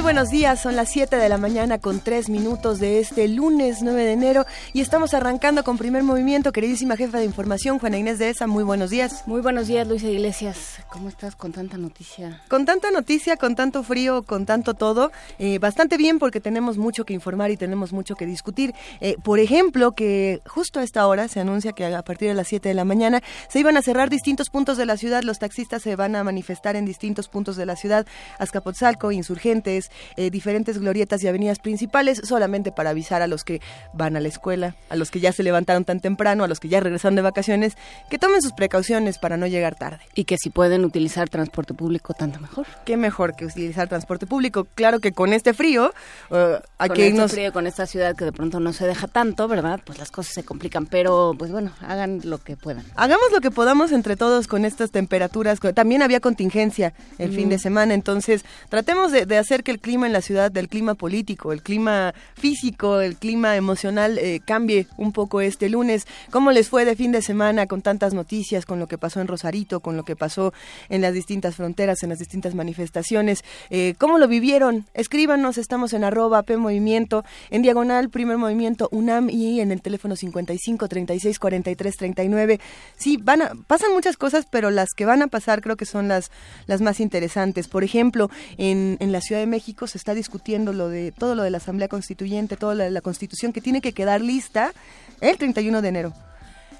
Muy buenos días, son las 7 de la mañana con 3 minutos de este lunes 9 de enero y estamos arrancando con primer movimiento. Queridísima jefa de información, Juana Inés de ESA, muy buenos días. Muy buenos días, Luisa Iglesias. ¿Cómo estás con tanta noticia? Con tanta noticia, con tanto frío, con tanto todo, eh, bastante bien porque tenemos mucho que informar y tenemos mucho que discutir. Eh, por ejemplo, que justo a esta hora se anuncia que a partir de las 7 de la mañana se iban a cerrar distintos puntos de la ciudad, los taxistas se van a manifestar en distintos puntos de la ciudad, Azcapotzalco, Insurgentes, eh, diferentes glorietas y avenidas principales, solamente para avisar a los que van a la escuela, a los que ya se levantaron tan temprano, a los que ya regresaron de vacaciones, que tomen sus precauciones para no llegar tarde. Y que si pueden utilizar transporte público, tanto mejor. Qué mejor que utilizar transporte público. Claro que con este frío, uh, con que este frío, con esta ciudad que de pronto no se deja tanto, ¿verdad? Pues las cosas se complican, pero pues bueno, hagan lo que puedan. Hagamos lo que podamos entre todos con estas temperaturas. También había contingencia el fin de semana, entonces tratemos de, de hacer que el clima en la ciudad, del clima político, el clima físico, el clima emocional eh, cambie un poco este lunes. ¿Cómo les fue de fin de semana con tantas noticias, con lo que pasó en Rosarito, con lo que pasó en las distintas fronteras, en las distintas manifestaciones? Eh, ¿Cómo lo vivieron? Escríbanos, estamos en arroba P Movimiento, en diagonal Primer Movimiento UNAM y en el teléfono 55 36 43 39. Sí, van a, pasan muchas cosas, pero las que van a pasar creo que son las, las más interesantes. Por ejemplo, en, en la Ciudad de México se está discutiendo lo de todo lo de la Asamblea Constituyente, toda la, la Constitución que tiene que quedar lista el 31 de enero.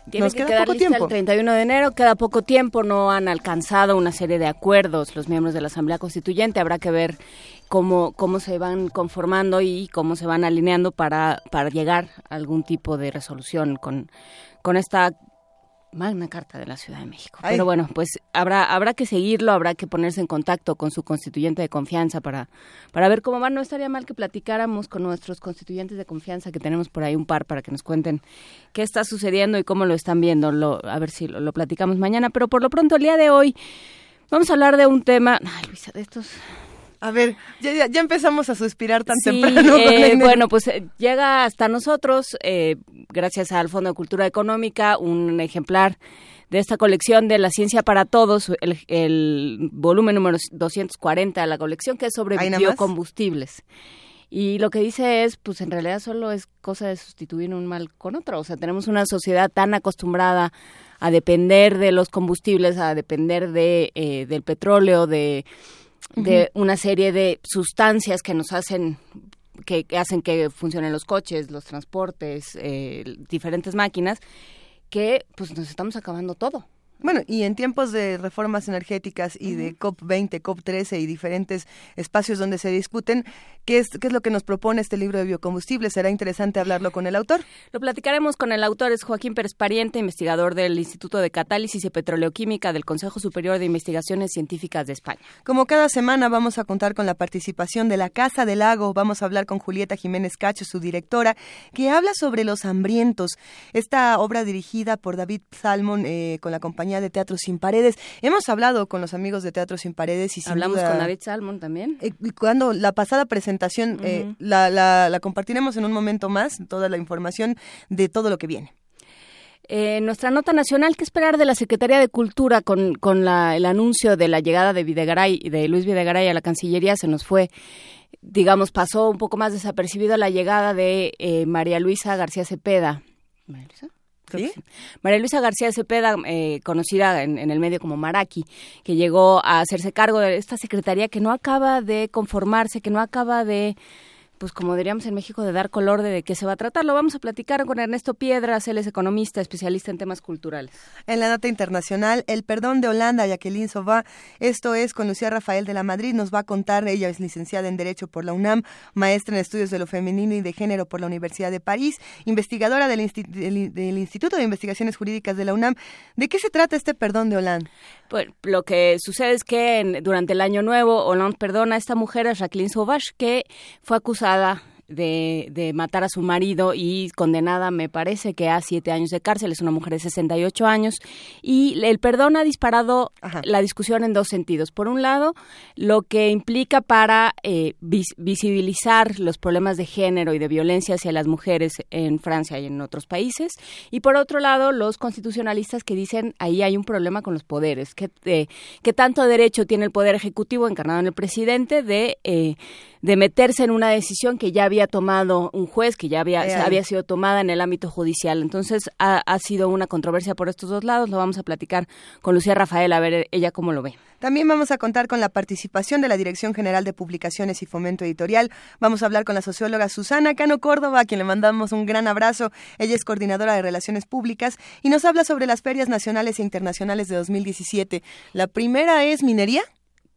Tiene Nos que queda quedar poco lista tiempo. el 31 de enero, queda poco tiempo, no han alcanzado una serie de acuerdos los miembros de la Asamblea Constituyente, habrá que ver cómo, cómo se van conformando y cómo se van alineando para, para llegar a algún tipo de resolución con, con esta magna carta de la Ciudad de México. Ay. Pero bueno, pues habrá, habrá que seguirlo, habrá que ponerse en contacto con su constituyente de confianza para, para ver cómo va. No estaría mal que platicáramos con nuestros constituyentes de confianza, que tenemos por ahí un par, para que nos cuenten qué está sucediendo y cómo lo están viendo. Lo, a ver si lo, lo platicamos mañana. Pero por lo pronto, el día de hoy, vamos a hablar de un tema. Ay, Luisa, de estos. A ver, ya, ya- empezamos a suspirar tan Sí, temprano. eh, bueno, pues eh, llega hasta nosotros, eh, gracias al Fondo de Cultura Económica, un ejemplar de esta colección de la ciencia para todos, el, el volumen número 240 de la colección, que es sobre biocombustibles. Y lo que dice es, pues en realidad solo es cosa de sustituir un mal con otro. O sea, tenemos una sociedad tan acostumbrada a depender de los combustibles, a depender de, eh, del petróleo, de, de una serie de sustancias que nos hacen que, que hacen que funcionen los coches, los transportes, eh, diferentes máquinas, que pues nos estamos acabando todo. Bueno, y en tiempos de reformas energéticas y de COP20, COP13 y diferentes espacios donde se discuten, ¿qué es, ¿qué es lo que nos propone este libro de biocombustibles? Será interesante hablarlo con el autor. Lo platicaremos con el autor, es Joaquín Pérez Pariente, investigador del Instituto de Catálisis y Petroleoquímica del Consejo Superior de Investigaciones Científicas de España. Como cada semana vamos a contar con la participación de la Casa del Lago, vamos a hablar con Julieta Jiménez Cacho, su directora, que habla sobre Los Hambrientos, esta obra dirigida por David Salmon eh, con la compañía de Teatro Sin Paredes. Hemos hablado con los amigos de Teatro Sin Paredes y sin Hablamos duda- con David Salmon también. Eh, y cuando la pasada presentación eh, la, la compartiremos en un momento más, toda la información de todo lo que viene. Eh, nuestra nota nacional, ¿qué esperar de la Secretaría de Cultura con, con la- el anuncio de la llegada de Videgaray, de Luis Videgaray a la Cancillería? Se nos fue, digamos, pasó un poco más desapercibido la llegada de eh, María Luisa García Cepeda. ¿María Luisa? María Luisa García Cepeda, eh, conocida en, en el medio como Maraki, que llegó a hacerse cargo de esta secretaría que no acaba de conformarse, que no acaba de pues como diríamos en México, de dar color de, de qué se va a tratar. Lo vamos a platicar con Ernesto Piedras, él es economista, especialista en temas culturales. En la nota internacional, el perdón de Holanda, Jacqueline Sova, esto es con Lucía Rafael de la Madrid, nos va a contar, ella es licenciada en Derecho por la UNAM, maestra en Estudios de lo Femenino y de Género por la Universidad de París, investigadora del, Insti- del- del Instituto de Investigaciones Jurídicas de la UNAM. ¿De qué se trata este perdón de Holanda? Pues, lo que sucede es que en- durante el Año Nuevo, Hollande perdona a esta mujer, a Jacqueline Sauvage, que fue acusada de, de, matar a su marido y condenada, me parece que a siete años de cárcel. Es una mujer de 68 años. Y el perdón ha disparado la discusión en dos sentidos. Por un lado, lo que implica para eh, visibilizar los problemas de género y de violencia hacia las mujeres en Francia y en otros países. Y por otro lado, los constitucionalistas que dicen ahí hay un problema con los poderes. ¿Qué, eh, tanto derecho tiene el Poder Ejecutivo encarnado en el presidente de... Eh, de meterse en una decisión que ya había tomado un juez, que ya había, había sido tomada en el ámbito judicial. Entonces ha, ha, sido una controversia por estos dos lados. Lo vamos a platicar con Lucía Rafael a ver ella cómo lo ve. También vamos a contar con la participación de la Dirección General de Publicaciones y Fomento Editorial. Vamos a hablar con la socióloga Susana Cano Córdoba, a quien le mandamos un gran abrazo. Ella es coordinadora de Relaciones Públicas y nos habla sobre las ferias nacionales e internacionales de 2017. La primera es minería.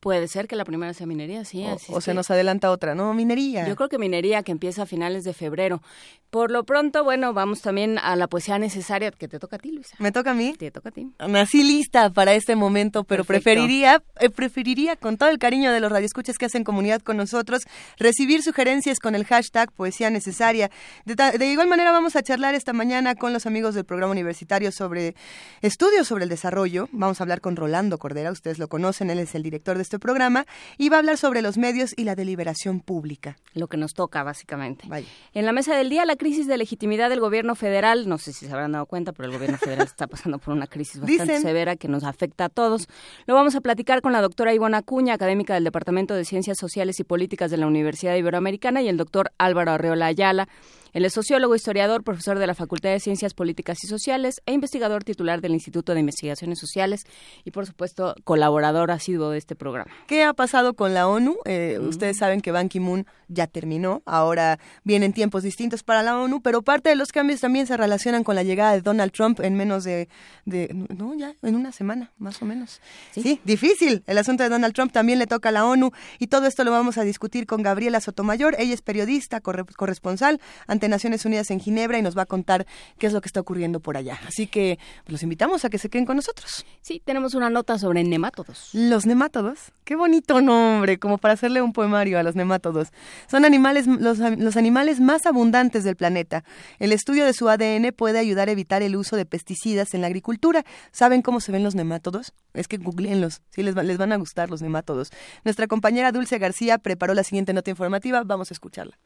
Puede ser que la primera sea minería, sí. O, se nos adelanta otra, ¿no? Minería. Yo creo que minería que empieza a finales de febrero. Por lo pronto, bueno, vamos también a la poesía necesaria que te toca a ti, Luisa. ¿Me toca a mí? Te toca a ti. Nací lista para este momento, pero preferiría, eh, preferiría, con todo el cariño de los radioescuchas que hacen comunidad con nosotros, recibir sugerencias con el hashtag poesía necesaria. De, de igual manera, vamos a charlar esta mañana con los amigos del programa universitario sobre estudios sobre el desarrollo. Vamos a hablar con Rolando Cordera, ustedes lo conocen, él es el director de este programa, y va a hablar sobre los medios y la deliberación pública. Lo que nos toca, básicamente. En la mesa del día, la crisis de legitimidad del gobierno federal, no sé si se habrán dado cuenta, pero el gobierno federal está pasando por una crisis bastante severa que nos afecta a todos. Lo vamos a platicar con la doctora Ivona Acuña, académica del Departamento de Ciencias Sociales y Políticas de la Universidad Iberoamericana, y el doctor Álvaro Arreola Ayala, él es sociólogo, historiador, profesor de la Facultad de Ciencias Políticas y Sociales e investigador titular del Instituto de Investigaciones Sociales y, por supuesto, colaborador asiduo de este programa. ¿Qué ha pasado con la ONU? Eh. Ustedes saben que Ban Ki-moon ya terminó, ahora vienen tiempos distintos para la ONU, pero parte de los cambios también se relacionan con la llegada de Donald Trump en menos de, no, ya, en una semana, más o menos. ¿Sí? difícil. El asunto de Donald Trump también le toca a la ONU y todo esto lo vamos a discutir con Gabriela Sotomayor. Ella es periodista, corresponsal ante Naciones Unidas en Ginebra y nos va a contar qué es lo que está ocurriendo por allá. Así que pues, los invitamos a que se queden con nosotros. Sí, tenemos una nota sobre nemátodos. Los nemátodos, qué bonito nombre, como para hacerle un poemario a los nemátodos. Son animales, los, los animales más abundantes del planeta. El estudio de su ADN puede ayudar a evitar el uso de pesticidas en la agricultura. ¿Saben cómo se ven los nemátodos? Es que googleenlos, sí les, les van a gustar los nemátodos. Nuestra compañera Dulce García preparó la siguiente nota informativa, vamos a escucharla.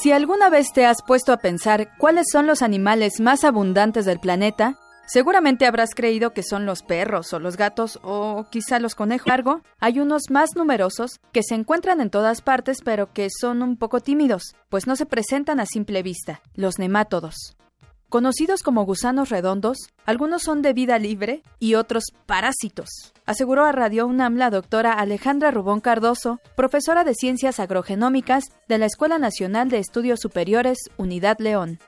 Si alguna vez te has puesto a pensar cuáles son los animales más abundantes del planeta, seguramente habrás creído que son los perros o los gatos o quizá los conejos. Largo, hay unos más numerosos que se encuentran en todas partes pero que son un poco tímidos, pues no se presentan a simple vista, los nemátodos. Conocidos como gusanos redondos, algunos son de vida libre y otros parásitos, aseguró a Radio UNAM la doctora Alejandra Rubón Cardoso, profesora de Ciencias Agrogenómicas de la Escuela Nacional de Estudios Superiores Unidad León.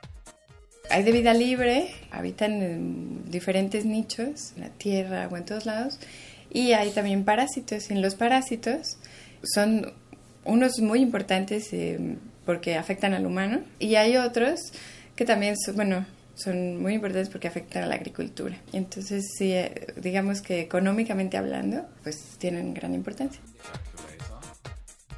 Hay de vida libre, habitan en diferentes nichos, en la tierra o en todos lados, y hay también parásitos. Y los parásitos son unos muy importantes eh, porque afectan al humano, y hay otros que también, son, bueno, son muy importantes porque afectan a la agricultura. Entonces, sí, eh, digamos que económicamente hablando, pues tienen gran importancia.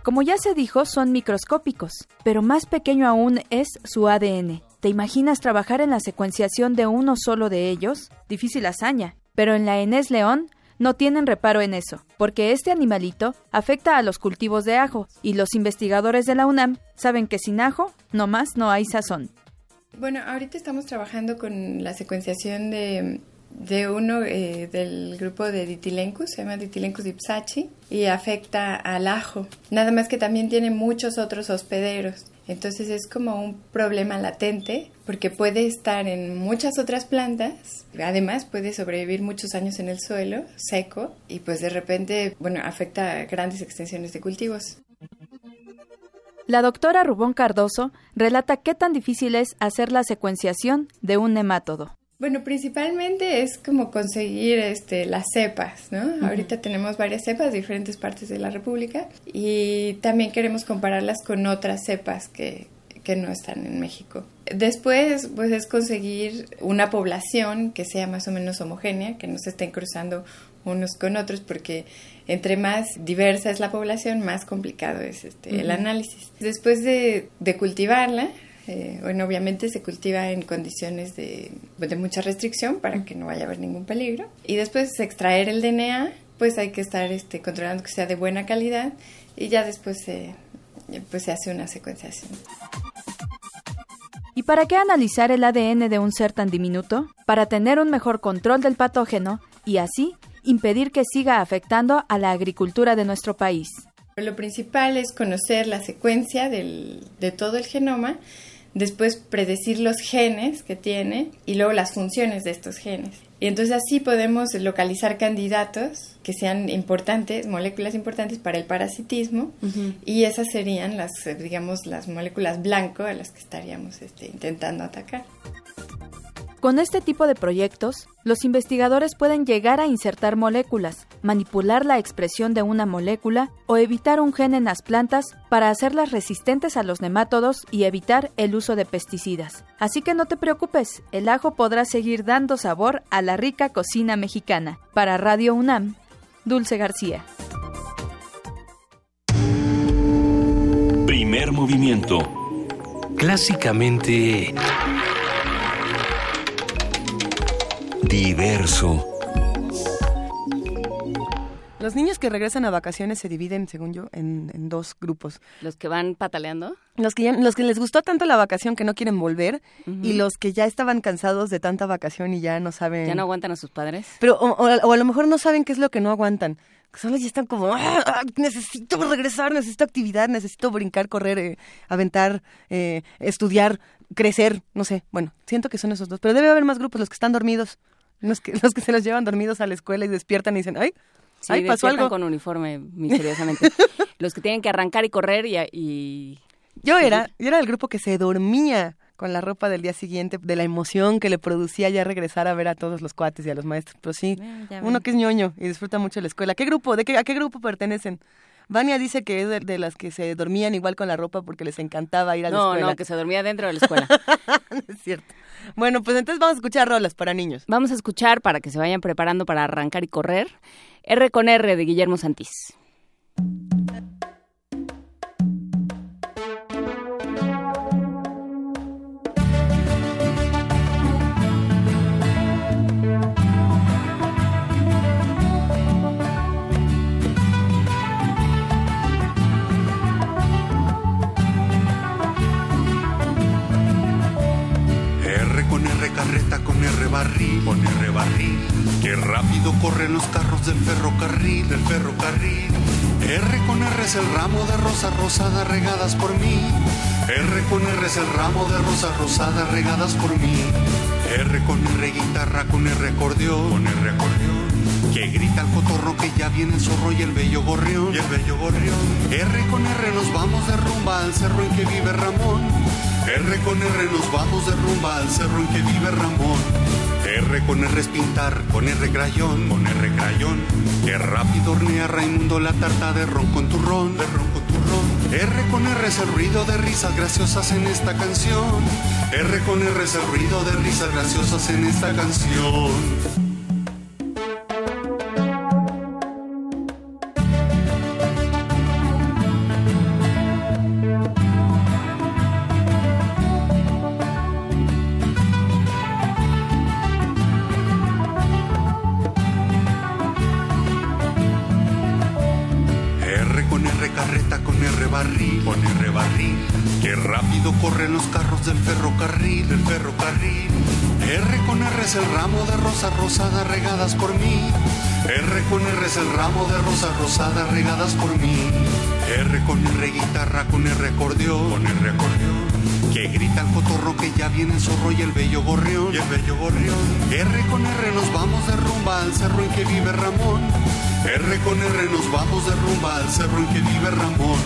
Como ya se dijo, son microscópicos, pero más pequeño aún es su ADN. ¿Te imaginas trabajar en la secuenciación de uno solo de ellos? Difícil hazaña. Pero en la Enes León no tienen reparo en eso, porque este animalito afecta a los cultivos de ajo, y los investigadores de la UNAM saben que sin ajo, no más no hay sazón. Bueno, ahorita estamos trabajando con la secuenciación de, uno eh, del grupo de Ditilencus, se llama Ditilencus ipsachi, y afecta al ajo. Nada más que también tiene muchos otros hospederos. Entonces es como un problema latente porque puede estar en muchas otras plantas, además puede sobrevivir muchos años en el suelo seco y pues de repente, bueno, afecta a grandes extensiones de cultivos. La doctora Rubón Cardoso relata qué tan difícil es hacer la secuenciación de un nemátodo. Bueno, principalmente es como conseguir este, las cepas, ¿no? Ahorita tenemos varias cepas de diferentes partes de la República y también queremos compararlas con otras cepas que, que no están en México. Después, pues es conseguir una población que sea más o menos homogénea, que no se estén cruzando unos con otros, porque entre más diversa es la población, más complicado es este, el análisis. Después de, de cultivarla, eh, bueno, obviamente se cultiva en condiciones de, de, mucha restricción para que no vaya a haber ningún peligro. Y después de extraer el DNA, pues hay que estar este, controlando que sea de buena calidad y ya después se, pues se hace una secuenciación. ¿Y para qué analizar el ADN de un ser tan diminuto? Para tener un mejor control del patógeno y así impedir que siga afectando a la agricultura de nuestro país. Lo principal es conocer la secuencia del, de todo el genoma, después predecir los genes que tiene y luego las funciones de estos genes. Y entonces así podemos localizar candidatos que sean importantes, moléculas importantes para el parasitismo y esas serían las, digamos, las moléculas blanco a las que estaríamos este, intentando atacar. Con este tipo de proyectos, los investigadores pueden llegar a insertar moléculas, manipular la expresión de una molécula o evitar un gen en las plantas para hacerlas resistentes a los nemátodos y evitar el uso de pesticidas. Así que no te preocupes, el ajo podrá seguir dando sabor a la rica cocina mexicana. Para Radio UNAM, Dulce García. Primer movimiento. Clásicamente diverso. Los niños que regresan a vacaciones se dividen, según yo, en, en dos grupos. Los que van pataleando. Los que, ya- los que les gustó tanto la vacación que no quieren volver y los que ya estaban cansados de tanta vacación y ya no saben... Ya no aguantan a sus padres. Pero, o, o- o a lo mejor no saben qué es lo que no aguantan. Solo ya están como, "Ah, ah, necesito regresar, necesito actividad, necesito brincar, correr, eh, aventar, eh, estudiar, crecer, no sé. Bueno, siento que son esos dos. Pero debe haber más grupos, los que están dormidos. Los que, los que se los llevan dormidos a la escuela y despiertan y dicen, ay, Sí, ay, pasó algo. con uniforme, misteriosamente. los que tienen que arrancar y correr y... y- Yo era, yo era del grupo que se dormía con la ropa del día siguiente, de la emoción que le producía ya regresar a ver a todos los cuates y a los maestros. Pero sí, ya uno que es ñoño y disfruta mucho la escuela. ¿Qué grupo? ¿De qué, ¿A qué grupo pertenecen? Vania dice que es de, de las que se dormían igual con la ropa porque les encantaba ir a la No, escuela. no, que se dormía dentro de la escuela. No es cierto. Bueno, pues entonces vamos a escuchar rolas para niños. Vamos a escuchar para que se vayan preparando para arrancar y correr. R con R de Guillermo Santís. Con R barril, con R barril. Qué rápido corren los carros del ferrocarril, del ferrocarril. R con R es el ramo de rosas rosadas regadas por mí. R con R es el ramo de rosas rosadas regadas por mí. R con R guitarra, con R acordeón, con R acordeón. Que grita el cotorro que ya viene el zorro y el bello gorrión, y el bello gorrión. R con R nos vamos de rumba al cerro en que vive Ramón. R con R nos vamos de rumba al cerro en que vive Ramón. R con R es pintar, con R crayón, con R crayón. Que rápido hornea Raimundo la tarta de ron con turrón, de ron con turrón. R con R es el ruido de risas graciosas en esta canción. R con R es el ruido de risas graciosas en esta canción. Rosas rosadas regadas por mí. R con R es el ramo de rosas rosadas regadas por mí. R con R guitarra, con R acordeón, con R acordeón. Que grita el cotorro que ya viene el zorro y el bello gorrión, y el bello gorrión. R con R nos vamos de rumba al cerro en que vive Ramón. R con R nos vamos de rumba al cerro en que vive Ramón.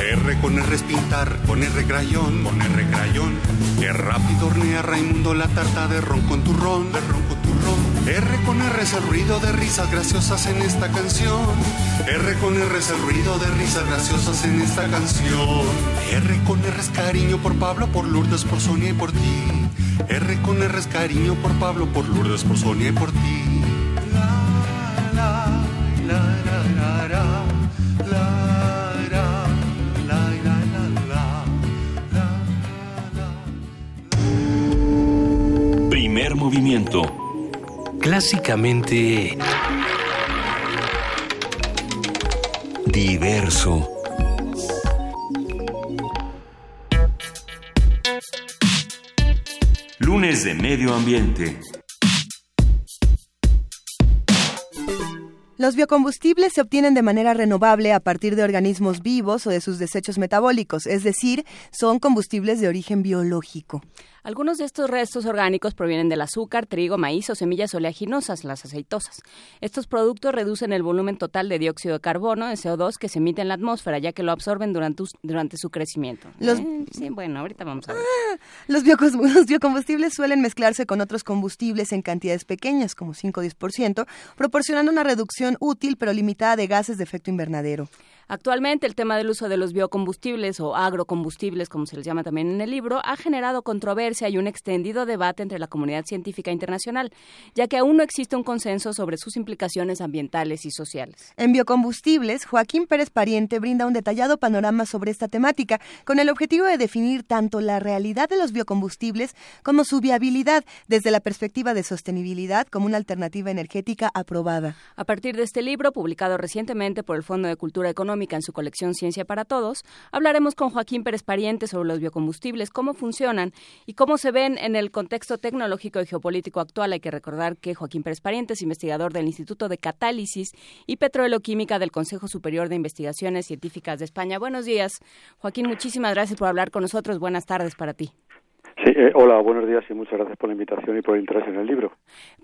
R con R es pintar, con R crayón, con R crayón. Que rápido hornea Raimundo la tarta de ron con turrón, de ron con turrón. R con R es el ruido de risas graciosas en esta canción. R con R el ruido de risas graciosas en esta canción. R con R es cariño por Pablo, por Lourdes, por Sonia y por ti. R con R es cariño por Pablo, por Lourdes, por Sonia y por ti. La, la, la, la, Primer movimiento clásicamente diverso. Lunes de Medio Ambiente. Los biocombustibles se obtienen de manera renovable a partir de organismos vivos o de sus desechos metabólicos, es decir, son combustibles de origen biológico. Algunos de estos restos orgánicos provienen del azúcar, trigo, maíz o semillas oleaginosas, las aceitosas. Estos productos reducen el volumen total de dióxido de carbono, de CO2, que se emite en la atmósfera, ya que lo absorben durante, durante su crecimiento. Los... Eh, sí, bueno, ahorita vamos a ver. Ah, los, los, biocombustibles suelen mezclarse con otros combustibles en cantidades pequeñas, como 5 o 10%, proporcionando una reducción útil pero limitada de gases de efecto invernadero. Actualmente el tema del uso de los biocombustibles o agrocombustibles, como se les llama también en el libro, ha generado controversia y un extendido debate entre la comunidad científica internacional, ya que aún no existe un consenso sobre sus implicaciones ambientales y sociales. En biocombustibles, Joaquín Pérez Pariente brinda un detallado panorama sobre esta temática, con el objetivo de definir tanto la realidad de los biocombustibles como su viabilidad desde la perspectiva de sostenibilidad como una alternativa energética aprobada. A partir de este libro, publicado recientemente por el Fondo de Cultura Económica, en su colección Ciencia para Todos, hablaremos con Joaquín Pérez Pariente sobre los biocombustibles, cómo funcionan y cómo se ven en el contexto tecnológico y geopolítico actual. Hay que recordar que Joaquín Pérez Pariente es investigador del Instituto de Catálisis y Petroleoquímica del Consejo Superior de Investigaciones Científicas de España. Buenos días, Joaquín. Muchísimas gracias por hablar con nosotros. Buenas tardes para ti. Sí, eh, hola, buenos días y muchas gracias por la invitación y por el interés en el libro.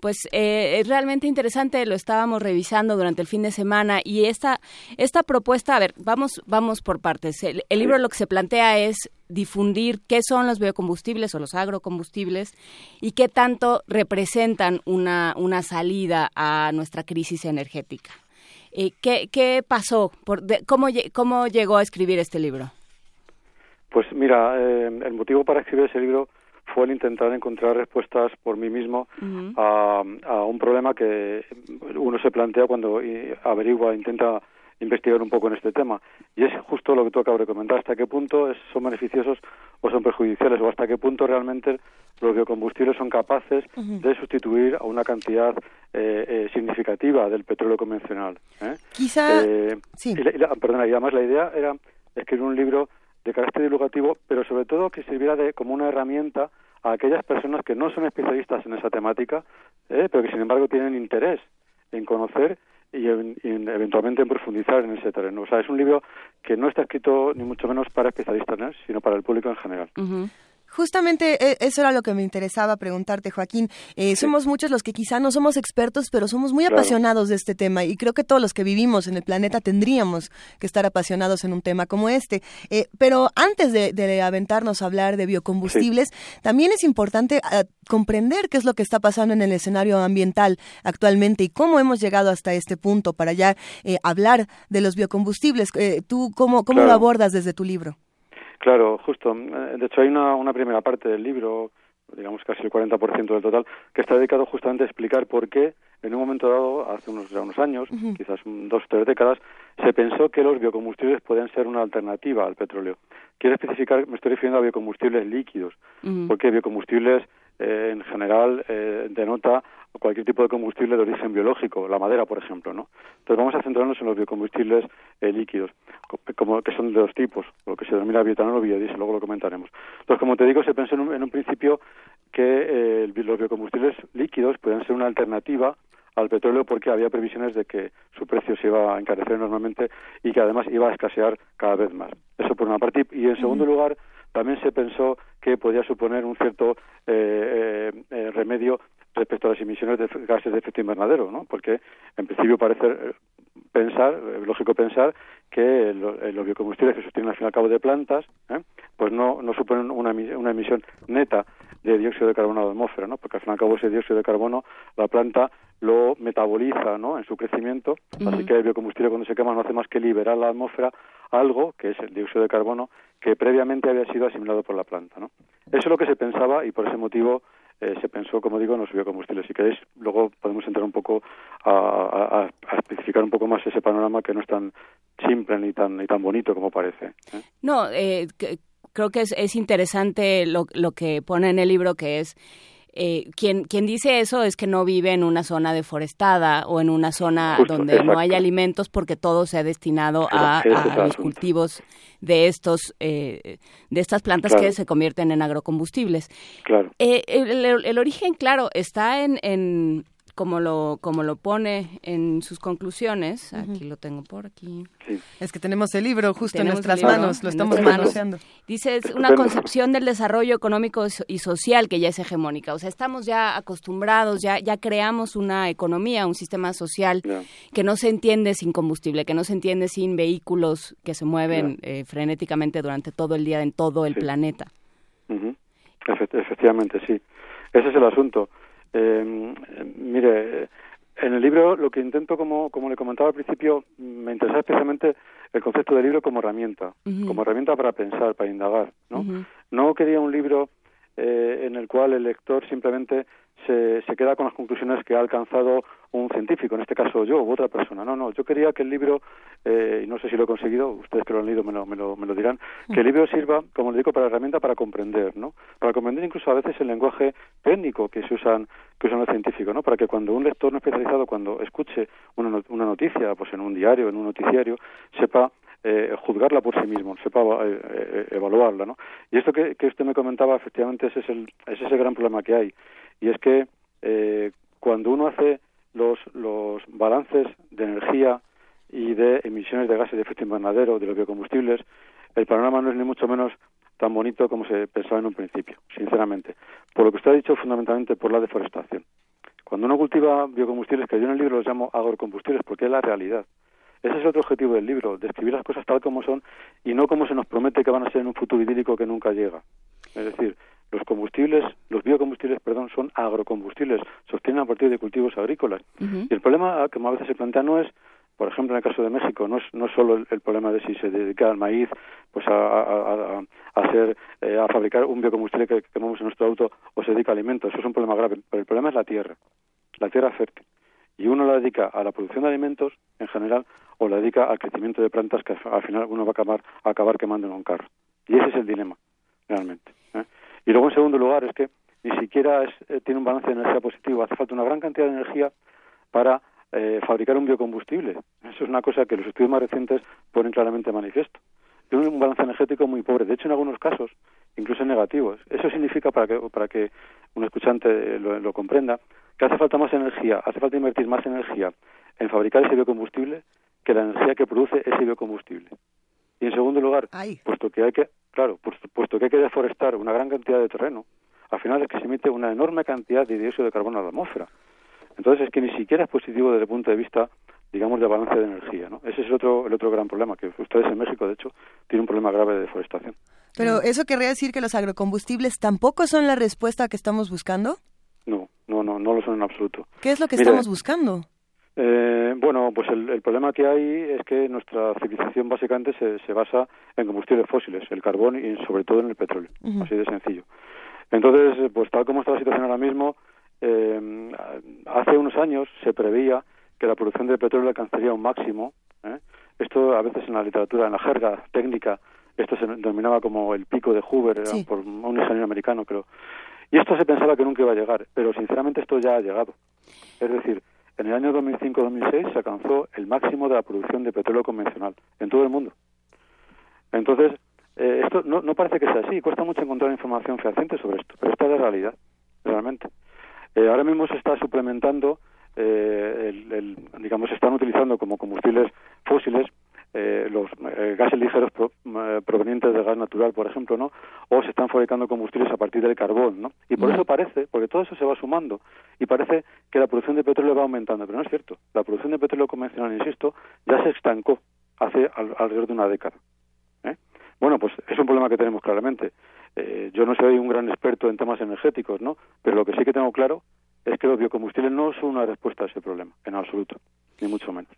Pues eh, es realmente interesante, lo estábamos revisando durante el fin de semana y esta, esta propuesta, a ver, vamos, vamos por partes. El, libro lo que se plantea es difundir qué son los biocombustibles o los agrocombustibles y qué tanto representan una, una salida a nuestra crisis energética. Eh, ¿qué, ¿Qué pasó? Por, cómo, ¿Cómo llegó a escribir este libro? Pues mira, eh, el motivo para escribir ese libro fue el intentar encontrar respuestas por mí mismo a, un problema que uno se plantea cuando averigua, intenta investigar un poco en este tema. Y es justo lo que tú acabas de comentar, hasta qué punto son beneficiosos o son perjudiciales, o hasta qué punto realmente los biocombustibles son capaces de sustituir a una cantidad eh, eh, significativa del petróleo convencional. Quizá... sí. perdona, y además la idea era escribir un libro de carácter divulgativo, pero sobre todo que sirviera de como una herramienta a aquellas personas que no son especialistas en esa temática, ¿eh? pero que sin embargo tienen interés en conocer y, eventualmente en profundizar en ese terreno. O sea, es un libro que no está escrito ni mucho menos para especialistas, sino para el público en general. Justamente eh, eso era lo que me interesaba preguntarte, Joaquín. Eh, somos muchos los que quizá no somos expertos, pero somos muy apasionados de este tema y creo que todos los que vivimos en el planeta tendríamos que estar apasionados en un tema como este. Eh, pero antes de, aventarnos a hablar de biocombustibles, también es importante ah, comprender qué es lo que está pasando en el escenario ambiental actualmente y cómo hemos llegado hasta este punto para ya hablar de los biocombustibles. ¿Tú cómo, cómo lo abordas desde tu libro? Claro, justo. Eh, de hecho, hay una, una primera parte del libro, digamos casi el 40% del total, que está dedicado justamente a explicar por qué en un momento dado, hace unos, ya unos años, quizás dos o tres décadas, se pensó que los biocombustibles podían ser una alternativa al petróleo. Quiero especificar, me estoy refiriendo a biocombustibles líquidos, porque biocombustibles eh, en general eh, denota cualquier tipo de combustible de origen biológico, la madera, por ejemplo, ¿no? Entonces vamos a centrarnos en los biocombustibles eh, líquidos, como que son de dos tipos, lo que se denomina bioetanol o biodiesel, luego lo comentaremos. Entonces, como te digo, se pensó en un, principio que los biocombustibles líquidos pueden ser una alternativa al petróleo porque había previsiones de que su precio se iba a encarecer enormemente y que además iba a escasear cada vez más. Eso por una parte. Y en segundo lugar, también se pensó que podía suponer un cierto eh, eh, eh, remedio respecto a las emisiones de gases de efecto invernadero, ¿no? Porque en principio parece pensar, lógico pensar, que los biocombustibles que se obtienen al fin y al cabo de plantas, pues no, no suponen una, una emisión neta de dióxido de carbono a la atmósfera, ¿no? Porque al fin y al cabo ese dióxido de carbono la planta lo metaboliza, ¿no? En su crecimiento, así que el biocombustible cuando se quema no hace más que liberar a la atmósfera algo que es el dióxido de carbono que previamente había sido asimilado por la planta, ¿no? Eso es lo que se pensaba y por ese motivo eh, se pensó, como digo, en los biocombustibles. Si queréis, luego podemos entrar un poco a, especificar un poco más ese panorama que no es tan simple ni tan ni tan bonito como parece. ¿eh? No, eh, creo que es, es interesante lo, lo que pone en el libro, que es eh, quien, quien dice eso es que no vive en una zona deforestada o en una zona donde no hay alimentos porque todo se ha destinado a, los cultivos de estos eh, de estas plantas que se convierten en agrocombustibles. Claro. Eh, el, el, origen, claro, está en, en como lo, como lo pone en sus conclusiones, aquí lo tengo por aquí. Es que tenemos el libro justo en nuestras manos, lo estamos manoseando. Dice, es una concepción del desarrollo económico y social que ya es hegemónica. O sea, estamos ya acostumbrados, ya, ya creamos una economía, un sistema social que no se entiende sin combustible, que no se entiende sin vehículos que se mueven eh, frenéticamente durante todo el día en todo el planeta. efectivamente, sí. Ese es el asunto. Eh, mire, en el libro lo que intento, como, como le comentaba al principio, me interesa especialmente el concepto del libro como herramienta, como herramienta para pensar, para indagar. No, no quería un libro eh, en el cual el lector simplemente se, se queda con las conclusiones que ha alcanzado un científico, en este caso yo u otra persona. No, no, yo quería que el libro, eh, y no sé si lo he conseguido, ustedes que lo han leído me lo, me lo, me lo dirán, que el libro sirva, como le digo, para herramienta para comprender, ¿no? Para comprender incluso a veces el lenguaje técnico que se usan, que usan los científicos, ¿no? Para que cuando un lector no especializado, cuando escuche una, una noticia, pues en un diario, en un noticiario, sepa eh, juzgarla por sí mismo, sepa eh, eh, evaluarla, ¿no? Y esto que, que, usted me comentaba, efectivamente, ese es el, ese es el gran problema que hay. Y es que eh, cuando uno hace los, los balances de energía y de emisiones de gases de efecto invernadero de los biocombustibles, el panorama no es ni mucho menos tan bonito como se pensaba en un principio, sinceramente. Por lo que usted ha dicho, fundamentalmente por la deforestación. Cuando uno cultiva biocombustibles, que yo en el libro los llamo agrocombustibles porque es la realidad, ese es otro objetivo del libro, describir las cosas tal como son y no como se nos promete que van a ser en un futuro idílico que nunca llega. Es decir, los combustibles, los biocombustibles, perdón, son agrocombustibles, se obtienen a partir de cultivos agrícolas. Y el problema que a veces se plantea no es, por ejemplo, en el caso de México, no es, no solo el, problema de si se dedica al maíz, pues a, a, a, hacer, eh, a fabricar un biocombustible que quemamos en nuestro auto o se dedica a alimentos. Eso es un problema grave. Pero el problema es la tierra, la tierra fértil. Y uno la dedica a la producción de alimentos en general o la dedica al crecimiento de plantas que al final uno va a acabar, a acabar quemando en un carro. Y ese es el dilema, realmente. ¿eh? Y luego, en segundo lugar, es que ni siquiera eh, tiene un balance de energía positivo. Hace falta una gran cantidad de energía para eh, fabricar un biocombustible. Eso es una cosa que los estudios más recientes ponen claramente manifiesto. Tiene un balance energético muy pobre. De hecho, en algunos casos, incluso negativos. Eso significa, para que, para que un escuchante lo, lo comprenda, que hace falta más energía, hace falta invertir más energía en fabricar ese biocombustible que la energía que produce ese biocombustible. Y en segundo lugar, puesto que hay que, claro, puesto, que hay que deforestar una gran cantidad de terreno, al final es que se emite una enorme cantidad de dióxido de carbono a la atmósfera. Entonces es que ni siquiera es positivo desde el punto de vista, digamos, de balance de energía, ¿no? Ese es el otro, el otro gran problema, que ustedes en México, de hecho, tienen un problema grave de deforestación. Pero eso querría decir que los agrocombustibles tampoco son la respuesta que estamos buscando? No, no, no, no lo son en absoluto. ¿Qué es lo que estamos buscando? Eh, bueno, pues el, problema que hay es que nuestra civilización básicamente se, se basa en combustibles fósiles, el carbón y sobre todo en el petróleo, así de sencillo. Entonces, pues tal como está la situación ahora mismo, eh, hace unos años se preveía que la producción de petróleo alcanzaría un máximo. ¿eh? Esto a veces en la literatura, en la jerga técnica, esto se denominaba como el pico de Hoover, por un ingeniero americano, creo. Y esto se pensaba que nunca iba a llegar, pero sinceramente esto ya ha llegado. Es decir, en el año 2005-2006 se alcanzó el máximo de la producción de petróleo convencional en todo el mundo. Entonces, eh, esto no, no, parece que sea así, cuesta mucho encontrar información fehaciente sobre esto, pero esta es la realidad, realmente. Eh, ahora mismo se está suplementando, eh, el, el, digamos, se están utilizando como combustibles fósiles eh, los eh, gases ligeros eh, provenientes del gas natural, por ejemplo, ¿no? O se están fabricando combustibles a partir del carbón, ¿no? Y por eso parece, porque todo eso se va sumando, y parece que la producción de petróleo va aumentando, pero no es cierto. La producción de petróleo convencional, insisto, ya se estancó hace alrededor de una década. Bueno, pues es un problema que tenemos claramente. eh, yo no soy un gran experto en temas energéticos, ¿no? Pero lo que sí que tengo claro es que los biocombustibles no son una respuesta a ese problema, en absoluto, ni mucho menos.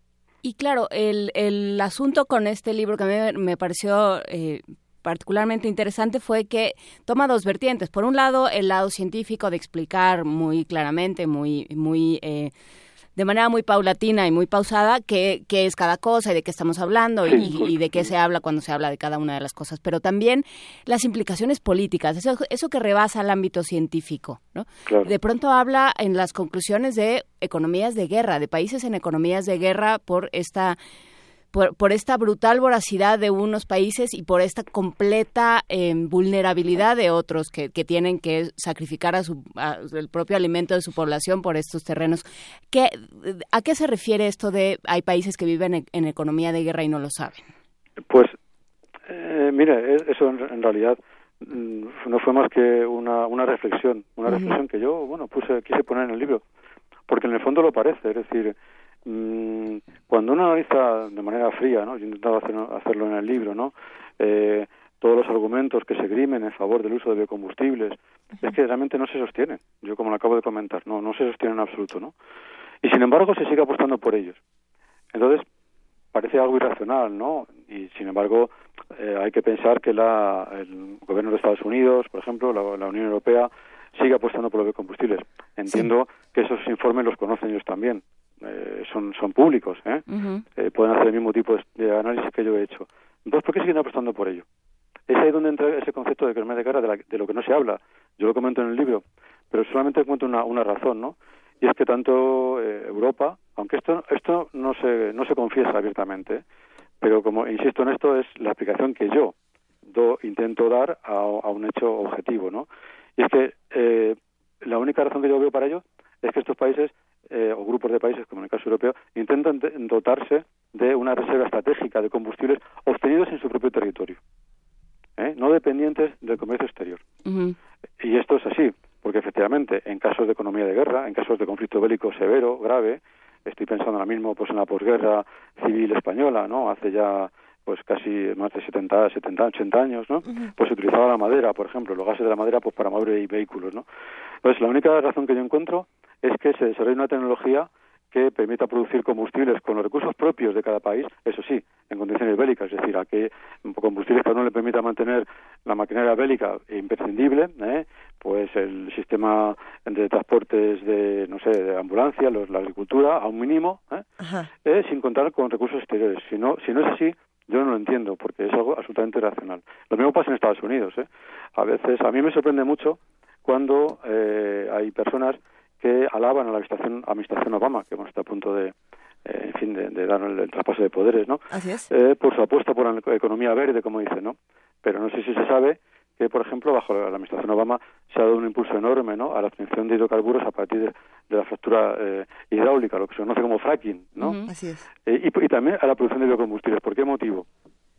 Y claro, el, el asunto con este libro que a mí me pareció eh, particularmente interesante fue que toma dos vertientes. Por un lado, el lado científico de explicar muy claramente, muy, muy eh, de manera muy paulatina y muy pausada qué, qué es cada cosa y de qué estamos hablando y, de qué se habla cuando se habla de cada una de las cosas, pero también las implicaciones políticas, eso, eso que rebasa el ámbito científico. ¿no? De pronto habla en las conclusiones de economías de guerra, de países en economías de guerra por esta por, esta brutal voracidad de unos países y por esta completa em, vulnerabilidad de otros que, tienen que sacrificar a su, el propio alimento de su población por estos terrenos. ¿Qué, ¿A qué se refiere esto de hay países que viven en, economía de guerra y no lo saben? Pues, eh, mire, eso en, realidad mm, no fue más que una, una reflexión, una reflexión que yo, bueno, puse, quise poner en el libro, porque en el fondo lo parece, es decir, Mm, cuando uno analiza de manera fría, ¿no? yo he intentado hacerlo en el libro, ¿no? Eh, todos los argumentos que se grimen en favor del uso de biocombustibles, es que realmente no se sostienen. Yo, como lo acabo de comentar, no, no se sostienen en absoluto, ¿no? Y sin embargo se sigue apostando por ellos. Entonces, parece algo irracional, ¿no? Y sin embargo, eh, hay que pensar que la, el gobierno de Estados Unidos, por ejemplo, la, Unión Europea, sigue apostando por los biocombustibles. Entiendo que esos informes los conocen ellos también. Eh, son, son públicos, ¿eh? ¿eh? pueden hacer el mismo tipo de, análisis que yo he hecho. Entonces, ¿por qué siguen apostando por ello? Es ahí donde entra ese concepto de economía de guerra de, de, lo que no se habla. Yo lo comento en el libro, pero solamente encuentro una, una razón, ¿no? Y es que tanto eh, Europa, aunque esto, esto no, se, no se confiesa abiertamente, pero como insisto en esto, es la explicación que yo do, intento dar a, a, un hecho objetivo, ¿no? Y es que la única razón que yo veo para ello es que estos países eh, o grupos de países, como en el caso europeo, intentan dotarse de una reserva estratégica de combustibles obtenidos en su propio territorio, ¿eh? no dependientes del comercio exterior. Y esto es así, porque efectivamente, en casos de economía de guerra, en casos de conflicto bélico severo, grave, estoy pensando ahora mismo pues en la posguerra civil española, ¿no? Hace ya pues casi más de 70, 70 80 años, ¿no? Pues se utilizaba la madera, por ejemplo, los gases de la madera pues para mover vehículos, ¿no? Entonces, la única razón que yo encuentro es que se desarrolle una tecnología que permita producir combustibles con los recursos propios de cada país, eso sí, en condiciones bélicas, es decir, a que combustibles que no le permita mantener la maquinaria bélica imprescindible, ¿eh? pues el sistema de transportes de, no sé, de ambulancia, la agricultura a un mínimo, ¿eh? ¿eh? sin contar con recursos exteriores. Si no, si no es así, yo no lo entiendo, porque es algo absolutamente irracional. Lo mismo pasa en Estados Unidos. ¿eh? A veces, a mí me sorprende mucho cuando eh, hay personas que alaban a la administración, administración Obama, que está a punto de, eh, en fin, de, dar el, traspaso de poderes, ¿no? Así es. Eh, por su apuesta por la economía verde, como dice, ¿no? Pero no sé si se sabe que, por ejemplo, bajo la administración Obama se ha dado un impulso enorme ¿no? a la obtención de hidrocarburos a partir de, la fractura eh, hidráulica, lo que se conoce como fracking, ¿no? Así es. Eh, y, y, también a la producción de biocombustibles. ¿Por qué motivo?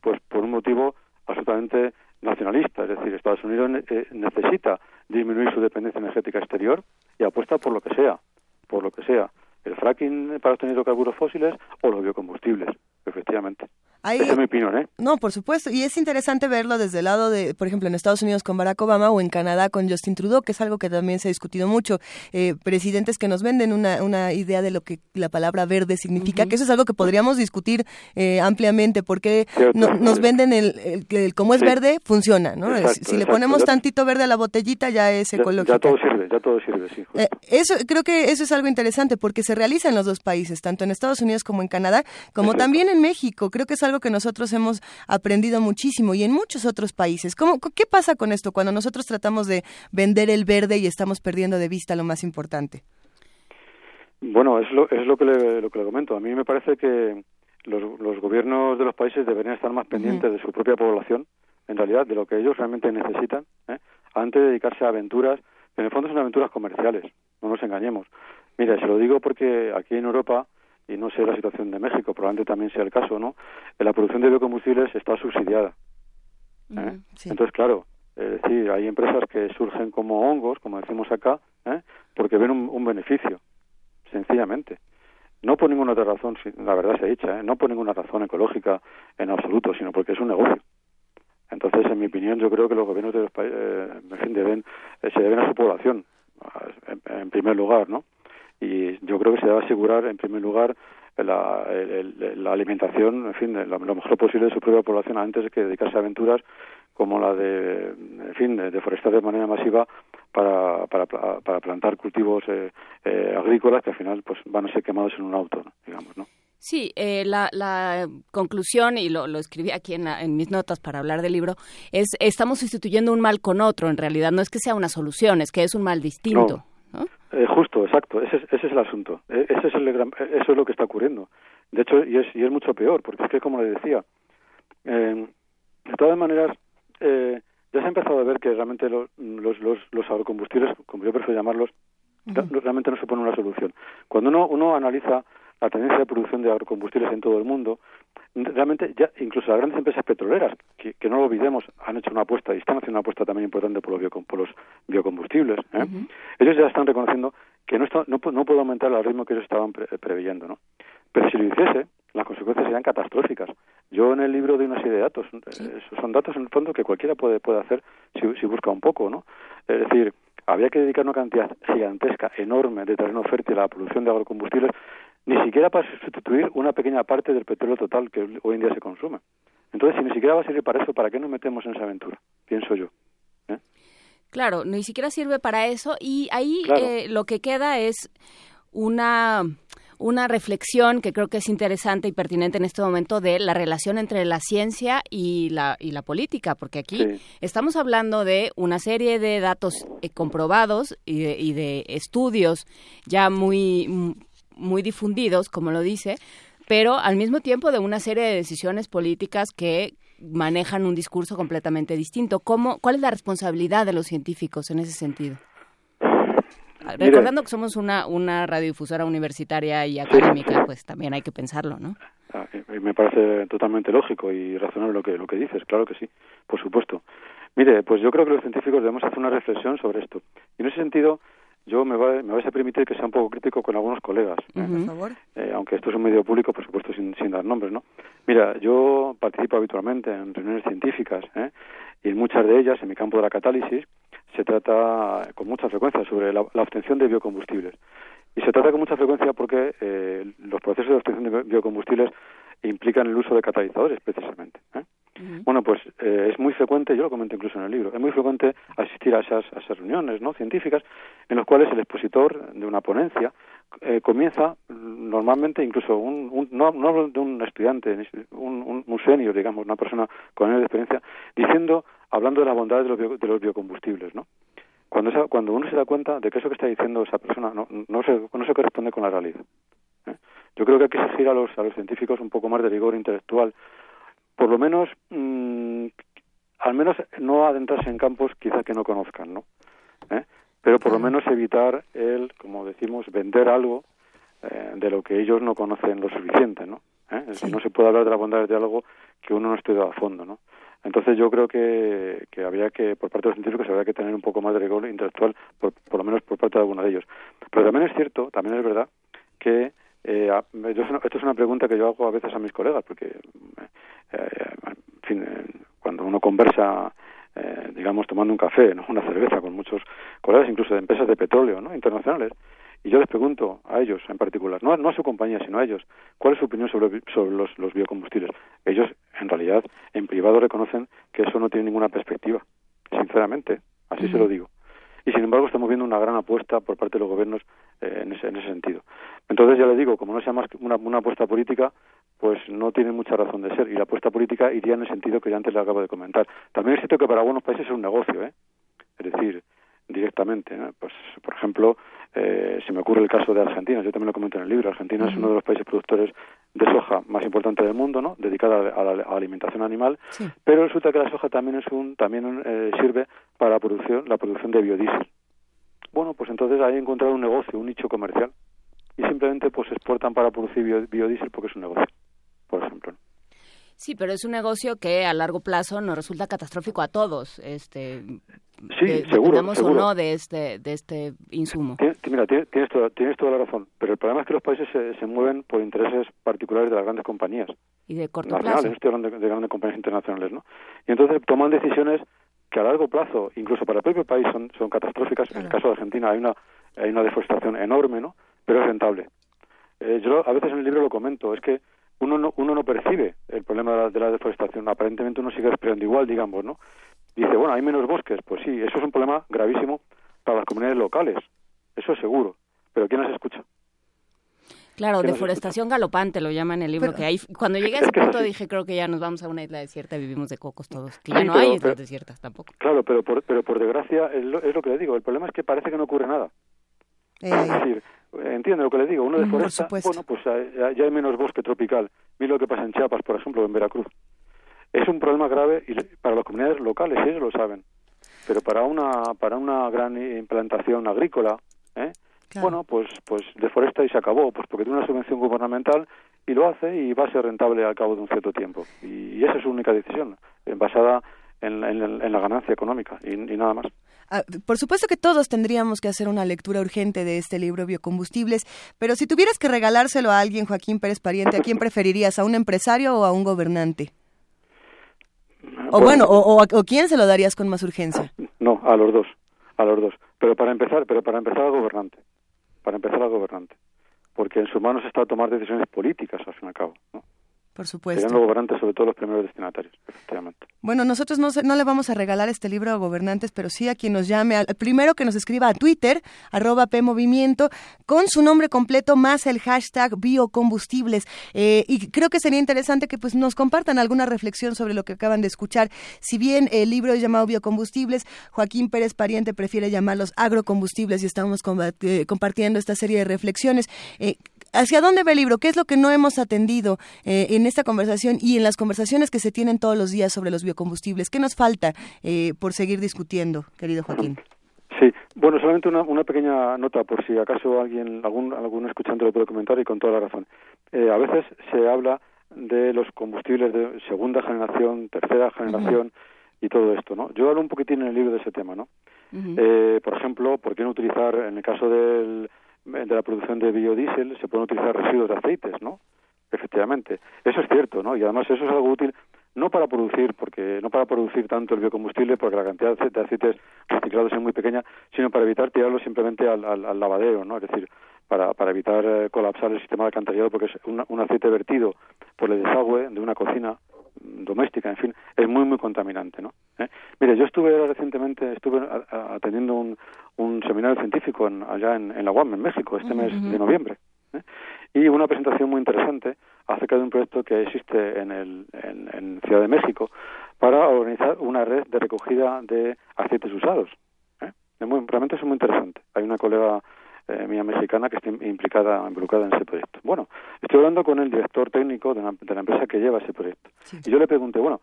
Pues por un motivo absolutamente nacionalista, es decir, Estados Unidos eh, necesita disminuir su dependencia energética exterior y apuesta por lo que sea, por lo que sea, el fracking para obtener hidrocarburos fósiles o los biocombustibles, efectivamente. Esa es mi opinión, ¿eh? No, por supuesto. Y es interesante verlo desde el lado de, por ejemplo, en Estados Unidos con Barack Obama o en Canadá con Justin Trudeau, que es algo que también se ha discutido mucho. Eh, presidentes que nos venden una, una idea de lo que la palabra verde significa, que eso es algo que podríamos discutir eh, ampliamente, porque nos venden el, el, como es verde, funciona, ¿no? si le ponemos tantito verde a la botellita, ya es ecológico. Ya, todo sirve, ya todo sirve, sí. Eh, eso, creo que eso es algo interesante, porque se realiza en los dos países, tanto en Estados Unidos como en Canadá, como también en México. Creo que es algo que nosotros hemos aprendido muchísimo y en muchos otros países. ¿Cómo, ¿Qué pasa con esto cuando nosotros tratamos de vender el verde y estamos perdiendo de vista lo más importante? Bueno, es lo, es lo, que, le, lo que le comento. A mí me parece que los, los gobiernos de los países deberían estar más pendientes de su propia población, en realidad, de lo que ellos realmente necesitan, ¿eh? antes de dedicarse a aventuras, que en el fondo son aventuras comerciales, no nos engañemos. Mira, se lo digo porque aquí en Europa y no sé la situación de México, probablemente también sea el caso, ¿no? La producción de biocombustibles está subsidiada. ¿eh? Entonces, claro, es decir, hay empresas que surgen como hongos, como decimos acá, ¿eh? porque ven un, beneficio, sencillamente. No por ninguna otra razón, la verdad se ha dicha, ¿eh? no por ninguna razón ecológica en absoluto, sino porque es un negocio. Entonces, en mi opinión, yo creo que los gobiernos de los países eh, deben, eh, se deben a su población, en, primer lugar, ¿no? Y yo creo que se debe asegurar, en primer lugar, la, la alimentación, en fin, lo, mejor posible de su propia población antes de que dedicarse a aventuras como la de, en fin, de deforestar de manera masiva para, para, para plantar cultivos eh, eh, agrícolas que al final pues van a ser quemados en un auto, digamos, ¿no? Sí, eh, la, la, conclusión, y lo, lo escribí aquí en, en, mis notas para hablar del libro, es estamos sustituyendo un mal con otro, en realidad. No es que sea una solución, es que es un mal distinto. Eh, justo, exacto, ese, ese es el asunto. E, ese es el, eso es lo que está ocurriendo. De hecho, y es, y es mucho peor, porque es que, como le decía, eh, de todas maneras, eh, ya se ha empezado a ver que realmente los, los, los, los agrocombustibles, como yo prefiero llamarlos, realmente no suponen una solución. Cuando uno, uno analiza la tendencia de producción de agrocombustibles en todo el mundo, realmente ya incluso las grandes empresas petroleras, que, no lo olvidemos, han hecho una apuesta y están haciendo una apuesta también importante por los, por los biocombustibles. ¿eh? Ellos ya están reconociendo que no, está, no, no puede aumentar al ritmo que ellos estaban preveyendo. ¿no? Pero si lo hiciese, las consecuencias serían catastróficas. Yo en el libro doy una serie de datos. Eh, son datos en el fondo que cualquiera puede, puede hacer si, si busca un poco. ¿no? Es decir, había que dedicar una cantidad gigantesca, enorme de terreno fértil a la producción de agrocombustibles ni siquiera para sustituir una pequeña parte del petróleo total que hoy en día se consume. Entonces, si ni siquiera va a servir para eso, ¿para qué nos metemos en esa aventura? Pienso yo. ¿eh? Claro, ni siquiera sirve para eso y ahí eh, lo que queda es una una reflexión que creo que es interesante y pertinente en este momento de la relación entre la ciencia y la, y la política, porque aquí estamos hablando de una serie de datos eh, comprobados y de, y de, estudios ya muy, muy difundidos, como lo dice, pero al mismo tiempo de una serie de decisiones políticas que manejan un discurso completamente distinto. ¿Cómo, ¿Cuál es la responsabilidad de los científicos en ese sentido? Recordando que somos una, una radiodifusora universitaria y académica, pues también hay que pensarlo, ¿no? Ah, me parece totalmente lógico y razonable lo que, lo que dices, claro que sí, por supuesto. Mire, pues yo creo que los científicos debemos hacer una reflexión sobre esto. Y en ese sentido, yo me, va, me vais a permitir que sea un poco crítico con algunos colegas, eh, aunque esto es un medio público, por supuesto, sin, sin dar nombres, ¿no? Mira, yo participo habitualmente en reuniones científicas ¿eh? y en muchas de ellas, en mi campo de la catálisis, se trata con mucha frecuencia sobre la, obtención de biocombustibles. Y se trata con mucha frecuencia porque eh, los procesos de obtención de biocombustibles implican el uso de catalizadores, precisamente. ¿eh? Bueno, pues eh, es muy frecuente, yo lo comento incluso en el libro, es muy frecuente asistir a esas, a esas reuniones ¿no? científicas en las cuales el expositor de una ponencia eh, comienza normalmente incluso un, no, hablo de un estudiante, un, un, senior, digamos, una persona con años de experiencia, diciendo, hablando de la bondad de los, de los biocombustibles, ¿no? Cuando, cuando uno se da cuenta de que eso que está diciendo esa persona no, no, se, no se corresponde con la realidad. ¿eh? Yo creo que hay que exigir a los, a los científicos un poco más de rigor intelectual por lo menos, mm, al menos no adentrarse en campos quizá que no conozcan, ¿no? ¿Eh? Pero por lo menos evitar el, como decimos, vender algo eh, de lo que ellos no conocen lo suficiente, ¿no? ¿Eh? no se puede hablar de la bondad de algo que uno no estudia a fondo, ¿no? Entonces yo creo que, que habría que, por parte de los científicos, habría que tener un poco más de rigor intelectual, por, por lo menos por parte de alguno de ellos. Pero también es cierto, también es verdad, que eh, esto es una pregunta que yo hago a veces a mis colegas, porque eh, en fin, eh, cuando uno conversa, eh, digamos, tomando un café, ¿no? una cerveza con muchos colegas, incluso de empresas de petróleo ¿no? internacionales, y yo les pregunto a ellos en particular, no, no a su compañía, sino a ellos, ¿cuál es su opinión sobre, sobre los, los biocombustibles? Ellos, en realidad, en privado reconocen que eso no tiene ninguna perspectiva, sinceramente, así se lo digo y sin embargo estamos viendo una gran apuesta por parte de los gobiernos eh, en, ese, en, ese, sentido. Entonces ya le digo, como no sea más que una, una, apuesta política, pues no tiene mucha razón de ser y la apuesta política iría en el sentido que ya antes le acabo de comentar. También es cierto que para algunos países es un negocio, ¿eh? es decir, directamente. Pues, por ejemplo, eh, se me ocurre el caso de Argentina, yo también lo comento en el libro. Argentina es uno de los países productores de soja más importante del mundo, ¿no? Dedicada a la, alimentación animal, pero resulta que la soja también es un también eh, sirve para la producción la producción de biodiesel. Bueno, pues entonces ahí he encontrado un negocio, un nicho comercial y simplemente pues exportan para producir biodiesel porque es un negocio, por ejemplo. Sí, pero es un negocio que a largo plazo nos resulta catastrófico a todos. Este, Sí, de- seguro, seguro. o no de este, de este insumo. Tien- Mira, tien- tienes toda, tienes toda la razón, pero el problema es que los países se, se mueven por intereses particulares de las grandes compañías Y de corto plazo. estoy hablando de, de grandes compañías internacionales, ¿no? Y entonces toman decisiones que a largo plazo, incluso para el propio país, son, son catastróficas. En el caso de Argentina hay una, hay una deforestación enorme, ¿no? Pero es rentable. Eh, yo a veces en el libro lo comento, es que uno no, uno no percibe el problema de la, de la deforestación. Aparentemente uno sigue respirando igual, digamos, ¿no? Dice, bueno, hay menos bosques. Pues sí, eso es un problema gravísimo para las comunidades locales. Eso es seguro. Pero ¿quién las escucha? Claro, deforestación galopante lo llama en el libro. Pero- que ahí, cuando llegué a Es ese punto dije, creo que ya nos vamos a una isla desierta y vivimos de cocos todos. Que Sí, ya no pero- hay islas pero- desiertas tampoco. Claro, pero por, pero por desgracia es lo, es lo que le digo. El problema es que parece que no ocurre nada. Eh, Es decir, entiende lo que le digo. Uno deforesta, bueno, pues eh, ya hay menos bosque tropical. Mira lo que pasa en Chiapas, por ejemplo, en Veracruz. Es un problema grave y para las comunidades locales, ellos lo saben. Pero para una para una gran implantación agrícola, ¿eh? Claro. bueno, pues pues deforesta y se acabó, pues porque tiene una subvención gubernamental y lo hace y va a ser rentable al cabo de un cierto tiempo. Y, esa es su única decisión, basada en, la- en en la ganancia económica y, y nada más. Ah, por supuesto que todos tendríamos que hacer una lectura urgente de este libro Biocombustibles, pero si tuvieras que regalárselo a alguien, Joaquín Pérez Pariente, ¿a quién preferirías? ¿A un empresario o a un gobernante? O bueno, o, o a- o quién se lo darías con más urgencia? No, a los dos, a los dos. Pero para empezar, pero para empezar al gobernante, para empezar al gobernante, porque en sus manos está tomar decisiones políticas al fin y al cabo. ¿no? Por Serían supuesto. los gobernantes sobre todo los primeros destinatarios, efectivamente. Bueno, nosotros no, no le vamos a regalar este libro a gobernantes, pero sí a quien nos llame, al primero que nos escriba a Twitter, arroba PMovimiento, con su nombre completo más el hashtag biocombustibles. Eh, y creo que sería interesante que pues nos compartan alguna reflexión sobre lo que acaban de escuchar. Si bien el libro es llamado biocombustibles, Joaquín Pérez Pariente prefiere llamarlos agrocombustibles y estamos eh, compartiendo esta serie de reflexiones. Eh, ¿Hacia dónde va el libro? ¿Qué es lo que no hemos atendido eh, en esta conversación y en las conversaciones que se tienen todos los días sobre los biocombustibles? ¿Qué nos falta eh, por seguir discutiendo, querido Joaquín? Sí, bueno, solamente una, una pequeña nota por si acaso alguien, algún, algún escuchante lo puede comentar y con toda la razón. Eh, a veces se habla de los combustibles de segunda generación, tercera generación y todo esto, ¿no? Yo hablo un poquitín en el libro de ese tema, ¿no? Eh, por ejemplo, ¿por qué no utilizar, en el caso del, de la producción de biodiesel, se pueden utilizar residuos de aceites, ¿no? Efectivamente, eso es cierto, ¿no? Y además eso es algo útil no para producir, porque no para producir tanto el biocombustible, porque la cantidad de ace- de aceites reciclados es muy pequeña, sino para evitar tirarlo simplemente al, al, al lavadero, ¿no? Es decir, para, para evitar eh, colapsar el sistema de alcantarillado, porque es un, un aceite vertido por el desagüe de una cocina mm, doméstica, en fin, es muy, muy contaminante, ¿no? ¿Eh? Mire, yo estuve recientemente, estuve atendiendo un, un seminario científico en- allá en, en la UAM, en México, este mes de noviembre, ¿eh? y una presentación muy interesante acerca de un proyecto que existe en, el, en, en Ciudad de México para organizar una red de recogida de aceites usados. ¿eh? Es muy- realmente es muy interesante. Hay una colega eh, mía mexicana que está im- implicada, involucrada en ese proyecto. Bueno, estoy hablando con el director técnico de, una- de la empresa que lleva ese proyecto. Y yo le pregunté, bueno,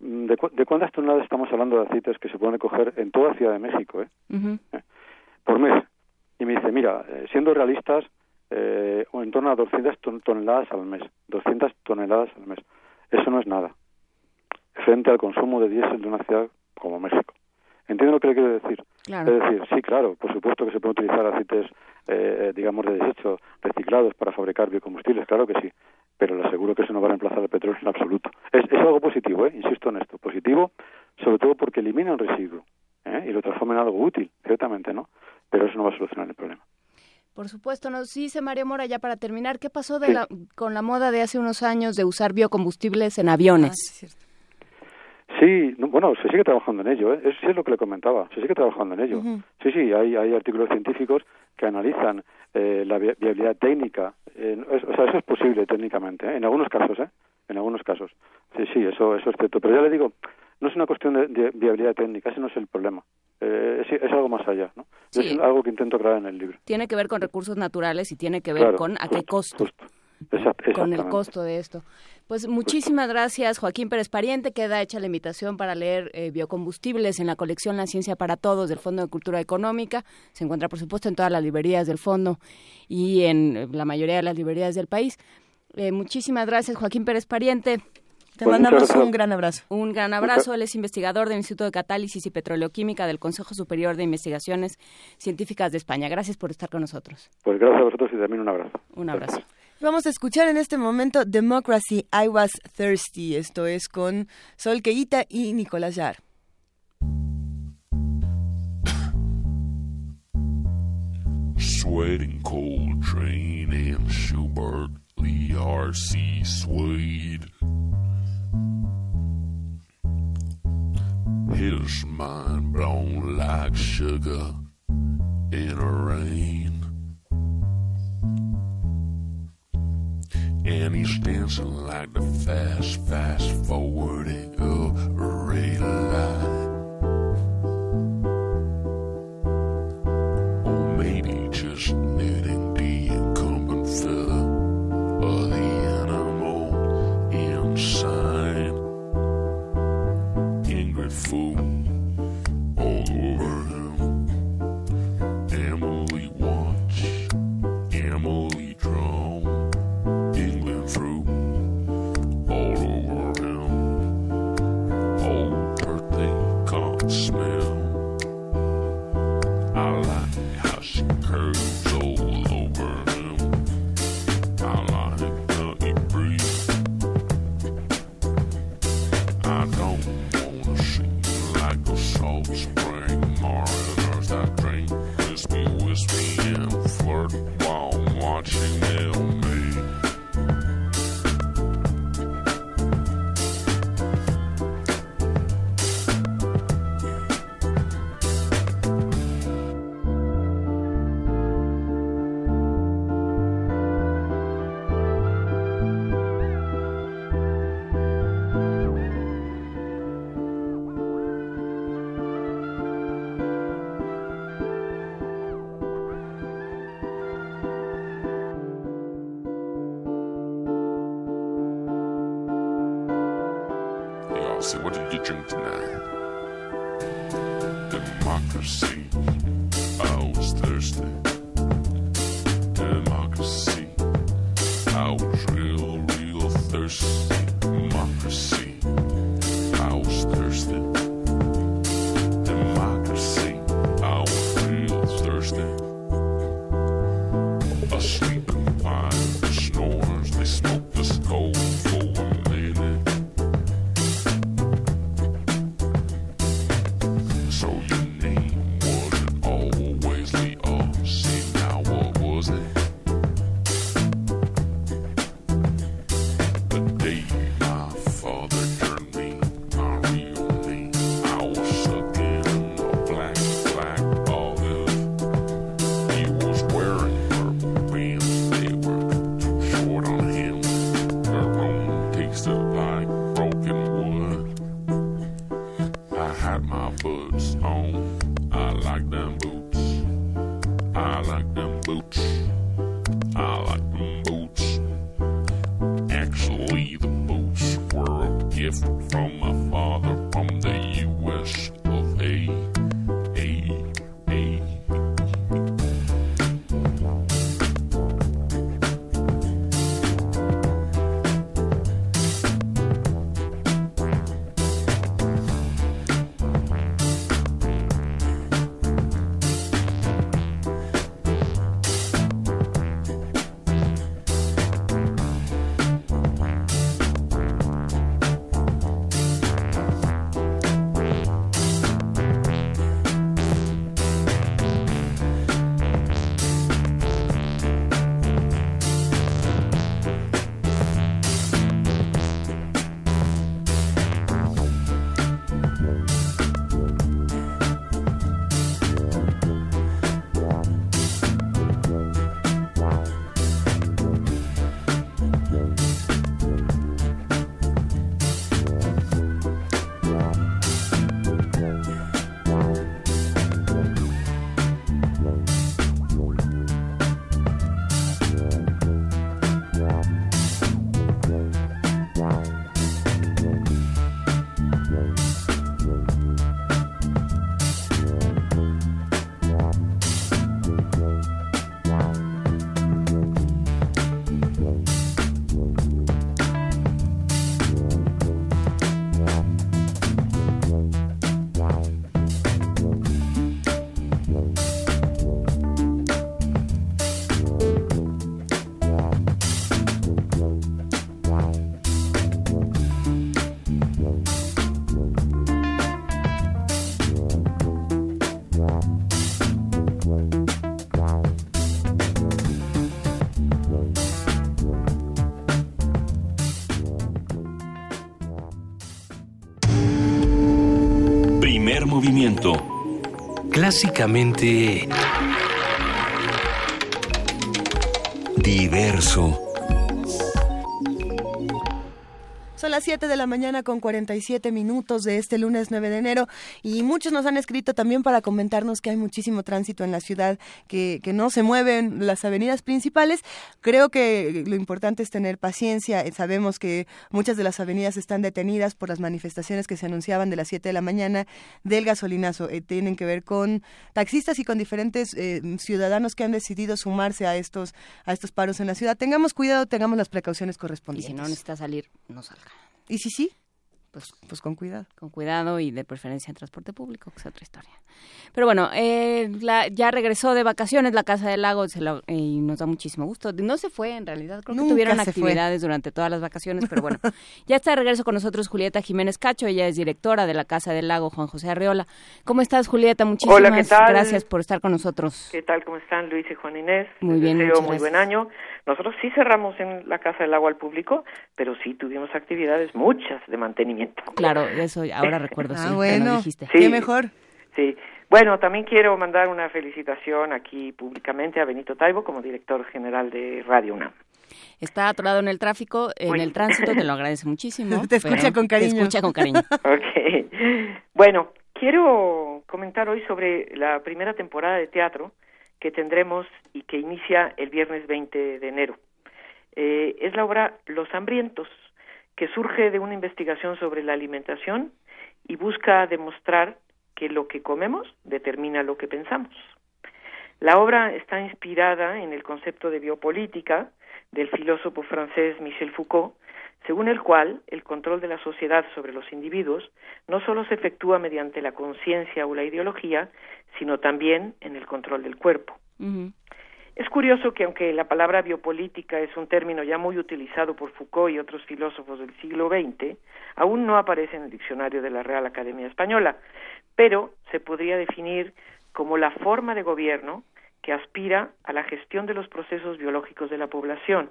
mm, ¿de, cu- de cuántas toneladas estamos hablando de aceites que se pueden recoger en toda Ciudad de México eh, Ujú. por mes? Y me dice, mira, eh, siendo realistas, eh, en torno a 200 ton- toneladas al mes. 200 toneladas al mes. Eso no es nada. Frente al consumo de diésel de una ciudad como México. ¿Entiende lo que le quiero decir? Claro. Es decir, sí, claro, por supuesto que se pueden utilizar aceites, eh, digamos, de desecho, reciclados para fabricar biocombustibles, claro que sí, pero le aseguro que eso no va a reemplazar el petróleo en absoluto. Es, es algo positivo, ¿eh? insisto en esto, positivo, sobre todo porque elimina un residuo ¿eh? y lo transforma en algo útil, ciertamente, ¿no? Pero eso no va a solucionar el problema. Por supuesto, nos dice Mario Mora, ya para terminar, ¿qué pasó de Sí. la, con la moda de hace unos años de usar biocombustibles en aviones? Ah, sí, es cierto. Sí, no, bueno, se sigue trabajando en ello, ¿eh? Eso sí es lo que le comentaba, se sigue trabajando en ello. Sí, sí, hay, hay artículos científicos que analizan eh, la vi- viabilidad técnica, eh, es- o sea, eso es posible técnicamente, ¿eh? en algunos casos, ¿eh? En algunos casos. Sí, sí, eso, eso es cierto, pero ya le digo, no es una cuestión de, de viabilidad técnica, ese no es el problema, eh, es, es algo más allá, ¿no? Sí. Es algo que intento aclarar en el libro. Tiene que ver con recursos naturales y tiene que ver Claro, con a qué costo. justo. Exact- con el costo de esto. Pues muchísimas gracias, Joaquín Pérez Pariente. Queda hecha la invitación para leer eh, biocombustibles en la colección La Ciencia para Todos del Fondo de Cultura Económica. Se encuentra, por supuesto, en todas las librerías del fondo y en eh, la mayoría de las librerías del país. Eh, muchísimas gracias, Joaquín Pérez Pariente. Te pues mandamos un gran abrazo. Un gran abrazo. Él es investigador del Instituto de Catálisis y Petroleoquímica del Consejo Superior de Investigaciones Científicas de España. Gracias por estar con nosotros. Pues gracias a vosotros y también un abrazo. Un abrazo. Vamos a escuchar en este momento Democracy I Was Thirsty. Esto es con Sol Keita y Nicolás Yar. Sweating Coltrane and Schubert, Lee R.C. Swade. His mind blown like sugar in a rain. And he's dancing like the fast, fast forwarding of a red light. Clásicamente... Diverso. Las 7 de la mañana con 47 minutos de este lunes 9 de enero y muchos nos han escrito también para comentarnos que hay muchísimo tránsito en la ciudad, que, que no se mueven las avenidas principales. Creo que lo importante es tener paciencia. Sabemos que muchas de las avenidas están detenidas por las manifestaciones que se anunciaban de las 7 de la mañana del gasolinazo. Eh, tienen que ver con taxistas y con diferentes eh, ciudadanos que han decidido sumarse a estos, a estos paros en la ciudad. Tengamos cuidado, tengamos las precauciones Y correspondientes. si no necesita salir, no salga. ¿Y si sí? Pues Pues con cuidado. con cuidado y de preferencia en transporte público, que es otra historia. Pero bueno, eh, la- ya regresó de vacaciones la Casa del Lago se la- y nos da muchísimo gusto. No se fue, en realidad, creo Nunca que tuvieron fue. actividades durante todas las vacaciones, pero bueno, ya está de regreso con nosotros Julieta Jiménez Cacho, ella es directora de la Casa del Lago Juan José Arreola. ¿Cómo estás, Julieta? Muchísimas Hola, ¿qué tal? gracias por estar con nosotros. ¿Qué tal? ¿Cómo están Luis y Juan Inés? Muy Les bien, deseo muy gracias. buen año. Nosotros sí cerramos en la Casa del Agua al público, pero sí tuvimos actividades muchas de mantenimiento. Claro, eso ahora recuerdo, sí, Ah, que lo bueno. dijiste. Sí. Qué mejor. Sí. Bueno, también quiero mandar una felicitación aquí públicamente a Benito Taibo como director general de Radio UNAM. Está atorado en el tráfico, en Uy. el tránsito, te lo agradece muchísimo. Te escucha con cariño. Te escucha con cariño. Ok. Bueno, quiero comentar hoy sobre la primera temporada de teatro que tendremos y que inicia el viernes 20 de enero. Eh, es la obra Los Hambrientos, que surge de una investigación sobre la alimentación y busca demostrar que lo que comemos determina lo que pensamos. La obra está inspirada en el concepto de biopolítica del filósofo francés Michel Foucault, según el cual el control de la sociedad sobre los individuos no solo se efectúa mediante la conciencia o la ideología, sino también en el control del cuerpo. Es curioso que aunque la palabra biopolítica es un término ya muy utilizado por Foucault y otros filósofos del siglo XX, aún no aparece en el diccionario de la Real Academia Española, pero se podría definir como la forma de gobierno que aspira a la gestión de los procesos biológicos de la población.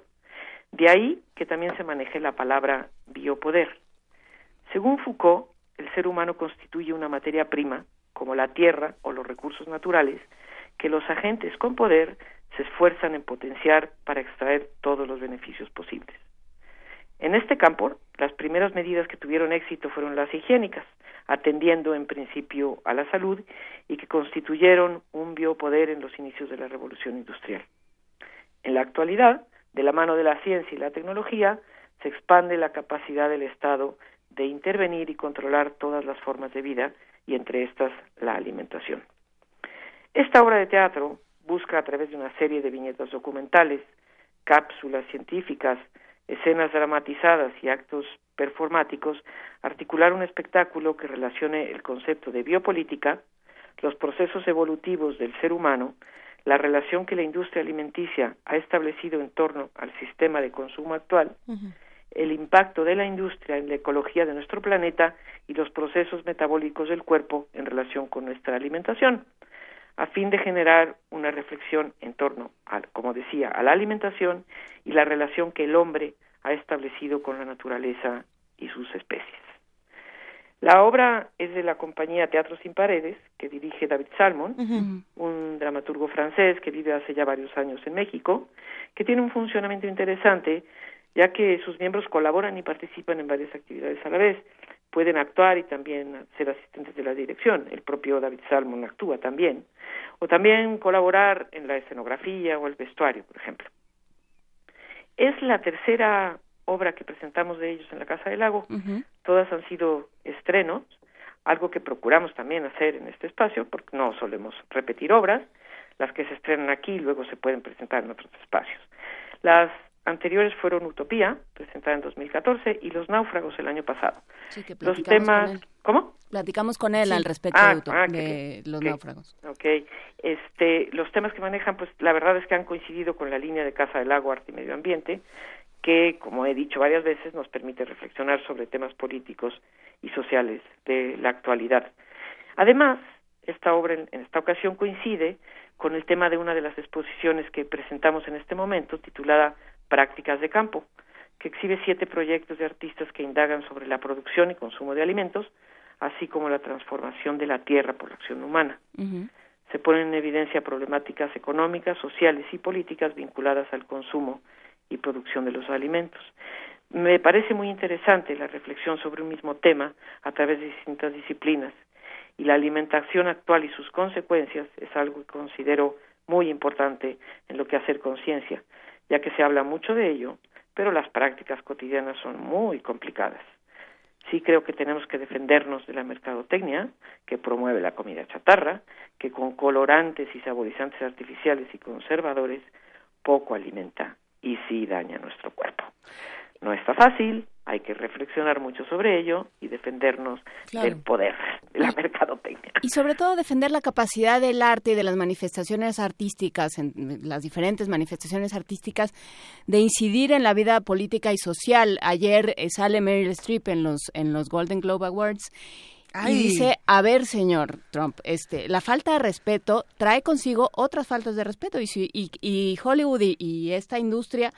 De ahí que también se maneje la palabra biopoder. Según Foucault, el ser humano constituye una materia prima, como la tierra o los recursos naturales, que los agentes con poder se esfuerzan en potenciar para extraer todos los beneficios posibles. En este campo, las primeras medidas que tuvieron éxito fueron las higiénicas, atendiendo en principio a la salud y que constituyeron un biopoder en los inicios de la revolución industrial. En la actualidad, de la mano de la ciencia y la tecnología, se expande la capacidad del Estado de intervenir y controlar todas las formas de vida y entre estas la alimentación. Esta obra de teatro busca a través de una serie de viñetas documentales, cápsulas científicas, escenas dramatizadas y actos performáticos, articular un espectáculo que relacione el concepto de biopolítica, los procesos evolutivos del ser humano, la relación que la industria alimenticia ha establecido en torno al sistema de consumo actual, el impacto de la industria en la ecología de nuestro planeta y los procesos metabólicos del cuerpo en relación con nuestra alimentación, a fin de generar una reflexión en torno, al, como decía, a la alimentación y la relación que el hombre ha establecido con la naturaleza y sus especies. La obra es de la compañía Teatro Sin Paredes, que dirige David Salmon, un dramaturgo francés que vive hace ya varios años en México, que tiene un funcionamiento interesante, ya que sus miembros colaboran y participan en varias actividades a la vez. Pueden actuar y también ser asistentes de la dirección. El propio David Salmon actúa también. O también colaborar en la escenografía o el vestuario, por ejemplo. Es la tercera obra que presentamos de ellos en la Casa del Lago. Todas han sido estrenos, algo que procuramos también hacer en este espacio, porque no solemos repetir obras. Las que se estrenan aquí luego se pueden presentar en otros espacios. Las anteriores fueron Utopía, presentada en 2014, y Los Náufragos el año pasado. Sí, que Los temas... con él. ¿Cómo? Platicamos con él Sí. al respecto Ah, de, ah, de los náufragos. Ok, este, los temas que manejan, pues la verdad es que han coincidido con la línea de Casa del Lago, Arte y Medio Ambiente, que, como he dicho varias veces, nos permite reflexionar sobre temas políticos y sociales de la actualidad. Además, esta obra en, en esta ocasión coincide con el tema de una de las exposiciones que presentamos en este momento, titulada Prácticas de Campo, que exhibe siete proyectos de artistas que indagan sobre la producción y consumo de alimentos así como la transformación de la tierra por la acción humana. Se ponen en evidencia problemáticas económicas, sociales y políticas vinculadas al consumo y producción de los alimentos. Me parece muy interesante la reflexión sobre un mismo tema a través de distintas disciplinas y la alimentación actual y sus consecuencias es algo que considero muy importante en lo que hacer conciencia, ya que se habla mucho de ello, pero las prácticas cotidianas son muy complicadas. Sí creo que tenemos que defendernos de la mercadotecnia, que promueve la comida chatarra, que con colorantes y saborizantes artificiales y conservadores poco alimenta y sí daña nuestro cuerpo. No está fácil, hay que reflexionar mucho sobre ello y defendernos Claro. del poder de la mercadotecnia. Y sobre todo defender la capacidad del arte y de las manifestaciones artísticas, en las diferentes manifestaciones artísticas, de incidir en la vida política y social. Ayer eh, sale Meryl Streep en los, en los Golden Globe Awards Ay. y dice, a ver, señor Trump, este, la falta de respeto trae consigo otras faltas de respeto y, si- y, y Hollywood y, y esta industria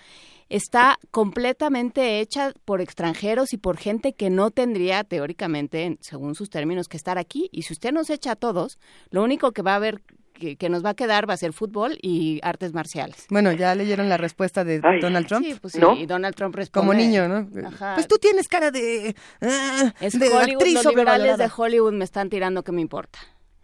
está completamente hecha por extranjeros y por gente que no tendría teóricamente, en- según sus términos, que estar aquí. Y si usted nos echa a todos, lo único que va a haber que, que nos va a quedar va a ser fútbol y artes marciales. Bueno, ya leyeron la respuesta de Ay. Donald Trump. Sí, pues sí, ¿No? y Donald Trump responde. Como niño, ¿no? Ajá. Pues tú tienes cara de, ah, Es de Hollywood, actriz los liberales de Hollywood me están tirando que me importa.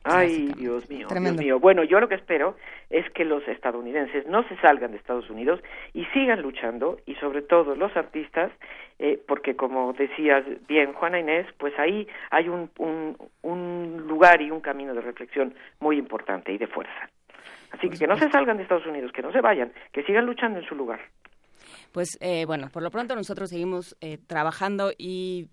Ay, Dios mío, Tremendo. Dios mío. Bueno, yo lo que espero es que los estadounidenses no se salgan de Estados Unidos y sigan luchando, y sobre todo los artistas, eh, porque como decías bien, Juana Inés, pues ahí hay un, un, un lugar y un camino de reflexión muy importante y de fuerza. Así que que no se salgan de Estados Unidos, que no se vayan, que sigan luchando en su lugar. Pues eh, bueno, por lo pronto nosotros seguimos eh, trabajando y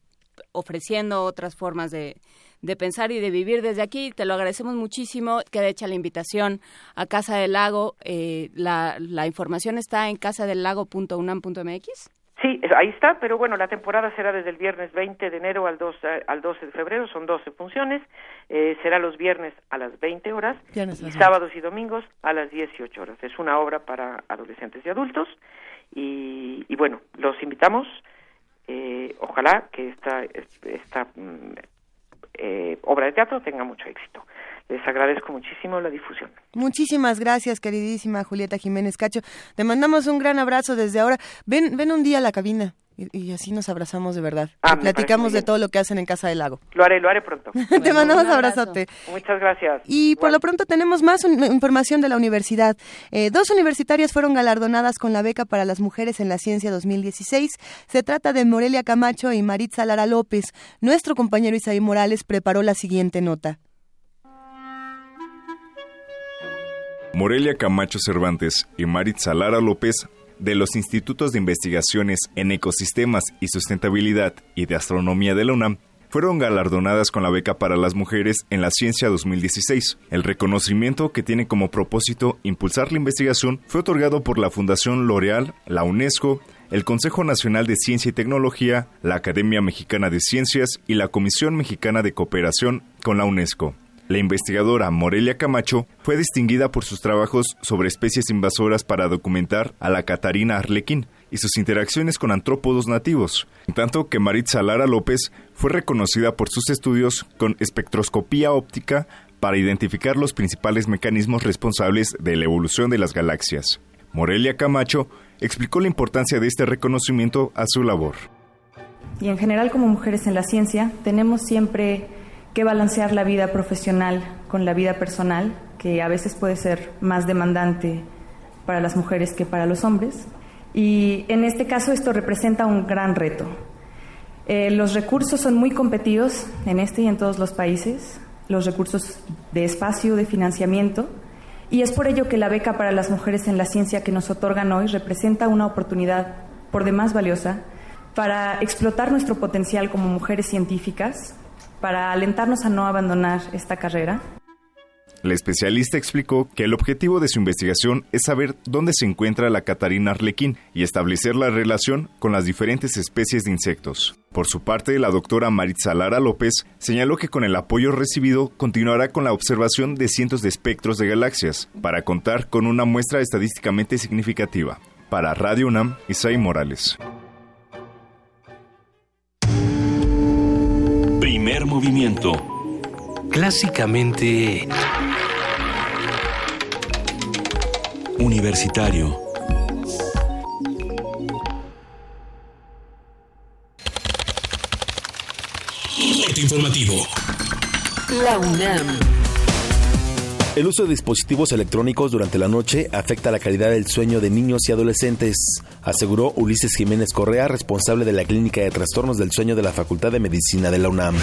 ofreciendo otras formas de, de pensar y de vivir desde aquí. Te lo agradecemos muchísimo. Queda hecha la invitación a Casa del Lago. Eh, la, la información está en casadelago.unam.mx. Sí, ahí está, pero bueno, la temporada será desde el viernes 20 de enero al 2, eh, al 12 de febrero, son 12 funciones, eh, será los viernes a las 20 horas Viernes y las sábados y domingos a las 18 horas. Es una obra para adolescentes y adultos y, y bueno, los invitamos, eh, ojalá que esta, esta mm, eh, obra de teatro tenga mucho éxito. Les agradezco muchísimo la difusión. Muchísimas gracias, queridísima Julieta Jiménez Cacho. Te mandamos un gran abrazo desde ahora. Ven, ven un día a la cabina y, y así nos abrazamos de verdad. Ah, Y platicamos de todo lo que hacen en Casa del Lago. Lo haré, lo haré pronto. Te mandamos un abrazo. abrazote. Muchas gracias. Y por lo pronto tenemos más un- información de la universidad. Eh, dos universitarias fueron galardonadas con la beca para las mujeres en la ciencia 2016. Se trata de Morelia Camacho y Maritza Lara López. Nuestro compañero Isaí Morales preparó la siguiente nota. Morelia Camacho Cervantes y Maritza Lara López de los Institutos de Investigaciones en Ecosistemas y Sustentabilidad y de Astronomía de la UNAM fueron galardonadas con la beca para las mujeres en la ciencia 2016. El reconocimiento que tiene como propósito impulsar la investigación fue otorgado por la Fundación L'Oreal, la UNESCO, el Consejo Nacional de Ciencia y Tecnología, la Academia Mexicana de Ciencias y la Comisión Mexicana de Cooperación con la UNESCO. La investigadora Morelia Camacho fue distinguida por sus trabajos sobre especies invasoras para documentar a la Catarina arlequín y sus interacciones con antrópodos nativos, en tanto que Maritza Lara López fue reconocida por sus estudios con espectroscopía óptica para identificar los principales mecanismos responsables de la evolución de las galaxias. Morelia Camacho explicó la importancia de este reconocimiento a su labor. Y en general como mujeres en la ciencia tenemos siempre que balancear la vida profesional con la vida personal, que a veces puede ser más demandante para las mujeres que para los hombres. Y en este caso esto representa un gran reto. Eh, los recursos son muy competidos en este y en todos los países, los recursos de espacio, de financiamiento, y es por ello que la beca para las mujeres en la ciencia que nos otorgan hoy representa una oportunidad por demás valiosa para explotar nuestro potencial como mujeres científicas, para alentarnos a no abandonar esta carrera. La especialista explicó que el objetivo de su investigación es saber dónde se encuentra la Catarina arlequín y establecer la relación con las diferentes especies de insectos. Por su parte, la doctora Maritza Lara López señaló que con el apoyo recibido continuará con la observación de cientos de espectros de galaxias para contar con una muestra estadísticamente significativa. Para Radio UNAM, Isai Morales. Primer movimiento. Clásicamente... Universitario. Corte informativo. La UNAM. El uso de dispositivos electrónicos durante la noche afecta la calidad del sueño de niños y adolescentes, aseguró Ulises Jiménez Correa, responsable de la Clínica de Trastornos del Sueño de la Facultad de Medicina de la UNAM.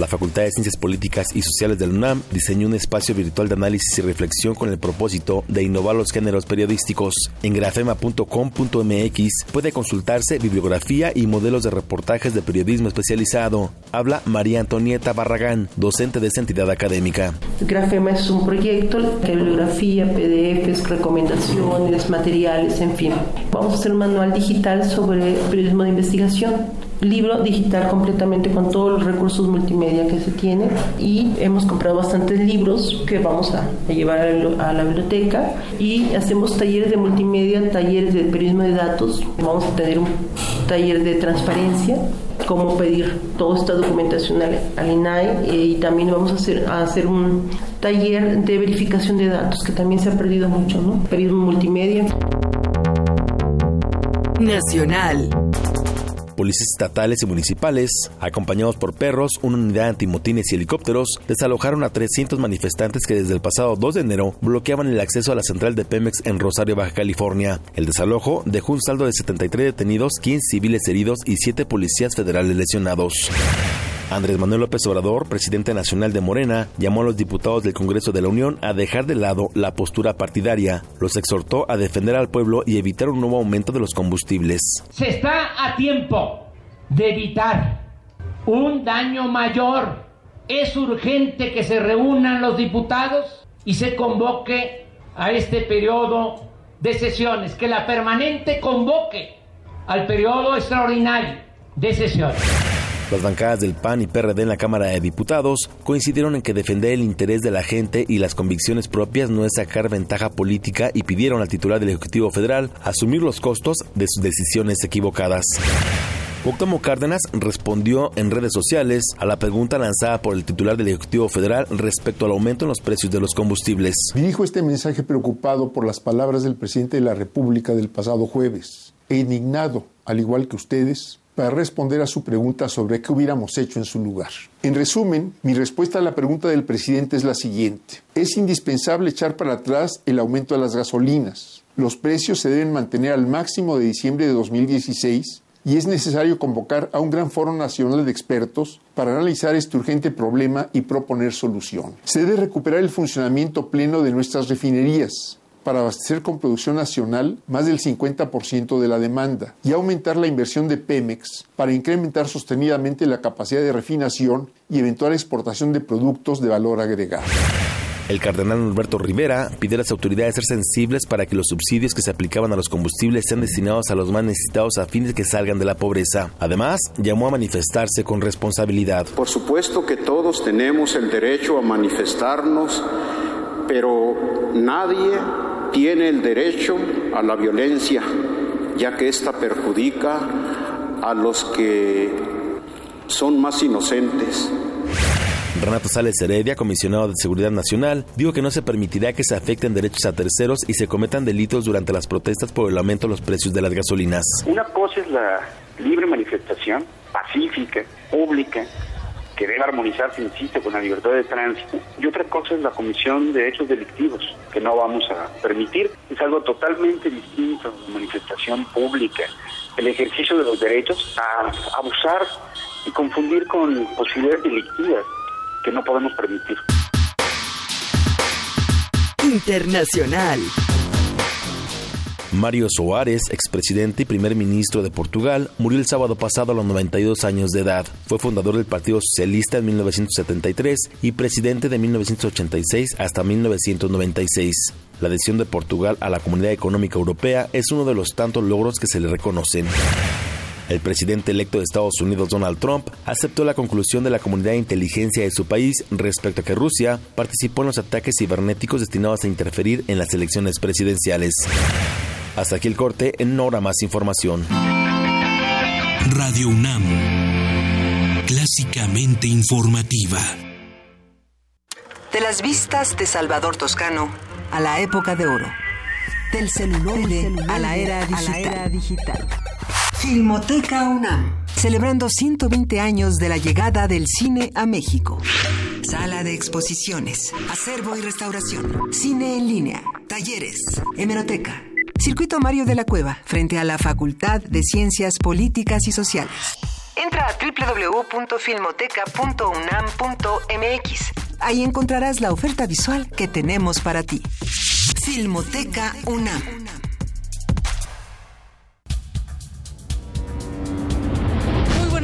La Facultad de Ciencias Políticas y Sociales del UNAM diseñó un espacio virtual de análisis y reflexión con el propósito de innovar los géneros periodísticos. En grafema.com.mx puede consultarse bibliografía y modelos de reportajes de periodismo especializado. Habla María Antonieta Barragán, docente de esa entidad académica. Grafema es un proyecto que bibliografía, PDFs, recomendaciones, materiales, en fin. Vamos a hacer un manual digital sobre periodismo de investigación libro digital completamente con todos los recursos multimedia que se tiene y hemos comprado bastantes libros que vamos a, a llevar a la biblioteca y hacemos talleres de multimedia, talleres de periodismo de datos, vamos a tener un taller de transparencia cómo pedir toda esta documentación al, al INAI eh, y también vamos a hacer, a hacer un taller de verificación de datos que también se ha perdido mucho, ¿no? Periodismo multimedia. Nacional. Policías estatales y municipales, acompañados por perros, una unidad antimotines y helicópteros, desalojaron a 300 manifestantes que desde el pasado 2 de enero bloqueaban el acceso a la central de Pemex en Rosario, Baja California. El desalojo dejó un saldo de 73 detenidos, 15 civiles heridos y 7 policías federales lesionados. Andrés Manuel López Obrador, presidente nacional de Morena, llamó a los diputados del Congreso de la Unión a dejar de lado la postura partidaria. Los exhortó a defender al pueblo y evitar un nuevo aumento de los combustibles. Se está a tiempo de evitar un daño mayor. Es urgente que se reúnan los diputados y se convoque a este periodo de sesiones, que la permanente convoque al periodo extraordinario de sesiones. Las bancadas del PAN y PRD en la Cámara de Diputados coincidieron en que defender el interés de la gente y las convicciones propias no es sacar ventaja política y pidieron al titular del Ejecutivo Federal asumir los costos de sus decisiones equivocadas. Cuauhtémoc Cárdenas respondió en redes sociales a la pregunta lanzada por el titular del Ejecutivo Federal respecto al aumento en los precios de los combustibles. Dirijo este mensaje preocupado por las palabras del presidente de la República del pasado jueves e indignado, al igual que ustedes, para responder a su pregunta sobre qué hubiéramos hecho en su lugar. En resumen, mi respuesta a la pregunta del presidente es la siguiente. Es indispensable echar para atrás el aumento de las gasolinas. Los precios se deben mantener al máximo de diciembre de 2016 y es necesario convocar a un gran foro nacional de expertos para analizar este urgente problema y proponer solución. Se debe recuperar el funcionamiento pleno de nuestras refinerías para abastecer con producción nacional más del 50% de la demanda y aumentar la inversión de Pemex para incrementar sostenidamente la capacidad de refinación y eventual exportación de productos de valor agregado. El cardenal Norberto Rivera pide a las autoridades ser sensibles para que los subsidios que se aplicaban a los combustibles sean destinados a los más necesitados a fin de que salgan de la pobreza. Además, llamó a manifestarse con responsabilidad. Por supuesto que todos tenemos el derecho a manifestarnos, pero nadie tiene el derecho a la violencia, ya que ésta perjudica a los que son más inocentes. Renato Sales Heredia, comisionado de Seguridad Nacional, dijo que no se permitirá que se afecten derechos a terceros y se cometan delitos durante las protestas por el aumento de los precios de las gasolinas. Una cosa es la libre manifestación pacífica, pública, que debe armonizarse, insisto, con la libertad de tránsito. Y otra cosa es la comisión de hechos delictivos, que no vamos a permitir. Es algo totalmente distinto a la manifestación pública, el ejercicio de los derechos a abusar y confundir con posibilidades delictivas que no podemos permitir. Internacional. Mário Soares, expresidente y primer ministro de Portugal, murió el sábado pasado a los 92 años de edad. Fue fundador del Partido Socialista en 1973 y presidente de 1986 hasta 1996. La adhesión de Portugal a la Comunidad Económica Europea es uno de los tantos logros que se le reconocen. El presidente electo de Estados Unidos, Donald Trump, aceptó la conclusión de la comunidad de inteligencia de su país respecto a que Rusia participó en los ataques cibernéticos destinados a interferir en las elecciones presidenciales. Hasta aquí el corte, en hora más información. Radio UNAM. clásicamente informativa. De las vistas de Salvador Toscano a la época de oro. Del celuloide, a, la era digital. Filmoteca UNAM, celebrando 120 años de la llegada del cine a México. Sala de exposiciones, acervo y restauración, cine en línea, talleres, hemeroteca. Circuito Mario de la Cueva, frente a la Facultad de Ciencias Políticas y Sociales. Entra a www.filmoteca.unam.mx. Ahí encontrarás la oferta visual que tenemos para ti. Filmoteca UNAM.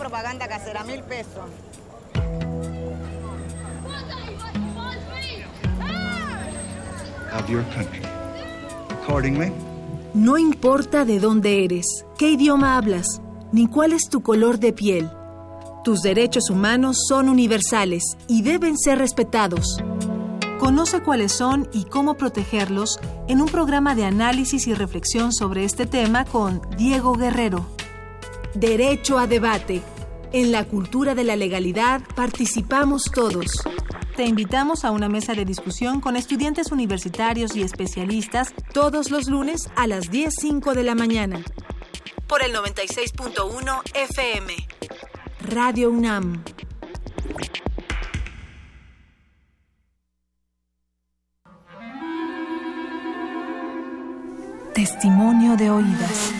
Propaganda casera, mil pesos. of your country. Accordingly, No importa de dónde eres, qué idioma hablas, ni cuál es tu color de piel. Tus derechos humanos son universales y deben ser respetados. Conoce cuáles son y cómo protegerlos en un programa de análisis y reflexión sobre este tema con Diego Guerrero. Derecho a debate. En la cultura de la legalidad participamos todos. Te invitamos a una mesa de discusión con estudiantes universitarios y especialistas todos los lunes a las 10.05 de la mañana. Por el 96.1 FM. Radio UNAM. Testimonio de oídas.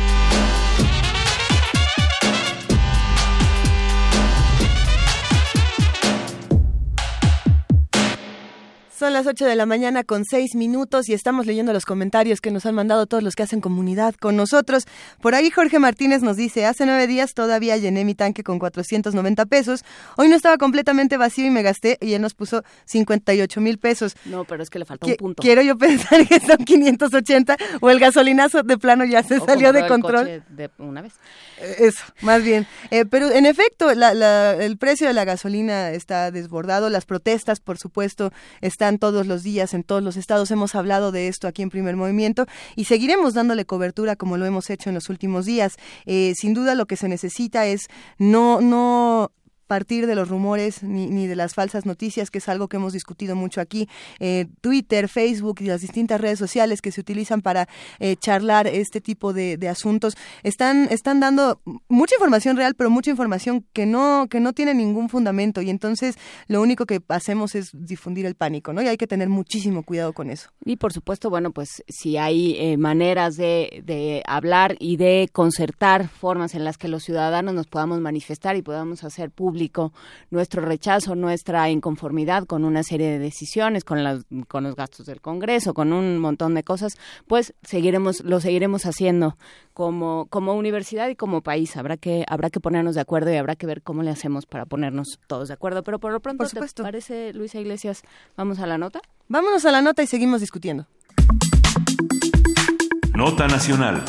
Son las 8 de la mañana con 6 minutos y estamos leyendo los comentarios que nos han mandado todos los que hacen comunidad con nosotros. Por ahí Jorge Martínez nos dice, hace nueve días todavía llené mi tanque con 490 pesos. Hoy no estaba completamente vacío y me gasté y él nos puso 58 mil pesos. No, pero es que le falta un punto. Quiero yo pensar que son 580 o el gasolinazo de plano ya se O salió de compró el control. coche de una vez. Eh, Eso, más bien. Eh, pero en efecto, la- la- el precio de la gasolina está desbordado. Las protestas, por supuesto, están todos los días en todos los estados. Hemos hablado de esto aquí en Primer Movimiento y seguiremos dándole cobertura como lo hemos hecho en los últimos días. Eh, sin duda, lo que se necesita es no, no partir de los rumores ni, ni, de las falsas noticias, que es algo que hemos discutido mucho aquí. Eh, Twitter, Facebook y las distintas redes sociales que se utilizan para eh, charlar este tipo de, de, asuntos están, están dando mucha información real, pero mucha información que no, que no tiene ningún fundamento. Y entonces lo único que hacemos es difundir el pánico, ¿no? Y hay que tener muchísimo cuidado con eso. Y por supuesto, bueno, pues si hay eh, maneras de, de hablar y de concertar formas en las que los ciudadanos nos podamos manifestar y podamos hacer público nuestro rechazo, nuestra inconformidad con una serie de decisiones, con, las, con los gastos del Congreso, con un montón de cosas, pues seguiremos, lo seguiremos haciendo como, como universidad y como país. Habrá que, habrá que ponernos de acuerdo y habrá que ver cómo le hacemos para ponernos todos de acuerdo. Pero por lo pronto, por ¿te parece, Luisa Iglesias? ¿Vamos a la nota? Vámonos a la nota y seguimos discutiendo. Nota Nacional.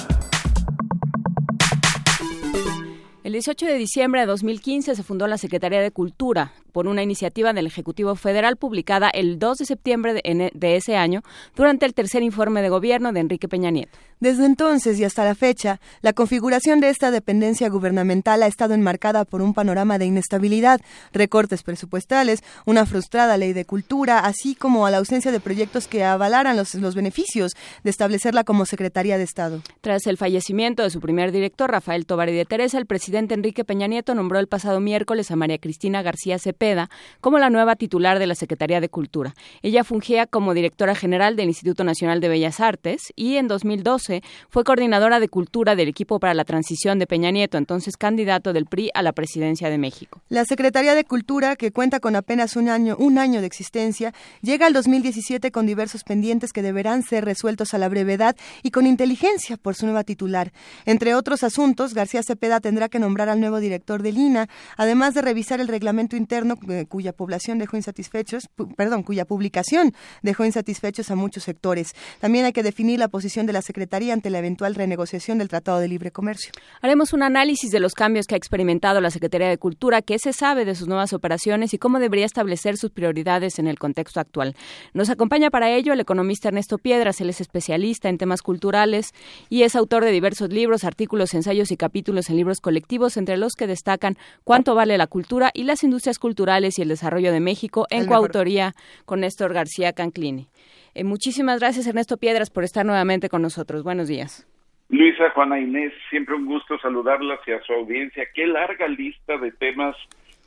El 18 de diciembre de 2015 se fundó la Secretaría de Cultura por una iniciativa del Ejecutivo Federal publicada el 2 de septiembre de, de, ese año durante el tercer informe de gobierno de Enrique Peña Nieto. Desde entonces y hasta la fecha, la configuración de esta dependencia gubernamental ha estado enmarcada por un panorama de inestabilidad, recortes presupuestales, una frustrada ley de cultura, así como a la ausencia de proyectos que avalaran los, los beneficios de establecerla como Secretaría de Estado. Tras el fallecimiento de su primer director, Rafael Tobar y de Teresa, el presidente Enrique Peña Nieto nombró el pasado miércoles a María Cristina García Cepeda como la nueva titular de la Secretaría de Cultura. Ella fungía como directora general del Instituto Nacional de Bellas Artes y en 2012 fue coordinadora de cultura del equipo para la transición de Peña Nieto, entonces candidato del PRI a la presidencia de México. La Secretaría de Cultura, que cuenta con apenas un año, un año de existencia, llega al 2017 con diversos pendientes que deberán ser resueltos a la brevedad y con inteligencia por su nueva titular. Entre otros asuntos, García Cepeda tendrá que nombrar al nuevo director del INA, además de revisar el reglamento interno eh, cuya población dejó insatisfechos, perdón, cuya publicación dejó insatisfechos a muchos sectores. También hay que definir la posición de la Secretaría ante la eventual renegociación del Tratado de Libre Comercio. Haremos un análisis de los cambios que ha experimentado la Secretaría de Cultura, qué se sabe de sus nuevas operaciones y cómo debería establecer sus prioridades en el contexto actual. Nos acompaña para ello el economista Ernesto Piedras, él es especialista en temas culturales y es autor de diversos libros, artículos, ensayos y capítulos en libros colectivos, entre los que destacan Cuánto vale la cultura y las industrias culturales y el desarrollo de México, en coautoría con Néstor García Canclini. Eh, muchísimas gracias, Ernesto Piedras, por estar nuevamente con nosotros. Buenos días. Luisa, Juana Inés, siempre un gusto saludarlas y a su audiencia. Qué larga lista de temas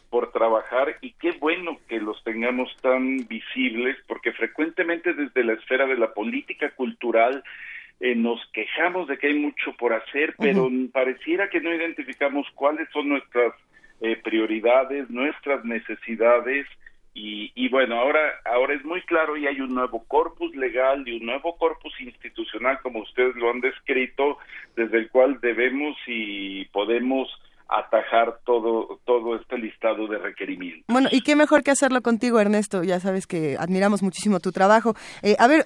por trabajar y qué bueno que los tengamos tan visibles, porque frecuentemente desde la esfera de la política cultural eh, nos quejamos de que hay mucho por hacer, pero uh -huh. pareciera que no identificamos cuáles son nuestras eh, prioridades, nuestras necesidades y, y, bueno, ahora, ahora es muy claro y hay un nuevo corpus legal y un nuevo corpus institucional, como ustedes lo han descrito, desde el cual debemos y podemos atajar todo todo este listado de requerimientos. Bueno, y qué mejor que hacerlo contigo, Ernesto. Ya sabes que admiramos muchísimo tu trabajo. Eh, a ver,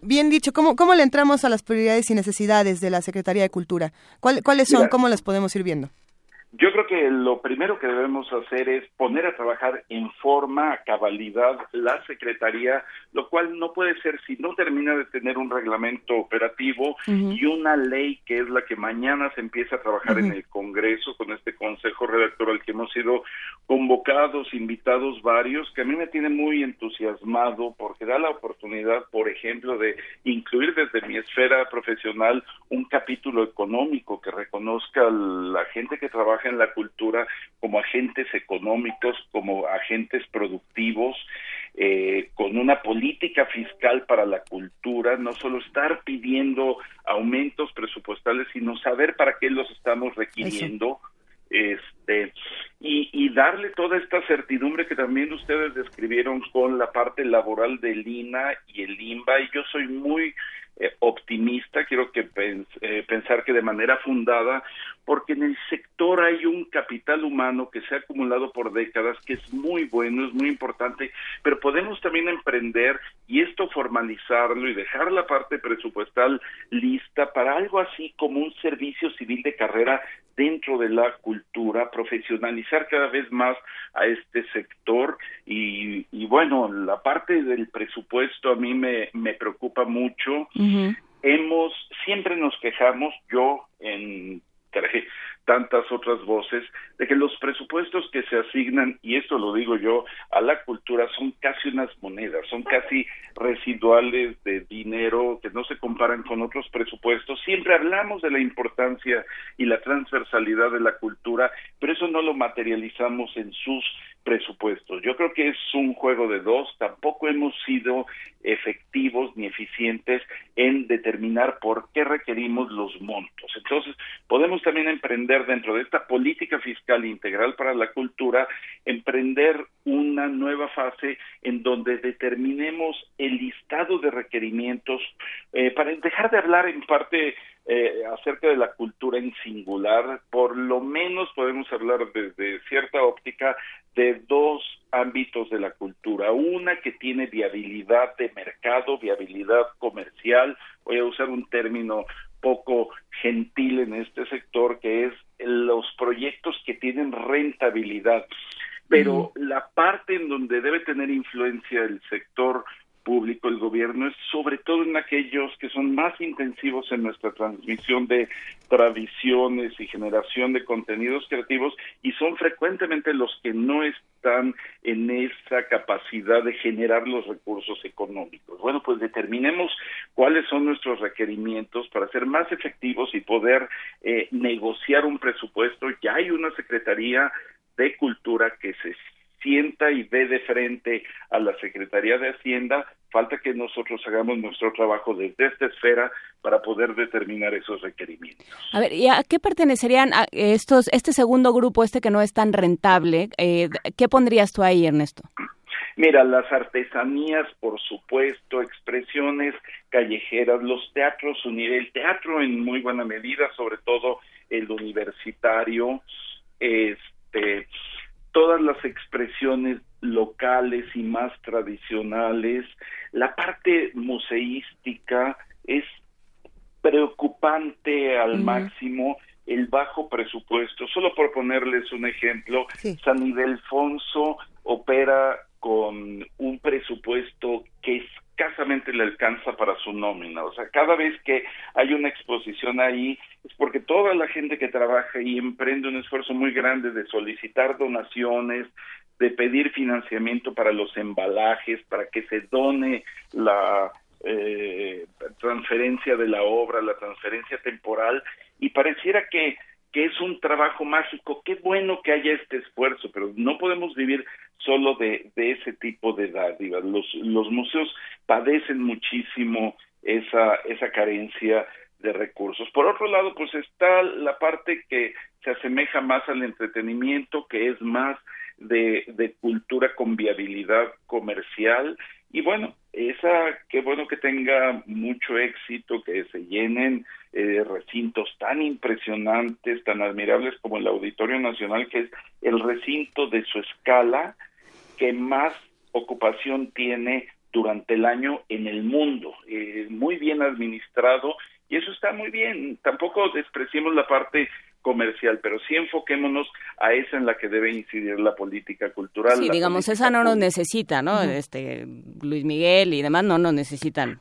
bien dicho, ¿cómo, ¿cómo le entramos a las prioridades y necesidades de la Secretaría de Cultura? ¿Cuál, ¿Cuáles son? Mira, ¿Cómo las podemos ir viendo? Yo creo que lo primero que debemos hacer es poner a trabajar en forma, a cabalidad, la Secretaría, lo cual no puede ser si no termina de tener un reglamento operativo uh -huh. y una ley que es la que mañana se empieza a trabajar uh -huh. en el Congreso con este Consejo Redactor al que hemos sido convocados, invitados varios, que a mí me tiene muy entusiasmado porque da la oportunidad, por ejemplo, de incluir desde mi esfera profesional un capítulo económico que reconozca a la gente que trabaja en la cultura como agentes económicos, como agentes productivos, eh, con una política fiscal para la cultura, no solo estar pidiendo aumentos presupuestales, sino saber para qué los estamos requiriendo. Este, y, y darle toda esta certidumbre que también ustedes describieron con la parte laboral del INA y el INBA, y yo soy muy eh, optimista, quiero que pens eh, pensar que de manera fundada, porque en el sector hay un capital humano que se ha acumulado por décadas, que es muy bueno, es muy importante, pero podemos también emprender y esto formalizarlo y dejar la parte presupuestal lista para algo así como un servicio civil de carrera dentro de la cultura, profesionalizar cada vez más a este sector y, y bueno, la parte del presupuesto a mí me, me preocupa mucho. Uh -huh. Hemos, siempre nos quejamos, yo en Quiero decir, tantas otras voces, de que los presupuestos que se asignan, y esto lo digo yo, a la cultura son casi unas monedas, son casi residuales de dinero que no se comparan con otros presupuestos. Siempre hablamos de la importancia y la transversalidad de la cultura, pero eso no lo materializamos en sus presupuestos. Yo creo que es un juego de dos, tampoco hemos sido efectivos ni eficientes en determinar por qué requerimos los montos. Entonces, podemos también emprender dentro de esta política fiscal integral para la cultura, emprender una nueva fase en donde determinemos el listado de requerimientos eh, para dejar de hablar en parte eh, acerca de la cultura en singular, por lo menos podemos hablar desde cierta óptica de dos ámbitos de la cultura. Una que tiene viabilidad de mercado, viabilidad comercial, voy a usar un término poco gentil en este sector, que es los proyectos que tienen rentabilidad. Pero la parte en donde debe tener influencia el sector público, el gobierno, es sobre todo en aquellos que son más intensivos en nuestra transmisión de tradiciones y generación de contenidos creativos y son frecuentemente los que no están en esa capacidad de generar los recursos económicos. Bueno, pues determinemos cuáles son nuestros requerimientos para ser más efectivos y poder eh, negociar un presupuesto. Ya hay una Secretaría de Cultura que se sienta y ve de frente a la Secretaría de Hacienda, falta que nosotros hagamos nuestro trabajo desde esta esfera para poder determinar esos requerimientos. A ver, ¿y a qué pertenecerían estos, este segundo grupo, este que no es tan rentable? Eh, ¿Qué pondrías tú ahí, Ernesto? Mira, las artesanías, por supuesto, expresiones callejeras, los teatros, el teatro en muy buena medida, sobre todo el universitario, este, todas las expresiones locales y más tradicionales. La parte museística es preocupante al máximo el bajo presupuesto. Solo por ponerles un ejemplo, San Ildefonso opera con un presupuesto que escasamente le alcanza para su nómina. O sea, cada vez que hay una exposición ahí, es porque toda la gente que trabaja ahí emprende un esfuerzo muy grande de solicitar donaciones, de pedir financiamiento para los embalajes, para que se done la eh, transferencia de la obra, la transferencia temporal, y pareciera que que es un trabajo mágico. Qué bueno que haya este esfuerzo, pero no podemos vivir solo de, de ese tipo de dádivas. Los, los museos padecen muchísimo esa, esa carencia de recursos. Por otro lado, pues está la parte que se asemeja más al entretenimiento, que es más de, de cultura con viabilidad comercial. Y bueno, esa, qué bueno que tenga mucho éxito, que se llenen eh, recintos tan impresionantes, tan admirables como el Auditorio Nacional, que es el recinto de su escala que más ocupación tiene durante el año en el mundo, eh, muy bien administrado y eso está muy bien. Tampoco despreciemos la parte comercial, pero sí enfoquémonos a esa en la que debe incidir la política cultural. Sí, digamos, esa no nos necesita, ¿no? Este Luis Miguel y demás no nos necesitan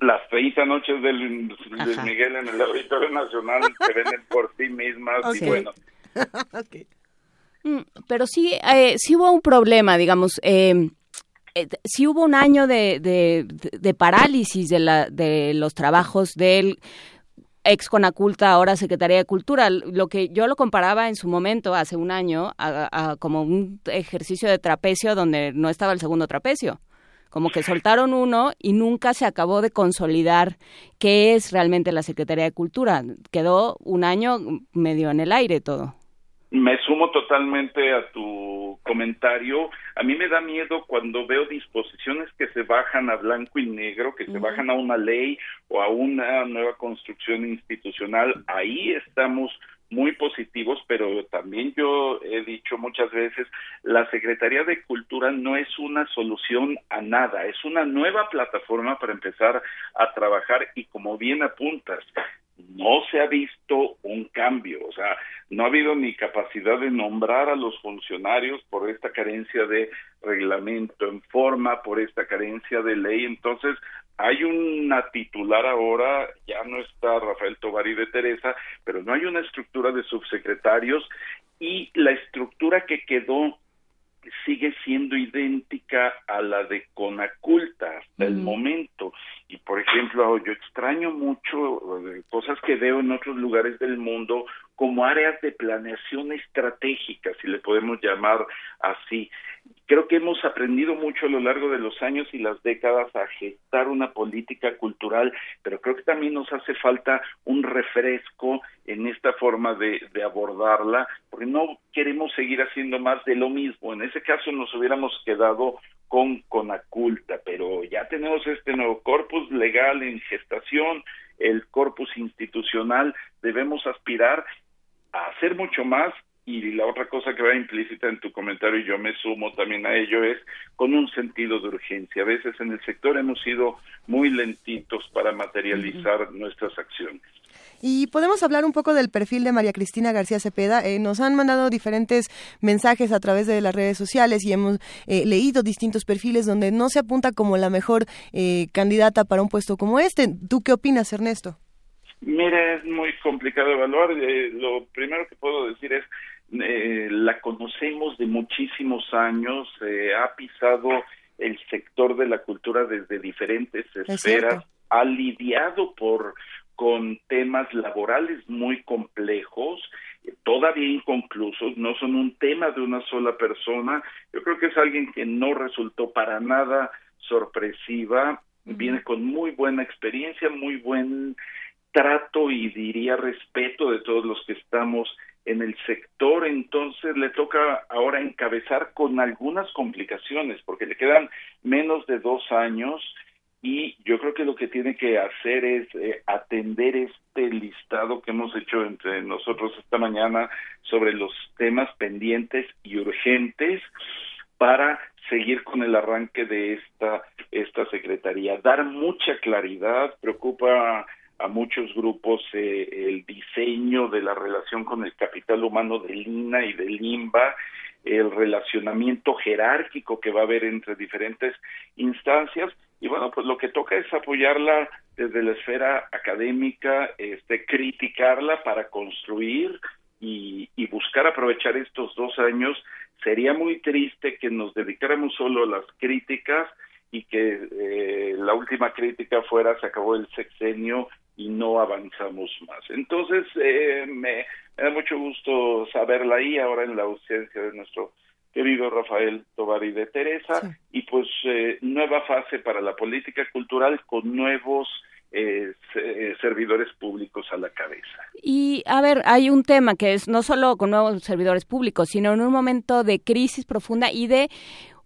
las 30 noches de Luis Miguel en el Auditorio Nacional se venden por sí mismas y bueno. Mm, pero sí, eh, sí hubo un problema, digamos, eh, eh, sí hubo un año de, de, parálisis de, la, de los trabajos del ex Conaculta, ahora Secretaría de Cultura. Lo que yo lo comparaba en su momento, hace un año, a, como un ejercicio de trapecio donde no estaba el segundo trapecio como que soltaron uno y nunca se acabó de consolidar qué es realmente la Secretaría de Cultura. Quedó un año medio en el aire todo. Me sumo totalmente a tu comentario. A mí me da miedo cuando veo disposiciones que se bajan a blanco y negro, que se bajan a una ley o a una nueva construcción institucional. Ahí estamos muy positivos, pero también yo he dicho muchas veces, la Secretaría de Cultura no es una solución a nada, es una nueva plataforma para empezar a trabajar y como bien apuntas, no se ha visto un cambio, o sea, no ha habido ni capacidad de nombrar a los funcionarios por esta carencia de reglamento en forma, por esta carencia de ley, entonces hay una titular ahora, ya no está Rafael Tovari de Teresa, pero no hay una estructura de subsecretarios y la estructura que quedó sigue siendo idéntica a la de Conaculta hasta el momento. Y por ejemplo, yo extraño mucho eh, cosas que veo en otros lugares del mundo como áreas de planeación estratégica, si le podemos llamar así. Creo que hemos aprendido mucho a lo largo de los años y las décadas a gestar una política cultural, pero creo que también nos hace falta un refresco en esta forma de, abordarla, porque no queremos seguir haciendo más de lo mismo. En ese caso nos hubiéramos quedado con Conaculta, pero ya tenemos este nuevo corpus legal en gestación, el corpus institucional, debemos aspirar a hacer mucho más y la otra cosa que va implícita en tu comentario y yo me sumo también a ello es con un sentido de urgencia. A veces en el sector hemos sido muy lentitos para materializar nuestras acciones. Y podemos hablar un poco del perfil de María Cristina García Cepeda. Eh, nos han mandado diferentes mensajes a través de las redes sociales y hemos eh, leído distintos perfiles donde no se apunta como la mejor eh, candidata para un puesto como este. ¿Tú qué opinas, Ernesto? Mira, es muy complicado evaluar. lo primero que puedo decir es eh, la conocemos de muchísimos años, eh, ha pisado el sector de la cultura desde diferentes esferas, ha lidiado por con temas laborales muy complejos, todavía inconclusos, no son un tema de una sola persona. Yo creo que es alguien que no resultó para nada sorpresiva, viene con muy buena experiencia, muy buen trato y diría respeto de todos los que estamos en el sector, entonces le toca ahora encabezar con algunas complicaciones, porque le quedan menos de dos años y yo creo que lo que tiene que hacer es eh, atender este listado que hemos hecho entre nosotros esta mañana sobre los temas pendientes y urgentes para seguir con el arranque de esta esta secretaría. Dar mucha claridad preocupa a muchos grupos eh, el diseño de la relación con el capital humano del INA y del INBA, el relacionamiento jerárquico que va a haber entre diferentes instancias y bueno, pues lo que toca es apoyarla desde la esfera académica, este, criticarla para construir y, y buscar aprovechar estos dos años. Sería muy triste que nos dedicáramos solo a las críticas y que eh, la última crítica fuera se acabó el sexenio y no avanzamos más. Entonces, eh, me, da mucho gusto saberla ahí, ahora en la ausencia de nuestro querido Rafael Tovari de Teresa, y pues eh, nueva fase para la política cultural con nuevos eh, servidores públicos a la cabeza. Y a ver, hay un tema que es no solo con nuevos servidores públicos, sino en un momento de crisis profunda y de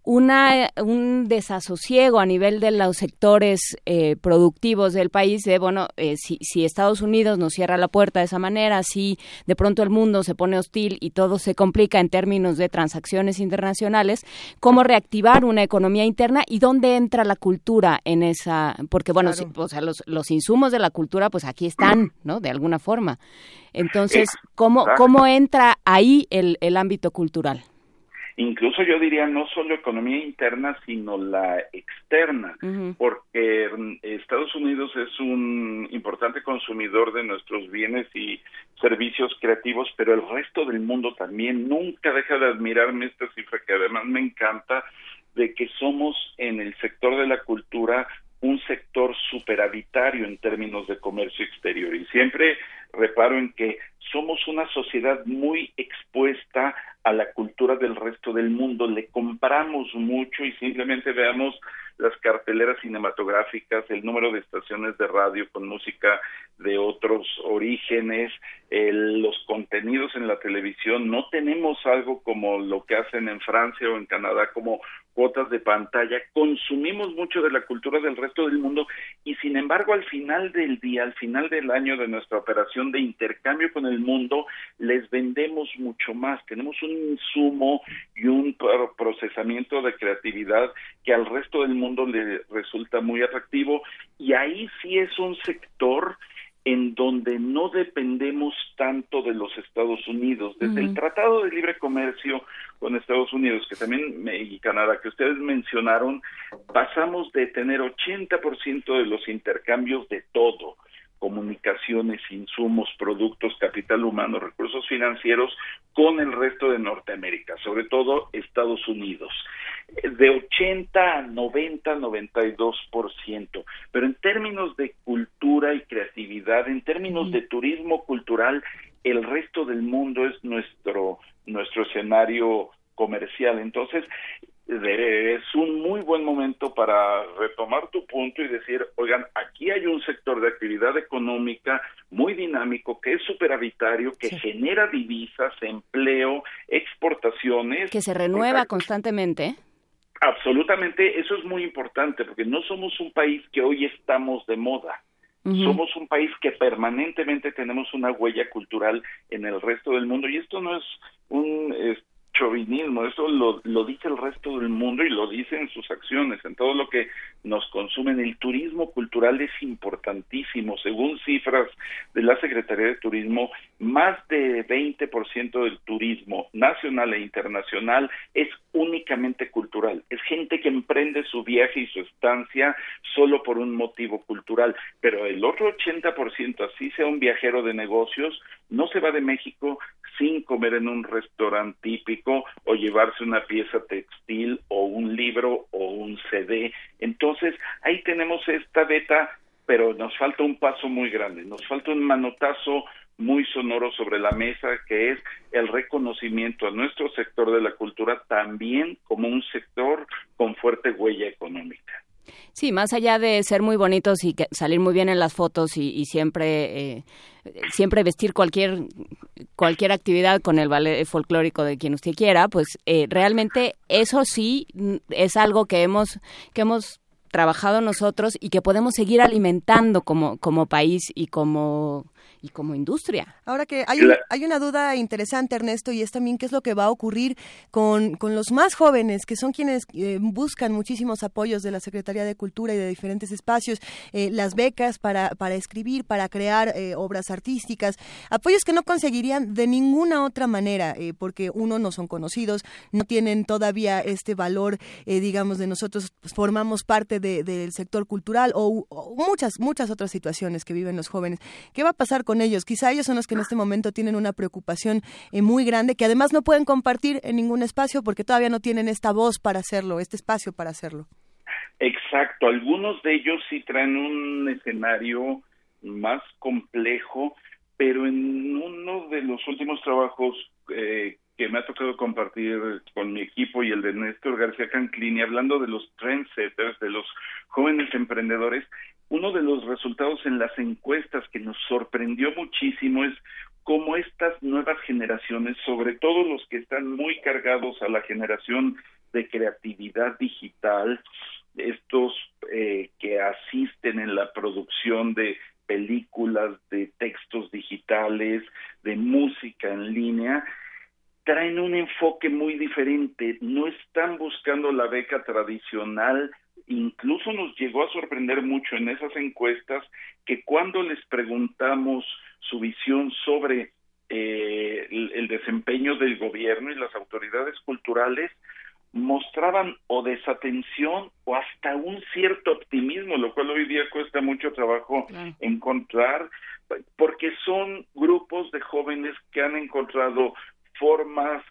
una, un desasosiego a nivel de los sectores eh, productivos del país de, bueno, eh, si, si, Estados Unidos nos cierra la puerta de esa manera, si de pronto el mundo se pone hostil y todo se complica en términos de transacciones internacionales, ¿cómo reactivar una economía interna y dónde entra la cultura en esa? Porque, bueno, o sea, los, los insumos de la cultura, pues aquí están, ¿no? De alguna forma. Entonces, ¿cómo, cómo entra ahí el, el ámbito cultural? Incluso yo diría no solo economía interna, sino la externa, porque Estados Unidos es un importante consumidor de nuestros bienes y servicios creativos, pero el resto del mundo también. Nunca deja de admirarme esta cifra que además me encanta de que somos en el sector de la cultura un sector superavitario en términos de comercio exterior y siempre reparo en que somos una sociedad muy expuesta a la cultura del resto del mundo, le compramos mucho y simplemente veamos las carteleras cinematográficas, el número de estaciones de radio con música de otros orígenes, los contenidos en la televisión. No tenemos algo como lo que hacen en Francia o en Canadá como cuotas de pantalla. Consumimos mucho de la cultura del resto del mundo y sin embargo al final del día, al final del año de nuestra operación de intercambio con el mundo, les vendemos mucho más. Tenemos un insumo y un procesamiento de creatividad que al resto del mundo le resulta muy atractivo y ahí sí es un sector en donde no dependemos tanto de los Estados Unidos. Desde el Tratado de Libre Comercio con Estados Unidos, que también y Canadá, que ustedes mencionaron, pasamos de tener 80% de los intercambios de todo, comunicaciones, insumos, productos, capital humano, recursos financieros con el resto de Norteamérica, sobre todo Estados Unidos, de 80 a 90, 92%. Pero en términos de cultura y creatividad, en términos de turismo cultural, el resto del mundo es nuestro nuestro escenario comercial. Entonces, es un muy buen momento para retomar tu punto y decir, oigan, aquí hay un sector de actividad económica muy dinámico, que es superavitario, que genera divisas, empleo, exportaciones. Que se renueva constantemente. Absolutamente, eso es muy importante, porque no somos un país que hoy estamos de moda. Somos un país que permanentemente tenemos una huella cultural en el resto del mundo y esto no es un chauvinismo, eso lo, lo dice el resto del mundo y lo dice en sus acciones, en todo lo que nos consumen. El turismo cultural es importantísimo. Según cifras de la Secretaría de Turismo, más de 20% del turismo nacional e internacional es únicamente cultural. Es gente que emprende su viaje y su estancia solo por un motivo cultural. Pero el otro 80%, así sea un viajero de negocios, no se va de México sin comer en un restaurante típico o llevarse una pieza textil o un libro o un CD. Entonces, ahí tenemos esta beta, pero nos falta un paso muy grande, nos falta un manotazo muy sonoro sobre la mesa, que es el reconocimiento a nuestro sector de la cultura también como un sector con fuerte huella económica. Sí, más allá de ser muy bonitos y salir muy bien en las fotos y, siempre eh, siempre vestir cualquier cualquier actividad con el ballet folclórico de quien usted quiera, pues eh, realmente eso sí mm, es algo que hemos que hemos trabajado nosotros y que podemos seguir alimentando como como país y como y como industria. Ahora que hay, hay una duda interesante, Ernesto, y es también qué es lo que va a ocurrir con, con los más jóvenes, que son quienes eh, buscan muchísimos apoyos de la Secretaría de Cultura y de diferentes espacios, eh, las becas para, para escribir, para crear eh, obras artísticas, apoyos que no conseguirían de ninguna otra manera, porque uno no son conocidos, no tienen todavía este valor, digamos, de nosotros formamos parte del sector cultural o, o, muchas, muchas otras situaciones que viven los jóvenes. ¿Qué va a pasar con ellos. Quizá ellos son los que en este momento tienen una preocupación eh, muy grande que además no pueden compartir en ningún espacio porque todavía no tienen esta voz para hacerlo, este espacio para hacerlo. Exacto, algunos de ellos sí traen un escenario más complejo, pero en uno de los últimos trabajos eh, que me ha tocado compartir con mi equipo y el de Néstor García Canclini, hablando de los trendsetters, de los jóvenes emprendedores, uno de los resultados en las encuestas que nos sorprendió muchísimo es cómo estas nuevas generaciones, sobre todo los que están muy cargados a la generación de creatividad digital, estos eh, que asisten en la producción de películas, de textos digitales, de música en línea, traen un enfoque muy diferente, no están buscando la beca tradicional incluso nos llegó a sorprender mucho en esas encuestas que cuando les preguntamos su visión sobre eh, el, desempeño del gobierno y las autoridades culturales, mostraban o desatención o hasta un cierto optimismo, lo cual hoy día cuesta mucho trabajo encontrar, porque son grupos de jóvenes que han encontrado formas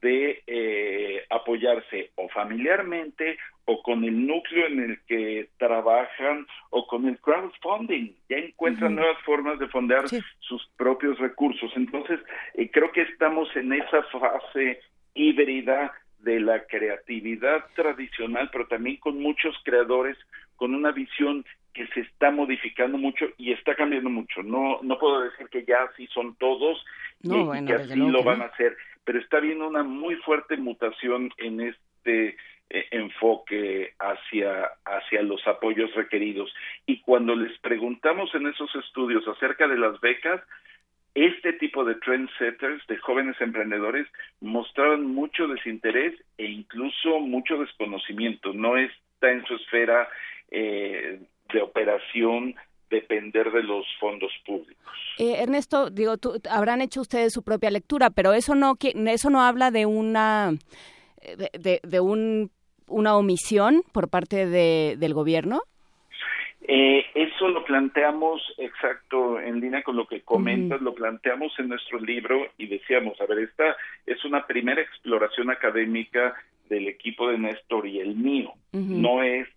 de eh, apoyarse o familiarmente o con el núcleo en el que trabajan o con el crowdfunding. Ya encuentran nuevas formas de fondear sus propios recursos. Entonces, eh, creo que estamos en esa fase híbrida de la creatividad tradicional, pero también con muchos creadores con una visión que se está modificando mucho y está cambiando mucho. No no puedo decir que ya así son todos y, que así lo van a hacer, pero está habiendo una muy fuerte mutación en este eh, enfoque hacia hacia los apoyos requeridos y cuando les preguntamos en esos estudios acerca de las becas este tipo de trendsetters, de jóvenes emprendedores, mostraron mucho desinterés e incluso mucho desconocimiento. No está en su esfera eh, de operación depender de los fondos públicos. Eh, Ernesto, digo, tú, habrán hecho ustedes su propia lectura, pero eso no eso no habla de una de, de un, una omisión por parte de, del gobierno. Eh, eso lo planteamos exacto en línea con lo que comentas, lo planteamos en nuestro libro y decíamos, a ver, esta es una primera exploración académica del equipo de Néstor y el mío, no es,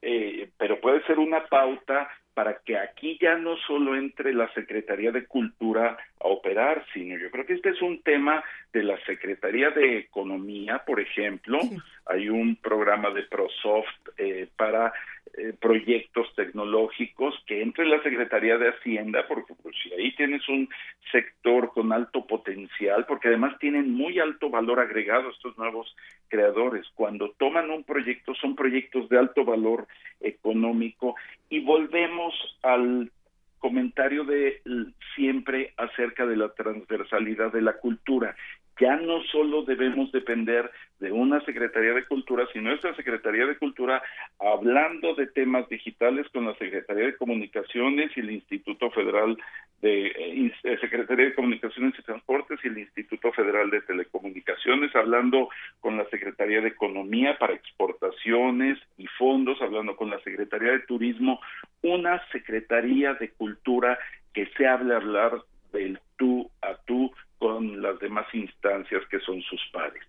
eh, pero puede ser una pauta para que aquí ya no solo entre la Secretaría de Cultura a operar, sino yo creo que este es un tema de la Secretaría de Economía, por ejemplo, hay un programa de ProSoft eh, para eh, proyectos tecnológicos que entre la Secretaría de Hacienda, porque pues, si ahí tienes un sector con alto potencial, porque además tienen muy alto valor agregado estos nuevos creadores. Cuando toman un proyecto, son proyectos de alto valor económico y volvemos al comentario de siempre acerca de la transversalidad de la cultura ya no solo debemos depender de una Secretaría de Cultura, sino esta Secretaría de Cultura hablando de temas digitales con la Secretaría de Comunicaciones y el Instituto Federal de eh, eh, Secretaría de Comunicaciones y Transportes y el Instituto Federal de Telecomunicaciones, hablando con la Secretaría de Economía para exportaciones y fondos, hablando con la Secretaría de Turismo, una Secretaría de Cultura que se hable hablar del tú a tú con las demás instancias que son sus pares.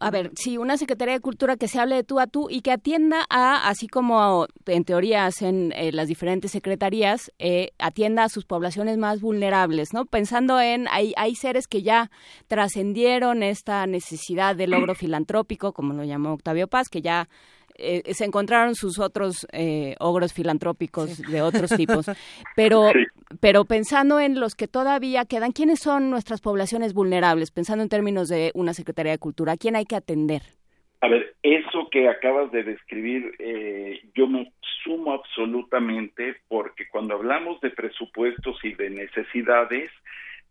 A ver, sí, una Secretaría de Cultura que se hable de tú a tú y que atienda a, así como en teoría hacen eh, las diferentes secretarías, eh, atienda a sus poblaciones más vulnerables, ¿no? Pensando en, hay, hay seres que ya trascendieron esta necesidad de logro filantrópico, como lo llamó Octavio Paz, que ya eh, se encontraron sus otros eh, ogros filantrópicos de otros tipos, pero, pero pensando en los que todavía quedan, ¿quiénes son nuestras poblaciones vulnerables? Pensando en términos de una Secretaría de Cultura, ¿a quién hay que atender? A ver, eso que acabas de describir, eh, yo me sumo absolutamente porque cuando hablamos de presupuestos y de necesidades,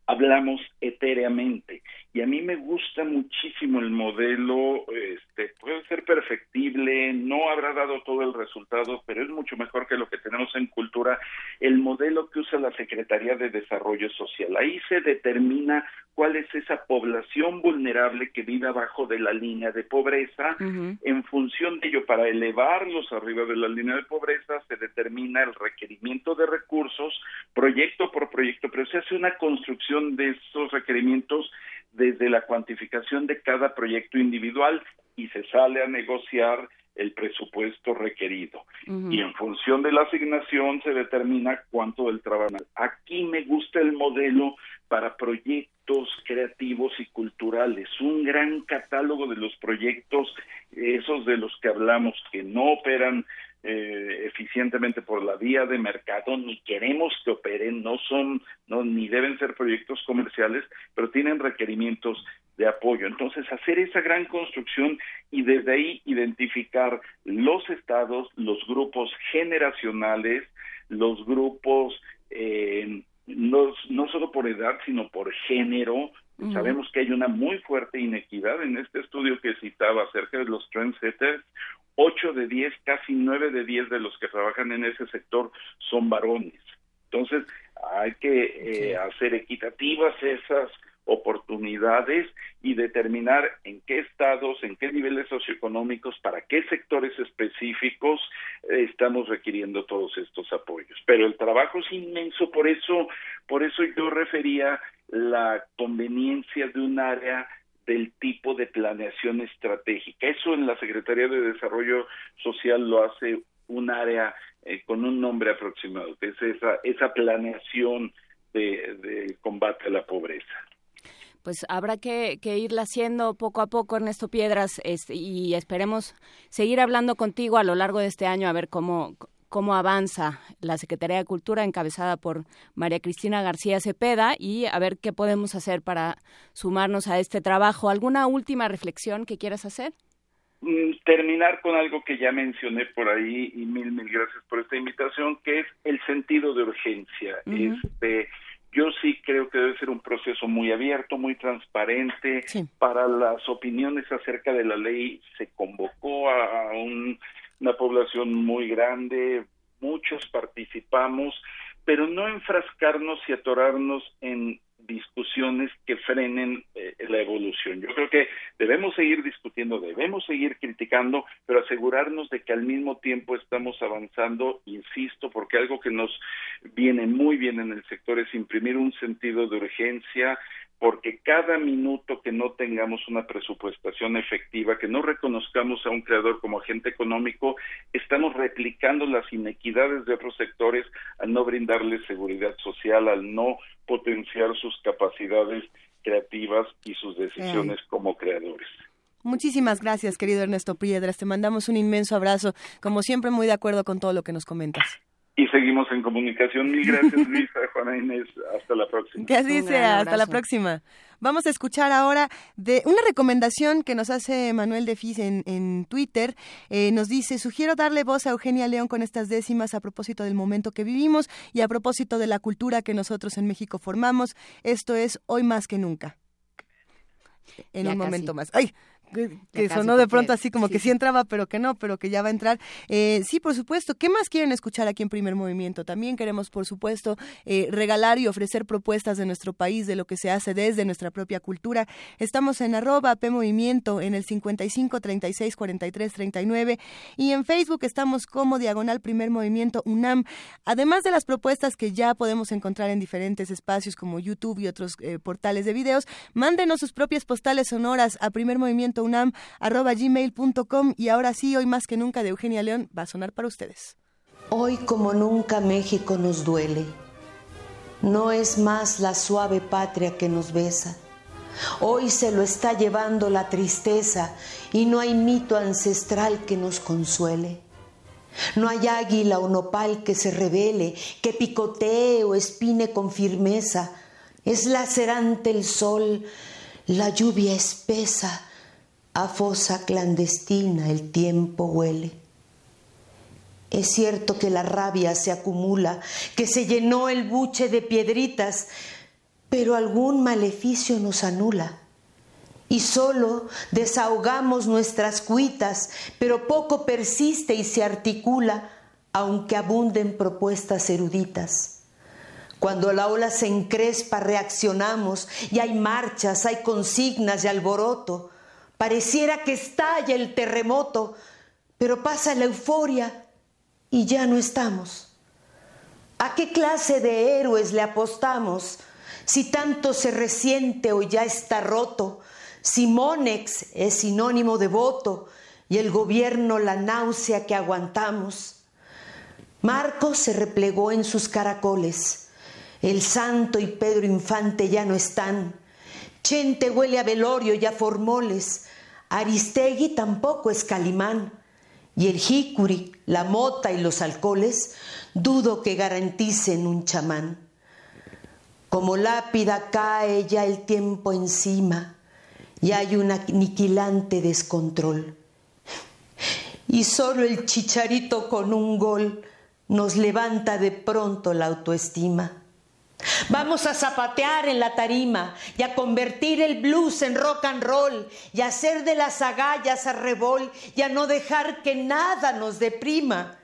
hablamos etéreamente y a mí me gusta muchísimo el modelo, este, puede ser perfectible, no habrá dado todo el resultado, pero es mucho mejor que lo que tenemos en cultura, el modelo que usa la Secretaría de Desarrollo Social. Ahí se determina cuál es esa población vulnerable que vive abajo de la línea de pobreza. En función de ello, para elevarlos arriba de la línea de pobreza, se determina el requerimiento de recursos, proyecto por proyecto, pero se hace una construcción de esos requerimientos desde la cuantificación de cada proyecto individual y se sale a negociar el presupuesto requerido. Y en función de la asignación se determina cuánto del trabajo. Aquí me gusta el modelo para proyectos creativos y culturales, un gran catálogo de los proyectos, esos de los que hablamos, que no operan eh, eficientemente por la vía de mercado, ni queremos que operen, no son, no, ni deben ser proyectos comerciales, pero tienen requerimientos de apoyo. Entonces, hacer esa gran construcción y desde ahí identificar los estados, los grupos generacionales, los grupos eh, no, no solo por edad, sino por género. Sabemos que hay una muy fuerte inequidad en este estudio que citaba acerca de los trendsetters. 8 de 10, casi 9 de 10 de los que trabajan en ese sector son varones. Entonces, hay que eh, hacer equitativas esas oportunidades y determinar en qué estados, en qué niveles socioeconómicos, para qué sectores específicos estamos requiriendo todos estos apoyos. Pero el trabajo es inmenso, por eso, por eso yo refería la conveniencia de un área del tipo de planeación estratégica. Eso en la Secretaría de Desarrollo Social lo hace un área eh, con un nombre aproximado, que es esa, esa planeación de combate a la pobreza pues habrá que, irla haciendo poco a poco, Ernesto Piedras, y esperemos seguir hablando contigo a lo largo de este año a ver cómo, cómo avanza la Secretaría de Cultura encabezada por María Cristina García Cepeda y a ver qué podemos hacer para sumarnos a este trabajo. ¿Alguna última reflexión que quieras hacer? Mm, terminar con algo que ya mencioné por ahí y mil mil gracias por esta invitación que es el sentido de urgencia este yo sí creo que debe ser un proceso muy abierto, muy transparente. Para las opiniones acerca de la ley se convocó a, una población muy grande, muchos participamos, pero no enfrascarnos y atorarnos en discusiones que frenen eh, la evolución. Yo creo que debemos seguir discutiendo, debemos seguir criticando, pero asegurarnos de que al mismo tiempo estamos avanzando, insisto, porque algo que nos viene muy bien en el sector es imprimir un sentido de urgencia, porque cada minuto que no tengamos una presupuestación efectiva, que no reconozcamos a un creador como agente económico, estamos replicando las inequidades de otros sectores al no brindarles seguridad social, al no potenciar sus capacidades creativas y sus decisiones como creadores. Muchísimas gracias, querido Ernesto Piedras. Te mandamos un inmenso abrazo. Como siempre, muy de acuerdo con todo lo que nos comentas. Y seguimos en comunicación. Mil gracias, Luisa, Juana Inés. Hasta la próxima. Que así sea. Hasta la próxima. Vamos a escuchar ahora de una recomendación que nos hace Manuel de Fis en, en Twitter. Eh, nos dice, sugiero darle voz a Eugenia León con estas décimas a propósito del momento que vivimos y a propósito de la cultura que nosotros en México formamos. Esto es hoy más que nunca. En Ya un casi. momento más. ¡Ay! Que, sonó de pronto así como que sí entraba, pero que no, pero que ya va a entrar. Eh, sí, por supuesto. ¿Qué más quieren escuchar aquí en Primer Movimiento? También queremos, por supuesto, eh, regalar y ofrecer propuestas de nuestro país, de lo que se hace desde nuestra propia cultura. Estamos en arroba P Movimiento, en el 55 36 43 39 y en Facebook estamos como Diagonal Primer Movimiento UNAM. Además de las propuestas que ya podemos encontrar en diferentes espacios como YouTube y otros eh, portales de videos, mándenos sus propias postales sonoras a primermovimientounam.gmail.com y ahora sí, hoy más que nunca de Eugenia León va a sonar para ustedes. Hoy como nunca México nos duele. No es más la suave patria que nos besa. Hoy se lo está llevando la tristeza y no hay mito ancestral que nos consuele. No hay águila o nopal que se revele, que picotee o espine con firmeza. Es lacerante el sol, la lluvia espesa, a fosa clandestina el tiempo huele. Es cierto que la rabia se acumula, que se llenó el buche de piedritas, pero algún maleficio nos anula. Y solo desahogamos nuestras cuitas, pero poco persiste y se articula, aunque abunden propuestas eruditas. Cuando la ola se encrespa, reaccionamos y hay marchas, hay consignas y alboroto. Pareciera que estalla el terremoto, pero pasa la euforia y ya no estamos. ¿A qué clase de héroes le apostamos si tanto se resiente o ya está roto? Si Monex es sinónimo de voto y el gobierno la náusea que aguantamos. Marcos se replegó en sus caracoles. El santo y Pedro Infante ya no están. Chente huele a velorio y a formoles. Aristegui tampoco es Calimán. Y el jícuri, la mota y los alcoholes, dudo que garanticen un chamán. Como lápida cae ya el tiempo encima y hay un aniquilante descontrol. Y solo el chicharito con un gol nos levanta de pronto la autoestima. Vamos a zapatear en la tarima y a convertir el blues en rock and roll y a hacer de las agallas a revol y a no dejar que nada nos deprima.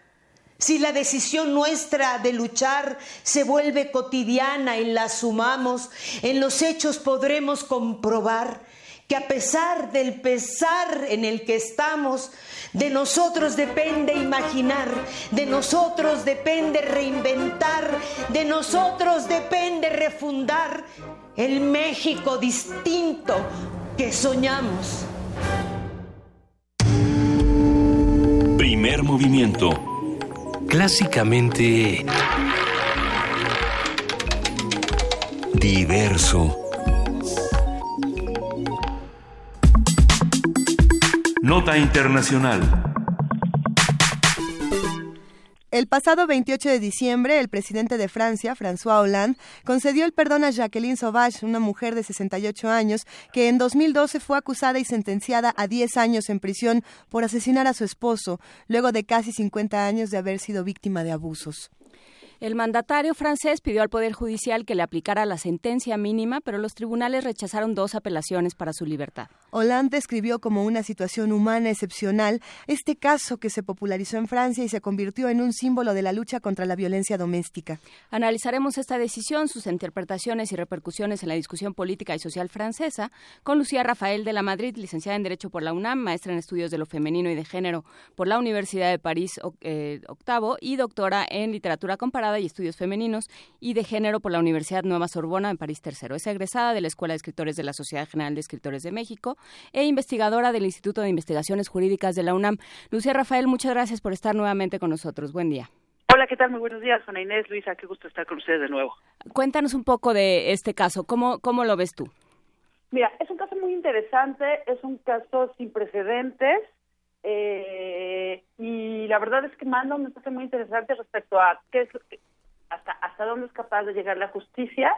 Si la decisión nuestra de luchar se vuelve cotidiana y la sumamos, en los hechos podremos comprobar que a pesar del pesar en el que estamos, de nosotros depende imaginar, de nosotros depende reinventar, de nosotros depende refundar el México distinto que soñamos. Primer movimiento. Clásicamente... Diverso. Nota Internacional. El pasado 28 de diciembre, el presidente de Francia, François Hollande, concedió el perdón a Jacqueline Sauvage, una mujer de 68 años, que en 2012 fue acusada y sentenciada a 10 años en prisión por asesinar a su esposo, luego de casi 50 años de haber sido víctima de abusos. El mandatario francés pidió al Poder Judicial que le aplicara la sentencia mínima, pero los tribunales rechazaron dos apelaciones para su libertad. Hollande describió como una situación humana excepcional este caso que se popularizó en Francia y se convirtió en un símbolo de la lucha contra la violencia doméstica. Analizaremos esta decisión, sus interpretaciones y repercusiones en la discusión política y social francesa con Lucía Rafael de la Madrid, licenciada en Derecho por la UNAM, maestra en Estudios de lo Femenino y de Género por la Universidad de París eh, Octavo y doctora en Literatura Comparada y Estudios Femeninos y de Género por la Universidad Nueva Sorbona en París Tercero. Es egresada de la Escuela de Escritores de la Sociedad General de Escritores de México e investigadora del Instituto de Investigaciones Jurídicas de la UNAM. Lucía Rafael, muchas gracias por estar nuevamente con nosotros. Buen día. Hola, ¿qué tal? Muy buenos días, Juana Inés, Luisa, qué gusto estar con ustedes de nuevo. Cuéntanos un poco de este caso, ¿cómo, cómo lo ves tú? Mira, es un caso muy interesante, es un caso sin precedentes eh, y la verdad es que manda un mensaje muy interesante respecto a qué es hasta hasta dónde es capaz de llegar la justicia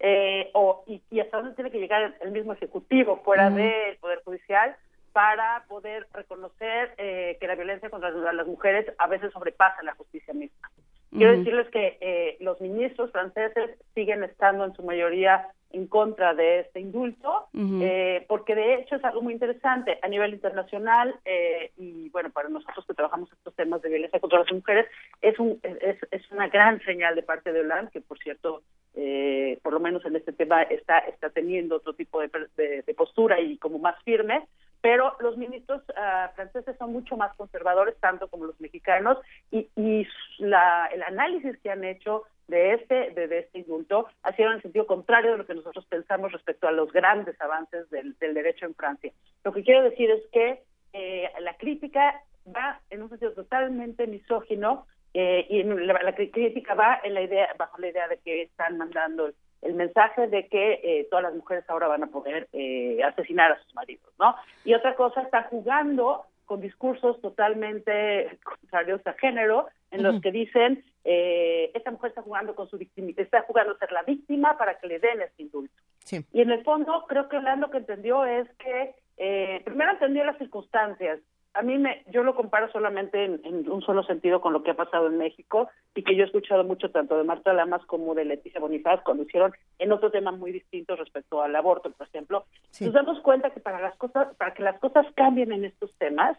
eh, o y, hasta dónde tiene que llegar el, mismo ejecutivo fuera del poder judicial para poder reconocer eh, que la violencia contra las mujeres a veces sobrepasa la justicia misma. Quiero decirles que eh, los ministros franceses siguen estando en su mayoría en contra de este indulto, eh, porque de hecho es algo muy interesante a nivel internacional eh, y bueno, para nosotros que trabajamos estos temas de violencia contra las mujeres, es, un, es, es una gran señal de parte de Hollande, que por cierto, eh, por lo menos en este tema está, está teniendo otro tipo de, de postura y como más firme, pero los ministros uh, franceses son mucho más conservadores, tanto como los mexicanos, y, y la, el análisis que han hecho de este, de, este indulto ha sido en el sentido contrario de lo que nosotros pensamos respecto a los grandes avances del, del derecho en Francia. Lo que quiero decir es que eh, la crítica va en un sentido totalmente misógino eh, y la, la, crítica va en la idea, bajo la idea de que están mandando el mensaje de que eh, todas las mujeres ahora van a poder eh, asesinar a sus maridos, ¿no? Y otra cosa, está jugando con discursos totalmente contrarios a género, en los que dicen, eh, esta mujer está jugando con su víctima, está jugando a ser la víctima para que le den este indulto. Y en el fondo, creo que lo que entendió es que, eh, primero entendió las circunstancias, a mí me, yo lo comparo solamente en, un solo sentido con lo que ha pasado en México y que yo he escuchado mucho tanto de Marta Lamas como de Leticia Bonifaz cuando hicieron en otro tema muy distinto respecto al aborto, por ejemplo. Nos damos cuenta que para las cosas, para que las cosas cambien en estos temas,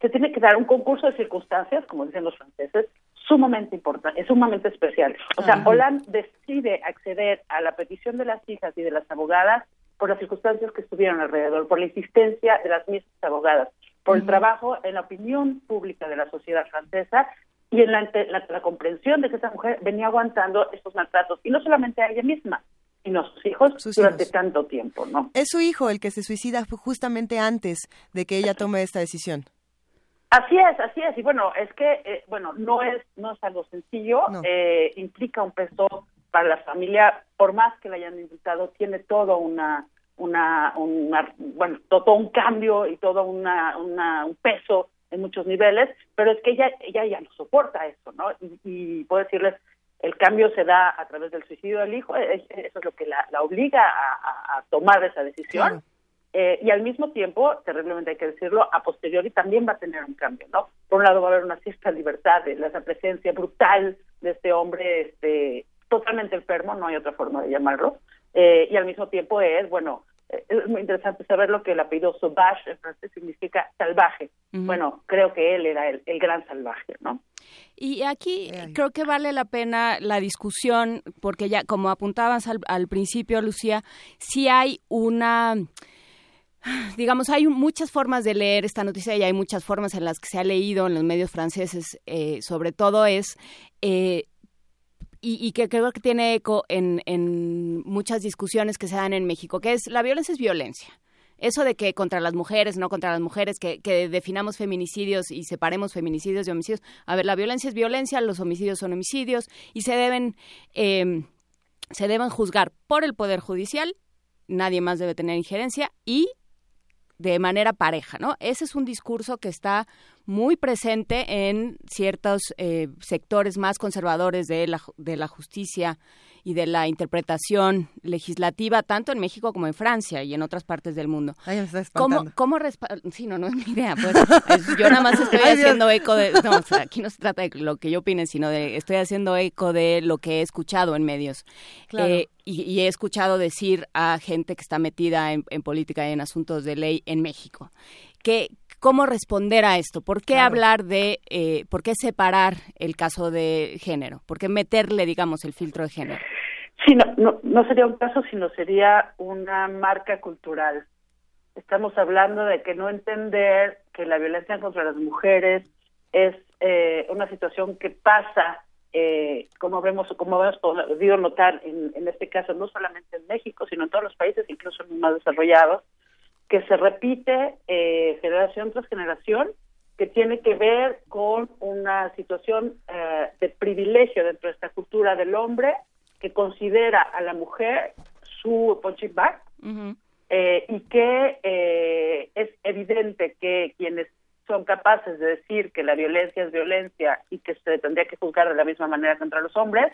se tiene que dar un concurso de circunstancias, como dicen los franceses, sumamente importante, es sumamente especial. O sea, Hollande decide acceder a la petición de las hijas y de las abogadas por las circunstancias que estuvieron alrededor, por la insistencia de las mismas abogadas por el trabajo en la opinión pública de la sociedad francesa y en la, la, comprensión de que esa mujer venía aguantando estos maltratos, y no solamente a ella misma, sino a sus hijos durante tanto tiempo, ¿no? Es su hijo el que se suicida justamente antes de que ella tome esta decisión. Así es, así es, y bueno, es que, eh, bueno, no es, no es algo sencillo, eh, implica un peso para la familia, por más que la hayan invitado, tiene todo una una, bueno, todo un cambio y todo una, un peso en muchos niveles, pero es que ella, ella ya no soporta eso, ¿no? Y, puedo decirles, el cambio se da a través del suicidio del hijo, eso es lo que la, obliga a, tomar esa decisión. Eh, y al mismo tiempo, terriblemente hay que decirlo, a posteriori también va a tener un cambio, ¿no? Por un lado va a haber una cierta libertad, de la presencia brutal de este hombre este, totalmente enfermo, no hay otra forma de llamarlo, eh, y al mismo tiempo es, bueno, es muy interesante saber lo que el apellido Sauvage en francés significa salvaje. Bueno, creo que él era el, gran salvaje, ¿no? Y aquí creo que vale la pena la discusión, porque ya, como apuntabas al, principio, Lucía, sí hay una digamos, hay muchas formas de leer esta noticia y hay muchas formas en las que se ha leído en los medios franceses, eh, sobre todo es eh, y, que creo que tiene eco en, en muchas discusiones que se dan en México, que es la violencia es violencia eso de que contra las mujeres, no contra las mujeres, que, definamos feminicidios y separemos feminicidios de homicidios. A ver, la violencia es violencia, los homicidios son homicidios y se deben, eh, se deben juzgar por el Poder Judicial, nadie más debe tener injerencia y de manera pareja, ¿no? Ese es un discurso que está muy presente en ciertos eh, sectores más conservadores de la, de la justicia y de la interpretación legislativa tanto en México como en Francia y en otras partes del mundo. Ay, me está ¿Cómo, cómo Sí, no, no es mi idea. Pues, Es- yo nada más estoy Ay, Dios. haciendo eco de... No, o sea, aquí no se trata de lo que yo opine, sino de... Estoy haciendo eco de lo que he escuchado en medios. Claro. Eh, y, y he escuchado decir a gente que está metida en, en política y en asuntos de ley en México. Que, ¿Cómo responder a esto? ¿Por qué Claro. hablar de... eh, ¿Por qué separar el caso de género? ¿Por qué meterle, digamos, el filtro de género? Sí, no, no, no sería un caso, sino sería una marca cultural. Estamos hablando de que no entender que la violencia contra las mujeres es eh, una situación que pasa, eh, como vemos, como hemos podido notar en, en este caso, no solamente en México, sino en todos los países, incluso en los más desarrollados, que se repite eh, generación tras generación, que tiene que ver con una situación eh, de privilegio dentro de esta cultura del hombre que considera a la mujer su punching bag eh, y que eh, es evidente que quienes son capaces de decir que la violencia es violencia y que se tendría que juzgar de la misma manera contra los hombres,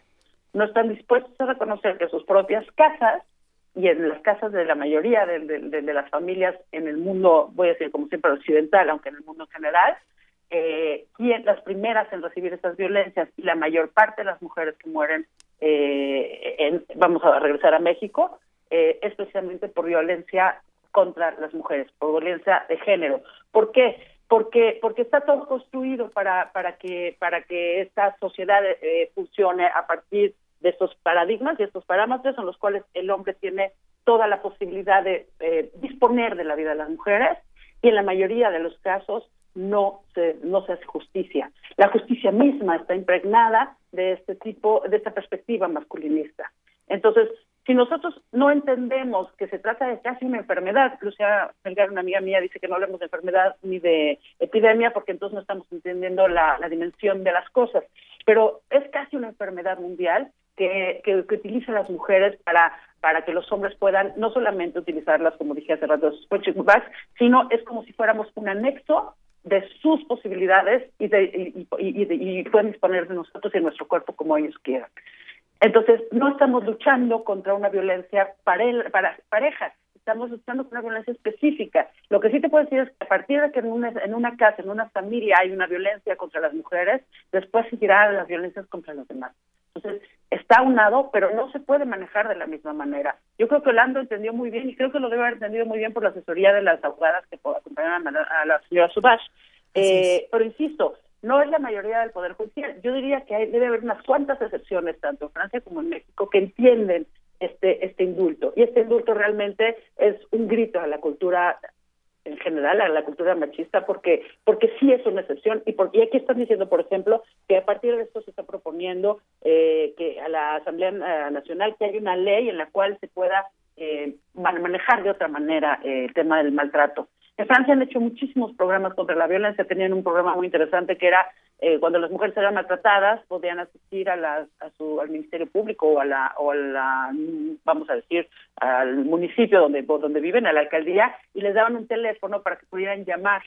no están dispuestos a reconocer que sus propias casas y en las casas de la mayoría de, de- de- las familias en el mundo, voy a decir como siempre occidental, aunque en el mundo en general, eh, las primeras en recibir estas violencias y la mayor parte de las mujeres que mueren, eh, en- vamos a regresar a México, eh, es por violencia contra las mujeres, por violencia de género. ¿Por qué? Porque porque está todo construido para para que para que esta sociedad eh, funcione a partir de estos paradigmas y estos parámetros en los cuales el hombre tiene toda la posibilidad de eh, disponer de la vida de las mujeres y en la mayoría de los casos no se no se hace justicia. La justicia misma está impregnada de este tipo de esta perspectiva masculinista. Entonces, si nosotros no entendemos que se trata de casi una enfermedad, Lucia Melgar, una amiga mía, dice que no hablemos de enfermedad ni de epidemia porque entonces no estamos entendiendo la, la dimensión de las cosas, pero es casi una enfermedad mundial que, que, que utiliza a las mujeres para para que los hombres puedan no solamente utilizarlas, como dije hace rato, sino es como si fuéramos un anexo de sus posibilidades y, de, y, y- y de- y pueden disponer de nosotros y de nuestro cuerpo como ellos quieran. Entonces, no estamos luchando contra una violencia pare- para pareja, estamos luchando contra una violencia específica. Lo que sí te puedo decir es que a partir de que en una, en una casa, en una familia hay una violencia contra las mujeres, después seguirán las violencias contra los demás. Entonces, está unado, pero no se puede manejar de la misma manera. Yo creo que Orlando entendió muy bien, y creo que lo debe haber entendido muy bien por la asesoría de las abogadas que acompañaron a la, a la señora Subash. Eh, pero insisto, no es la mayoría del Poder Judicial. Yo diría que hay- debe haber unas cuantas excepciones, tanto en Francia como en México, que entienden este, este indulto. Y este indulto realmente es un grito a la cultura en general a la cultura machista porque porque sí es una excepción. Y porque y aquí están diciendo por ejemplo que a partir de esto se está proponiendo eh, que a la Asamblea eh, Nacional que haya una ley en la cual se pueda eh, man- manejar de otra manera eh, el tema del maltrato en Francia han hecho muchísimos programas contra la violencia tenían un programa muy interesante que era eh, cuando las mujeres eran maltratadas podían asistir a, la, a su al ministerio público o a la o a la vamos a decir al municipio donde donde viven a la alcaldía y les daban un teléfono para que pudieran llamar.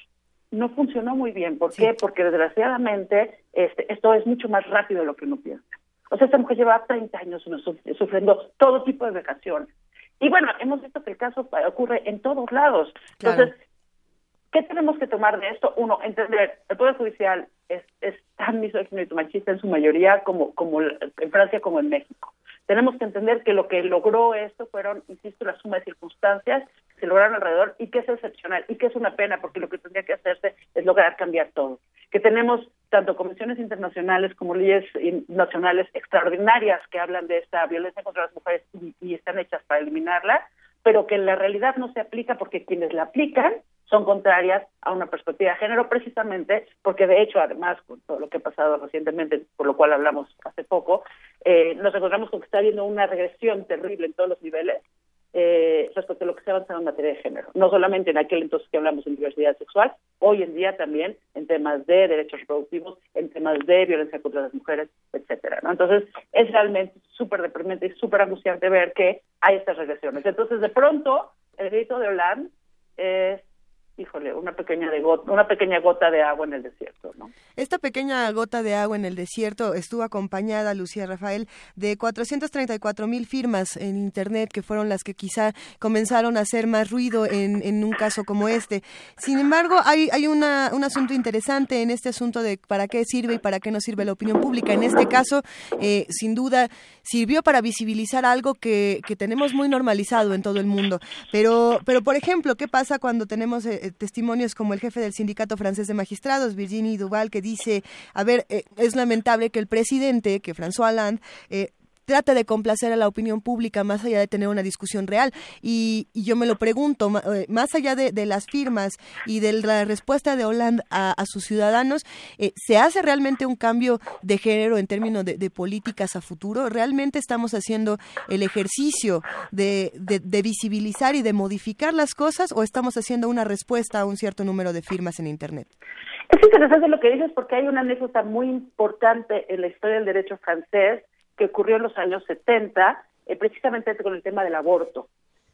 No funcionó muy bien. ¿por qué? porque desgraciadamente este esto es mucho más rápido de lo que uno piensa. O sea esta mujer lleva 30 años suf- sufriendo todo tipo de vejaciones. Y bueno hemos visto que el caso ocurre en todos lados. Entonces ¿Qué tenemos que tomar de esto? Uno, entender, el Poder Judicial es, tan misógino y machista en su mayoría como, como en Francia como en México. Tenemos que entender que lo que logró esto fueron, insisto, la suma de circunstancias que se lograron alrededor y que es excepcional y que es una pena porque lo que tendría que hacerse es lograr cambiar todo. Que tenemos tanto comisiones internacionales como leyes nacionales extraordinarias que hablan de esta violencia contra las mujeres y, y están hechas para eliminarla, pero que en la realidad no se aplica porque quienes la aplican son contrarias a una perspectiva de género precisamente porque de hecho además con todo lo que ha pasado recientemente por lo cual hablamos hace poco eh, nos encontramos con que está habiendo una regresión terrible en todos los niveles eh, respecto a lo que se ha en materia de género no solamente en aquel entonces que hablamos de diversidad sexual hoy en día también en temas de derechos reproductivos en temas de violencia contra las mujeres etcétera ¿no? entonces es realmente súper deprimente y súper angustiante ver que hay estas regresiones entonces de pronto el grito de Hollande es híjole, una pequeña de gota, una pequeña gota de agua en el desierto, ¿no? Esta pequeña gota de agua en el desierto estuvo acompañada, Lucía Rafael, de 434 mil firmas en Internet, que fueron las que quizá comenzaron a hacer más ruido en, en un caso como este. Sin embargo, hay, hay una, un asunto interesante en este asunto de para qué sirve y para qué no sirve la opinión pública. En este caso, eh, sin duda, sirvió para visibilizar algo que, que tenemos muy normalizado en todo el mundo. Pero, pero por ejemplo, ¿qué pasa cuando tenemos eh, testimonios como el jefe del sindicato francés de magistrados, Virginie Duval, que dice, a ver, eh, es lamentable que el presidente, que François Hollande, eh, trate de complacer a la opinión pública más allá de tener una discusión real. Y, yo me lo pregunto, eh, más allá de, las firmas y de la respuesta de Hollande a, sus ciudadanos, eh, ¿se hace realmente un cambio de género en términos de, políticas a futuro? ¿Realmente estamos haciendo el ejercicio de- de visibilizar y de modificar las cosas o estamos haciendo una respuesta a un cierto número de firmas en Internet? Es interesante lo que dices porque hay una anécdota muy importante en la historia del derecho francés que ocurrió en los años 70, eh, precisamente con el tema del aborto.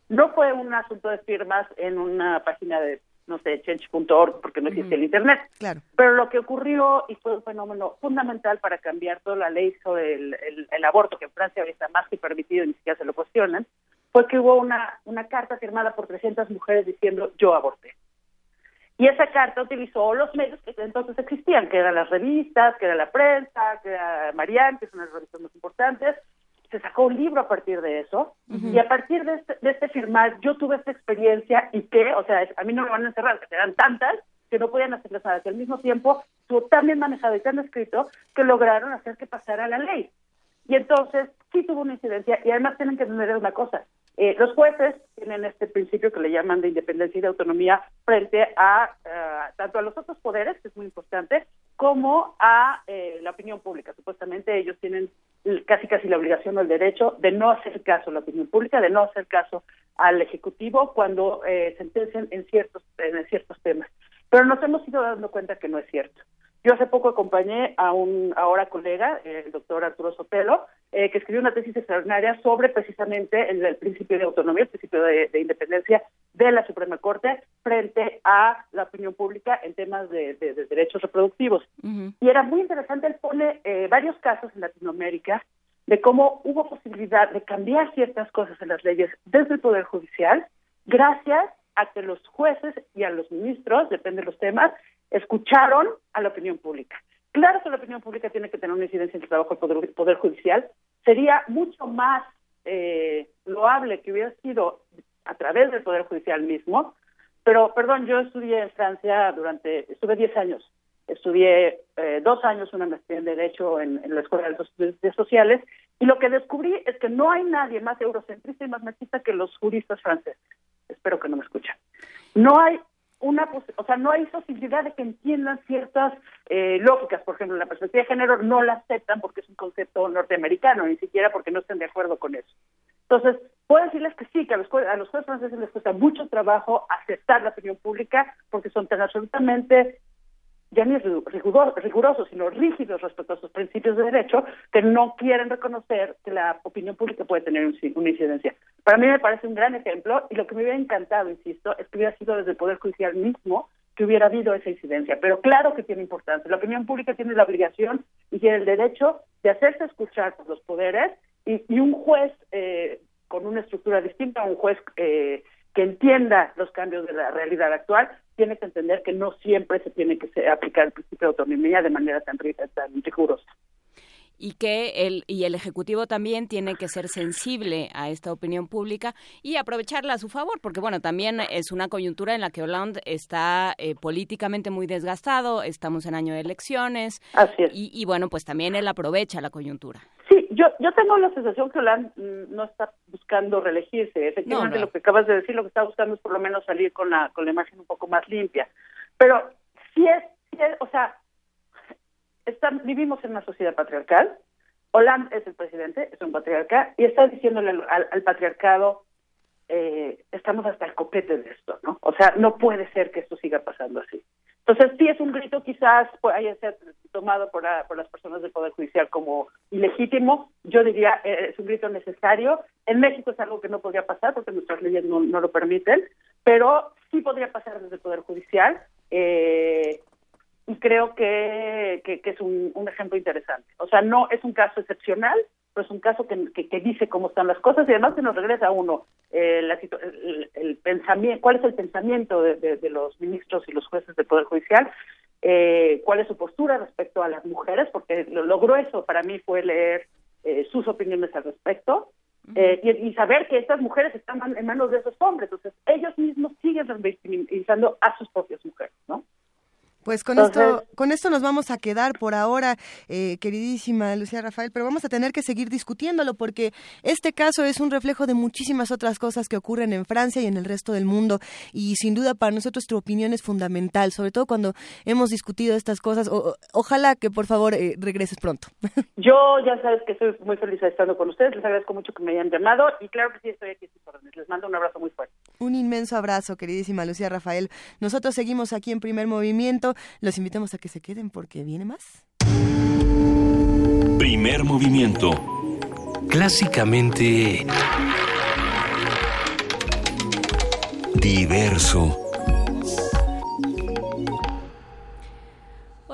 No fue un asunto de firmas en una página de, no sé, change.org, porque no existe el Internet. Claro. Pero lo que ocurrió, y fue un fenómeno fundamental para cambiar toda la ley sobre el, el- el aborto, que en Francia hoy está más que permitido y ni siquiera se lo cuestionan, fue que hubo una, una carta firmada por 300 mujeres diciendo yo aborté. Y esa carta utilizó los medios que entonces existían, que eran las revistas, que era la prensa, que era Marianne, que son las revistas más importantes. Se sacó un libro a partir de eso. Y a partir de este, de este firmar, yo tuve esta experiencia y que, o sea, a mí no me van a encerrar, que eran tantas que no podían hacerles nada, que al mismo tiempo estuvo tan bien manejado y tan escrito que lograron hacer que pasara la ley. Y entonces sí tuvo una incidencia y además tienen que entender una cosa. Eh, los jueces tienen este principio que le llaman de independencia y de autonomía frente a eh, tanto a los otros poderes, que es muy importante, como a eh, la opinión pública. Supuestamente ellos tienen casi casi la obligación o el derecho de no hacer caso a la opinión pública, de no hacer caso al ejecutivo cuando eh, sentencian en ciertos en ciertos temas. Pero nos hemos ido dando cuenta que no es cierto. Yo hace poco acompañé a un ahora colega, el doctor Arturo Sotelo, eh, que escribió una tesis extraordinaria sobre precisamente el, el principio de autonomía, el principio de, de independencia de la Suprema Corte frente a la opinión pública en temas de, de- de derechos reproductivos. Y era muy interesante, él pone eh, varios casos en Latinoamérica de cómo hubo posibilidad de cambiar ciertas cosas en las leyes desde el Poder Judicial gracias a que los jueces y a los ministros, depende de los temas, escucharon a la opinión pública. Claro que la opinión pública tiene que tener una incidencia en el trabajo del Poder, Judicial. Sería mucho más eh, loable que hubiera sido a través del Poder Judicial mismo, pero, perdón, yo estudié en Francia durante, estuve 10 años. Estudié eh, dos años una maestría en Derecho en, la Escuela de Estudios Sociales y lo que descubrí es que no hay nadie más eurocentrista y más machista que los juristas franceses. Espero que no me escuchen. No hay una, o sea, no hay posibilidad de que entiendan ciertas eh, lógicas. Por ejemplo, la perspectiva de género no la aceptan porque es un concepto norteamericano, ni siquiera porque no estén de acuerdo con eso. Entonces, puedo decirles que sí, que a los, a los jueces franceses les cuesta mucho trabajo aceptar la opinión pública porque son tan absolutamente ya ni rigurosos, sino rígidos respecto a sus principios de derecho, que no quieren reconocer que la opinión pública puede tener un- una incidencia. Para mí me parece un gran ejemplo y lo que me hubiera encantado, insisto, es que hubiera sido desde el Poder Judicial mismo que hubiera habido esa incidencia. Pero claro que tiene importancia. La opinión pública tiene la obligación y tiene el derecho de hacerse escuchar por los poderes y, y un juez eh, con una estructura distinta, un juez eh, que entienda los cambios de la realidad actual, tiene que entender que no siempre se tiene que aplicar el principio de autonomía de manera tan, tan rigurosa. y que el y el ejecutivo también tiene que ser sensible a esta opinión pública y aprovecharla a su favor porque bueno también es una coyuntura en la que Hollande está eh, políticamente muy desgastado estamos en año de elecciones Y, y bueno pues también él aprovecha la coyuntura Sí, yo, yo tengo la sensación que Hollande mm, no está buscando reelegirse. Efectivamente, No, no. lo que acabas de decir, lo que está buscando es por lo menos salir con la, con la imagen un poco más limpia. Pero sí es, sí es- o sea, están- vivimos en una sociedad patriarcal. Hollande es el presidente, es un patriarca, y está diciéndole al, al- al patriarcado, eh, estamos hasta el copete de esto, ¿no? O sea, no puede ser que esto siga pasando así. Entonces, sí es un grito quizás haya sido tomado por, por las personas del Poder Judicial como ilegítimo. Yo diría, eh, es un grito necesario. En México es algo que no podría pasar porque nuestras leyes no, no lo permiten, pero sí podría pasar desde el Poder Judicial. Eh, y creo que, que, es un, ejemplo interesante. O sea, no es un caso excepcional, pero es un caso que, que, dice cómo están las cosas y además que nos regresa uno eh, la, el, pensamiento, cuál es el pensamiento de, de, los ministros y los jueces del Poder Judicial, eh, cuál es su postura respecto a las mujeres, porque lo, grueso para mí fue leer eh, sus opiniones al respecto. Eh, y, saber que estas mujeres están en manos de esos hombres, entonces ellos mismos siguen revictimizando a sus propias mujeres, ¿no? Pues con esto, con esto nos vamos a quedar por ahora, eh, queridísima Lucía Rafael, pero vamos a tener que seguir discutiéndolo porque este caso es un reflejo de muchísimas otras cosas que ocurren en Francia y en el resto del mundo y sin duda para nosotros tu opinión es fundamental, sobre todo cuando hemos discutido estas cosas. ojalá que por favor eh, regreses pronto. Yo ya sabes que estoy muy feliz de estando con ustedes, les agradezco mucho que me hayan llamado y claro que sí estoy aquí Les mando un abrazo muy fuerte. Un inmenso abrazo, queridísima Lucía Rafael. Nosotros seguimos aquí en Primer Movimiento. Los invitamos a que se queden porque viene más. Primer movimiento. Clásicamente... Diverso.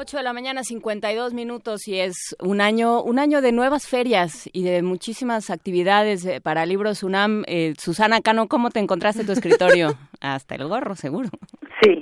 8 de la mañana, 52 minutos y es un año, un año de nuevas ferias y de muchísimas actividades eh, para Libros UNAM. Eh, Susana Cano, ¿cómo te encontraste tu escritorio? Hasta el gorro, seguro. Sí,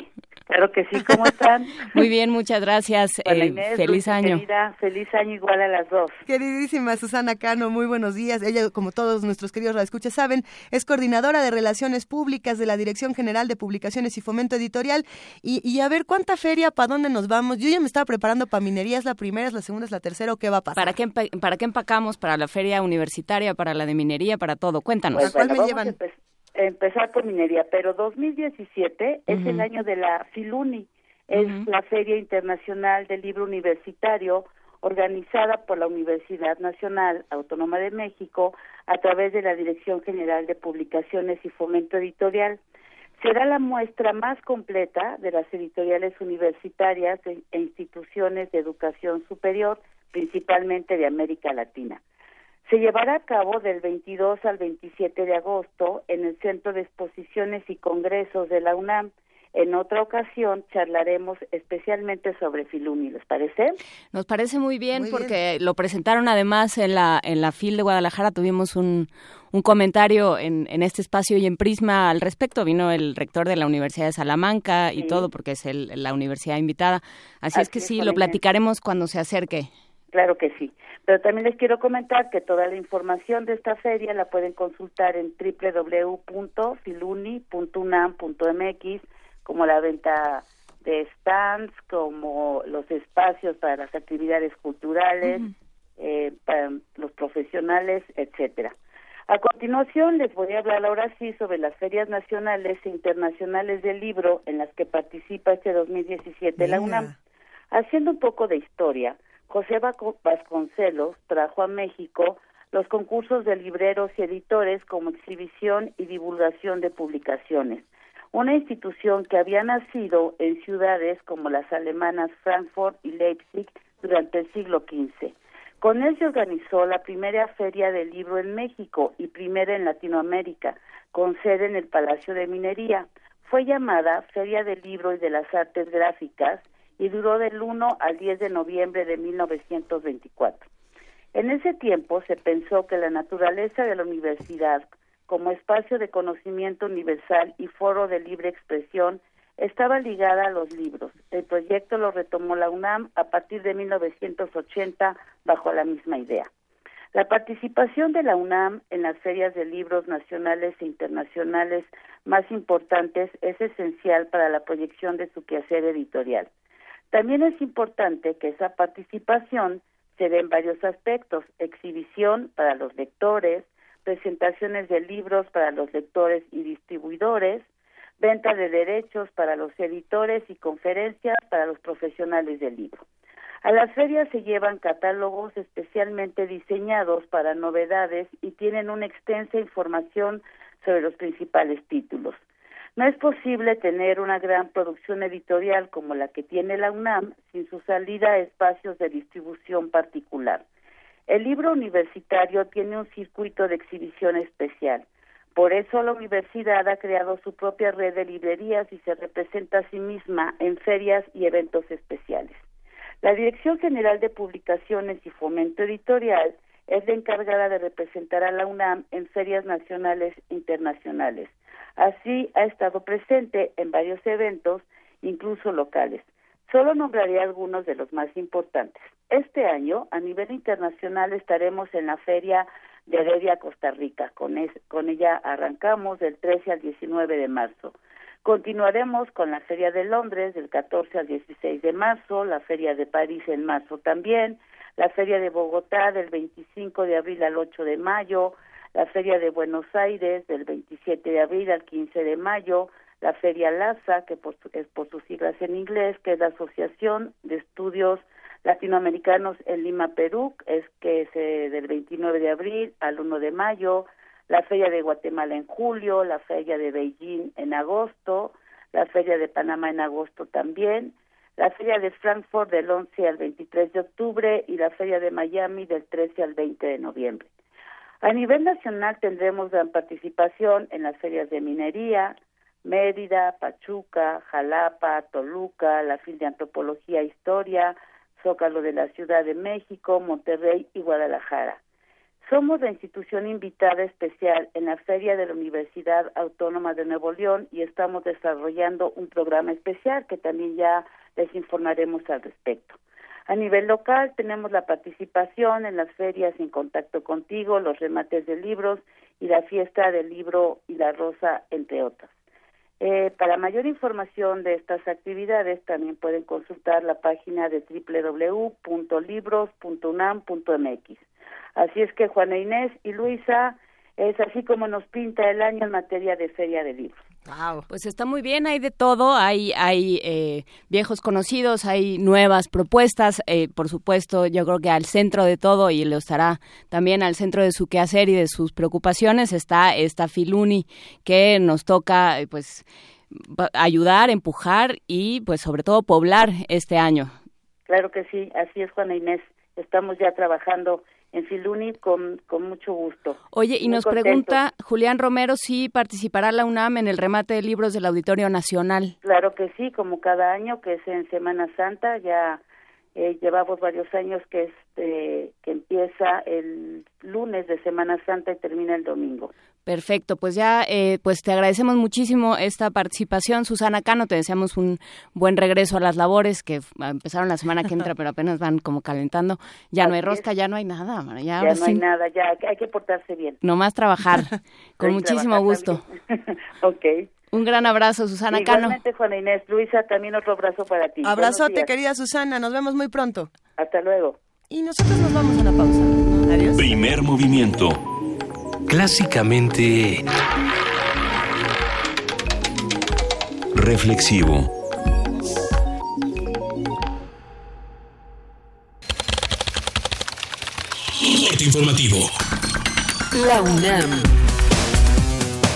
Claro que sí, ¿cómo están? Muy bien, muchas gracias. Eh, feliz año. feliz año igual a las dos. Queridísima Susana Cano, muy buenos días. Ella, como todos nuestros queridos radioescuchas saben, es coordinadora de Relaciones Públicas de la Dirección General de Publicaciones y Fomento Editorial. Y, a ver, ¿cuánta feria? ¿Para dónde nos vamos? Yo ya me estaba preparando para minería. ¿Es la primera, es la segunda, es la tercera o qué va a pasar? ¿Para qué, para qué empacamos? ¿Para la feria universitaria, para la de minería, para todo? Cuéntanos. Pues, cuál me llevan? Empezar por minería, pero 2017 es el año de la Filuni, es la Feria Internacional del Libro Universitario organizada por la Universidad Nacional Autónoma de México a través de la Dirección General de Publicaciones y Fomento Editorial. Será la muestra más completa de las editoriales universitarias e instituciones de educación superior, principalmente de América Latina. Se llevará a cabo del 22 al 27 de agosto en el Centro de Exposiciones y Congresos de la UNAM. En otra ocasión charlaremos especialmente sobre Filuni, ¿les parece? Nos parece muy bien porque lo presentaron además en la en la FIL de Guadalajara, tuvimos un, un comentario en, en, este espacio y en Prisma al respecto. Vino el rector de la Universidad de Salamanca y todo porque es el, la universidad invitada. Así, es que sí, lo platicaremos cuando se acerque. Claro que sí. Pero también les quiero comentar que toda la información de esta feria la pueden consultar en www.filuni.unam.mx, como la venta de stands, como los espacios para las actividades culturales, eh, para los profesionales, etcétera. A continuación les voy a hablar ahora sí sobre las ferias nacionales e internacionales del libro en las que participa este 2017 la UNAM. Haciendo un poco de historia, José Vasconcelos trajo a México los concursos de libreros y editores como exhibición y divulgación de publicaciones, una institución que había nacido en ciudades como las alemanas Frankfurt y Leipzig durante el siglo XV. Con él se organizó la primera feria del libro en México y primera en Latinoamérica, con sede en el Palacio de Minería. Fue llamada Feria del Libro y de las Artes Gráficas y duró del 1 al 10 de noviembre de 1924. En ese tiempo se pensó que la naturaleza de la universidad como espacio de conocimiento universal y foro de libre expresión estaba ligada a los libros. El proyecto lo retomó la UNAM a partir de 1980 bajo la misma idea. La participación de la UNAM en las ferias de libros nacionales e internacionales más importantes es esencial para la proyección de su quehacer editorial. También es importante que esa participación se dé en varios aspectos, exhibición para los lectores, presentaciones de libros para los lectores y distribuidores, venta de derechos para los editores y conferencias para los profesionales del libro. A las ferias se llevan catálogos especialmente diseñados para novedades y tienen una extensa información sobre los principales títulos. No es posible tener una gran producción editorial como la que tiene la UNAM sin su salida a espacios de distribución particular. El libro universitario tiene un circuito de exhibición especial. Por eso la universidad ha creado su propia red de librerías y se representa a sí misma en ferias y eventos especiales. La Dirección General de Publicaciones y Fomento Editorial es la encargada de representar a la UNAM en ferias nacionales e internacionales. Así ha estado presente en varios eventos, incluso locales. Solo nombraré algunos de los más importantes. Este año, a nivel internacional, estaremos en la Feria de Heredia, Costa Rica. Con, con ella arrancamos del 13 al 19 de marzo. Continuaremos con la Feria de Londres del 14 al 16 de marzo, la Feria de París en marzo también, la Feria de Bogotá del 25 de abril al 8 de mayo, la Feria de Buenos Aires del 27 de abril al 15 de mayo, la Feria LASA, que es por sus siglas en inglés, que es la Asociación de Estudios Latinoamericanos en Lima, Perú, es que es eh, del 29 de abril al 1 de mayo, la Feria de Guatemala en julio, la Feria de Beijing en agosto, la Feria de Panamá en agosto también, la Feria de Frankfurt del 11 al 23 de octubre y la Feria de Miami del 13 al 20 de noviembre. A nivel nacional tendremos gran participación en las ferias de minería, Mérida, Pachuca, Jalapa, Toluca, la FIL de Antropología e Historia, Zócalo de la Ciudad de México, Monterrey y Guadalajara. Somos la institución invitada especial en la Feria de la Universidad Autónoma de Nuevo León y estamos desarrollando un programa especial que también ya les informaremos al respecto. A nivel local tenemos la participación en las ferias En Contacto Contigo, los remates de libros y la fiesta del libro y la rosa, entre otras. Eh, para mayor información de estas actividades también pueden consultar la página de www.libros.unam.mx. Así es que Juana Inés y Luisa es así como nos pinta el año en materia de feria de libros. Wow. Pues está muy bien, hay de todo, hay, hay eh, viejos conocidos, hay nuevas propuestas, eh, por supuesto, yo creo que al centro de todo, y lo estará también al centro de su quehacer y de sus preocupaciones, está esta Filuni que nos toca, eh, pues, ayudar, empujar y, pues, sobre todo, poblar este año. Claro que sí, así es, Juana Inés. Estamos ya trabajando en Filuni con, con mucho gusto. Oye, y nos pregunta Julián Romero si participará la UNAM en el remate de libros del Auditorio Nacional. Claro que sí, como cada año, que es en Semana Santa, ya eh, llevamos varios años que, este, que empieza el lunes de Semana Santa y termina el domingo. Perfecto, pues ya eh, pues te agradecemos muchísimo esta participación, Susana Cano, te deseamos un buen regreso a las labores que empezaron la semana que entra, pero apenas van como calentando. Ya no hay rosca, ya no hay nada, ya, ya no hay nada, ya hay que portarse bien. Nomás trabajar, con muchísimo gusto. ok. Un gran abrazo, Susana Igualmente, Juana Inés. Luisa, también otro abrazo para ti. Abrazote, querida Susana. Nos vemos muy pronto. Hasta luego. Y nosotros nos vamos a una pausa. Adiós. Primer movimiento clásicamente reflexivo. informativo. La UNAM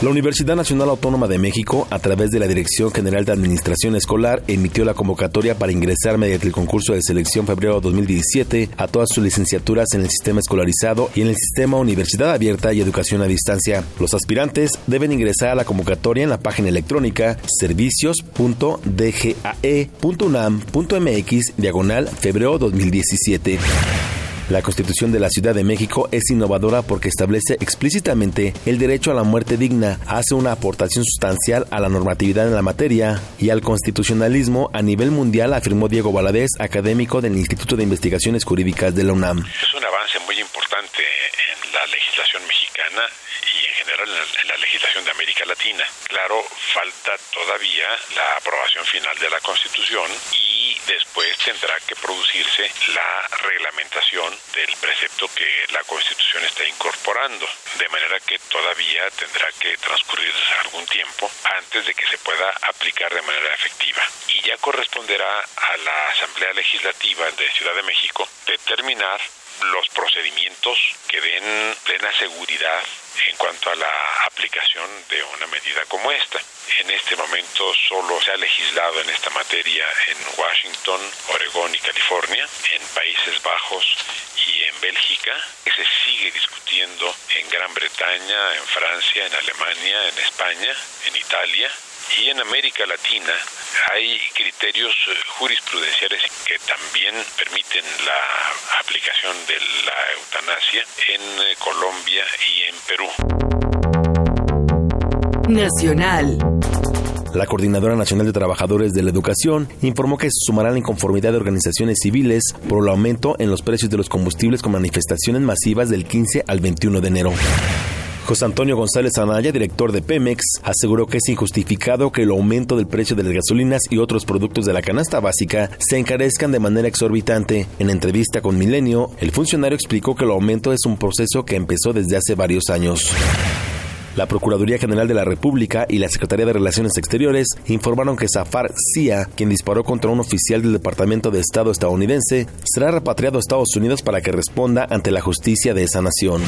la Universidad Nacional Autónoma de México, a través de la Dirección General de Administración Escolar, emitió la convocatoria para ingresar mediante el concurso de selección febrero 2017 a todas sus licenciaturas en el sistema escolarizado y en el sistema Universidad Abierta y Educación a Distancia. Los aspirantes deben ingresar a la convocatoria en la página electrónica servicios.dgae.unam.mx diagonal febrero 2017. La Constitución de la Ciudad de México es innovadora porque establece explícitamente el derecho a la muerte digna, hace una aportación sustancial a la normatividad en la materia y al constitucionalismo a nivel mundial, afirmó Diego Valadez, académico del Instituto de Investigaciones Jurídicas de la UNAM. Es un avance muy importante en la legislación mexicana y en general en la, legislación de América Latina. Claro, falta todavía la aprobación final de la Constitución y después tendrá que producirse la reglamentación del precepto que la Constitución está incorporando, de manera que todavía tendrá que transcurrir algún tiempo antes de que se pueda aplicar de manera efectiva. Y ya corresponderá a la Asamblea Legislativa de Ciudad de México determinar los procedimientos que den plena seguridad en cuanto a la aplicación de una medida como esta. En este momento solo se ha legislado en esta materia en Washington, Oregón y California, en Países Bajos y en Bélgica, que se sigue discutiendo en Gran Bretaña, en Francia, en Alemania, en España, en Italia y en América Latina hay criterios eh, jurisprudenciales que también permiten la aplicación de la eutanasia en eh, Colombia y en Perú. Nacional. La Coordinadora Nacional de Trabajadores de la Educación informó que se sumará la inconformidad de organizaciones civiles por el aumento en los precios de los combustibles con manifestaciones masivas del 15 al 21 de enero. José Antonio González Anaya, director de Pemex, aseguró que es injustificado que el aumento del precio de las gasolinas y otros productos de la canasta básica se encarezcan de manera exorbitante. En entrevista con Milenio, el funcionario explicó que el aumento es un proceso que empezó desde hace varios años. La Procuraduría General de la República y la Secretaría de Relaciones Exteriores informaron que Zafar Sia, quien disparó contra un oficial del Departamento de Estado estadounidense, será repatriado a Estados Unidos para que responda ante la justicia de esa nación.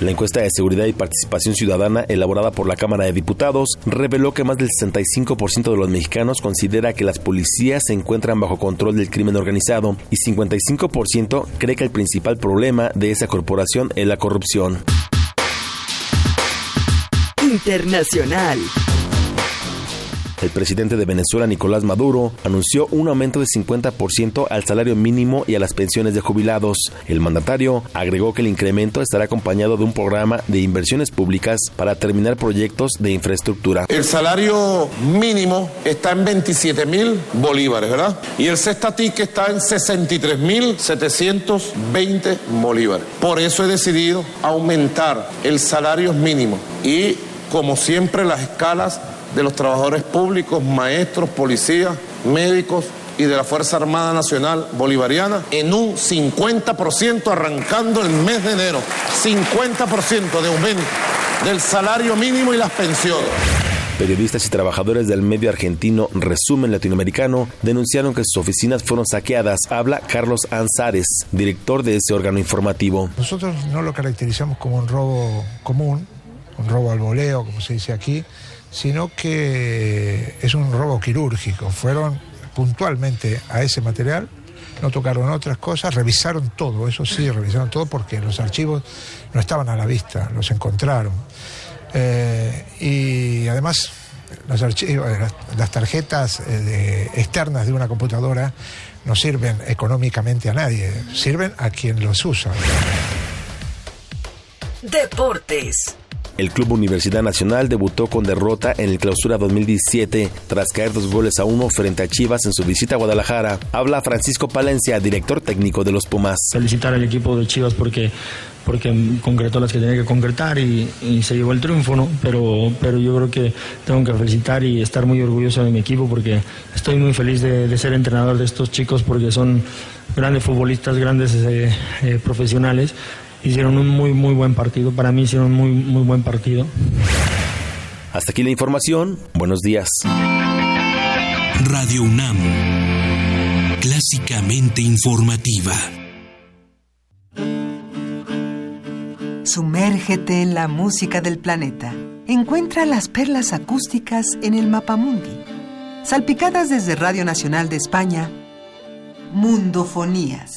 La encuesta de seguridad y participación ciudadana elaborada por la Cámara de Diputados reveló que más del 65% de los mexicanos considera que las policías se encuentran bajo control del crimen organizado y 55% cree que el principal problema de esa corporación es la corrupción. Internacional. El presidente de Venezuela, Nicolás Maduro, anunció un aumento de 50% al salario mínimo y a las pensiones de jubilados. El mandatario agregó que el incremento estará acompañado de un programa de inversiones públicas para terminar proyectos de infraestructura. El salario mínimo está en 27 mil bolívares, ¿verdad? Y el cestatique está en 63 mil 720 bolívares. Por eso he decidido aumentar el salario mínimo y, como siempre, las escalas de los trabajadores públicos, maestros, policías, médicos y de la Fuerza Armada Nacional Bolivariana en un 50% arrancando el mes de enero. 50% de aumento del salario mínimo y las pensiones. Periodistas y trabajadores del medio argentino Resumen Latinoamericano denunciaron que sus oficinas fueron saqueadas. Habla Carlos Anzares, director de ese órgano informativo. Nosotros no lo caracterizamos como un robo común, un robo al voleo, como se dice aquí, sino que es un robo quirúrgico. Fueron puntualmente a ese material, no tocaron otras cosas, revisaron todo, eso sí, revisaron todo porque los archivos no estaban a la vista, los encontraron. Eh, y además los archivos, las, las tarjetas eh, externas de una computadora no sirven económicamente a nadie, sirven a quien los usa. Deportes. El Club Universidad Nacional debutó con derrota en el Clausura 2017 tras caer dos goles a uno frente a Chivas en su visita a Guadalajara. Habla Francisco Palencia, director técnico de los Pumas. felicitar al equipo de Chivas porque porque concretó las que tenía que concretar y, se llevó el triunfo, ¿no? Pero, pero yo creo que tengo que felicitar y estar muy orgulloso de mi equipo porque estoy muy feliz de, de ser entrenador de estos chicos porque son grandes futbolistas, grandes eh, eh, profesionales. Hicieron un muy, muy buen partido. Para mí hicieron un muy, muy buen partido. Hasta aquí la información. Buenos días. Radio UNAM. Clásicamente informativa. Sumérgete en la música del planeta. Encuentra las perlas acústicas en el Mapamundi. Salpicadas desde Radio Nacional de España, Mundofonías.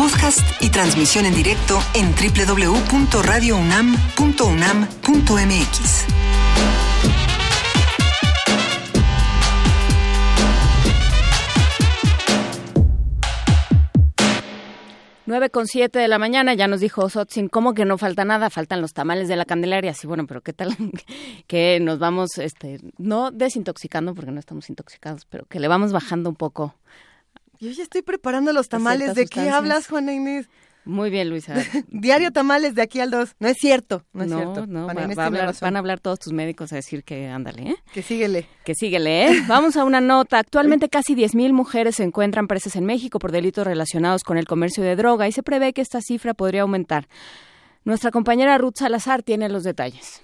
Podcast y transmisión en directo en www.radiounam.unam.mx. 9 con 7 de la mañana, ya nos dijo Sotzin, ¿cómo que no falta nada? Faltan los tamales de la Candelaria. Sí, bueno, pero ¿qué tal que nos vamos, este, no desintoxicando, porque no estamos intoxicados, pero que le vamos bajando un poco? Yo ya estoy preparando los tamales. ¿De qué hablas, Juana Inés? Muy bien, Luisa. Diario tamales de aquí al 2. No es cierto, no es cierto. No, va, a hablar, van a hablar todos tus médicos a decir que ándale, ¿eh? Que síguele. Que síguele, ¿eh? Vamos a una nota. Actualmente casi 10.000 mujeres se encuentran presas en México por delitos relacionados con el comercio de droga y se prevé que esta cifra podría aumentar. Nuestra compañera Ruth Salazar tiene los detalles.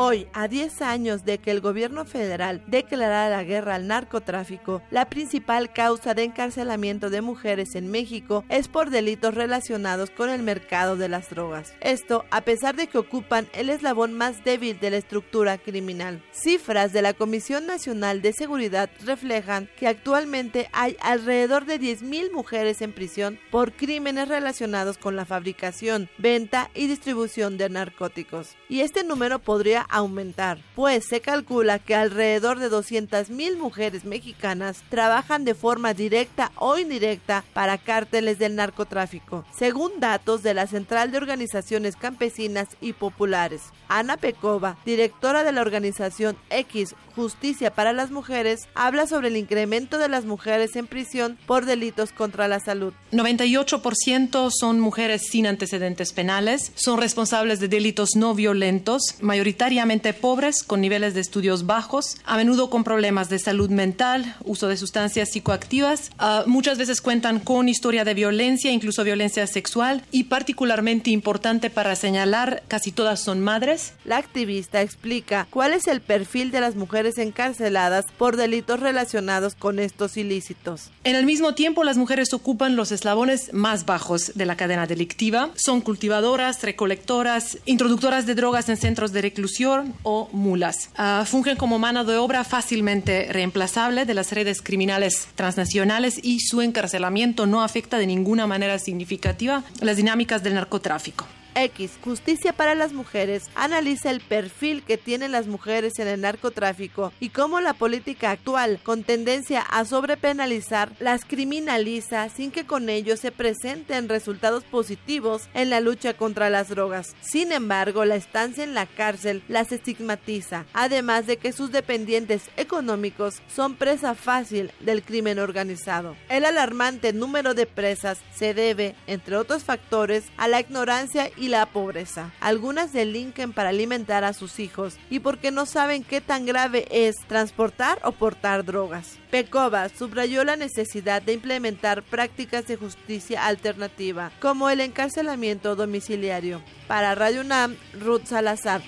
Hoy, a 10 años de que el gobierno federal declarara la guerra al narcotráfico, la principal causa de encarcelamiento de mujeres en México es por delitos relacionados con el mercado de las drogas. Esto a pesar de que ocupan el eslabón más débil de la estructura criminal. Cifras de la Comisión Nacional de Seguridad reflejan que actualmente hay alrededor de 10.000 mujeres en prisión por crímenes relacionados con la fabricación, venta y distribución de narcóticos. Y este número podría aumentar, pues se calcula que alrededor de 200.000 mujeres mexicanas trabajan de forma directa o indirecta para cárteles del narcotráfico, según datos de la Central de Organizaciones Campesinas y Populares. Ana Pecova, directora de la organización X Justicia para las Mujeres, habla sobre el incremento de las mujeres en prisión por delitos contra la salud. 98% son mujeres sin antecedentes penales, son responsables de delitos no violentos, mayoritariamente pobres, con niveles de estudios bajos, a menudo con problemas de salud mental, uso de sustancias psicoactivas, uh, muchas veces cuentan con historia de violencia, incluso violencia sexual, y particularmente importante para señalar, casi todas son madres la activista explica cuál es el perfil de las mujeres encarceladas por delitos relacionados con estos ilícitos. En el mismo tiempo, las mujeres ocupan los eslabones más bajos de la cadena delictiva. Son cultivadoras, recolectoras, introductoras de drogas en centros de reclusión o mulas. Uh, fungen como mano de obra fácilmente reemplazable de las redes criminales transnacionales y su encarcelamiento no afecta de ninguna manera significativa las dinámicas del narcotráfico. X, Justicia para las Mujeres, analiza el perfil que tienen las mujeres en el narcotráfico y cómo la política actual, con tendencia a sobrepenalizar, las criminaliza sin que con ello se presenten resultados positivos en la lucha contra las drogas. Sin embargo, la estancia en la cárcel las estigmatiza, además de que sus dependientes económicos son presa fácil del crimen organizado. El alarmante número de presas se debe, entre otros factores, a la ignorancia y la pobreza. Algunas delinquen para alimentar a sus hijos y porque no saben qué tan grave es transportar o portar drogas. Pecova subrayó la necesidad de implementar prácticas de justicia alternativa, como el encarcelamiento domiciliario. Para Radio UNAM, Ruth Salazar.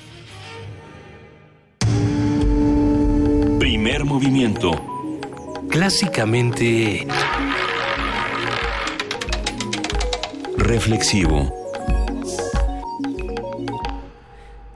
Primer movimiento. Clásicamente... Reflexivo.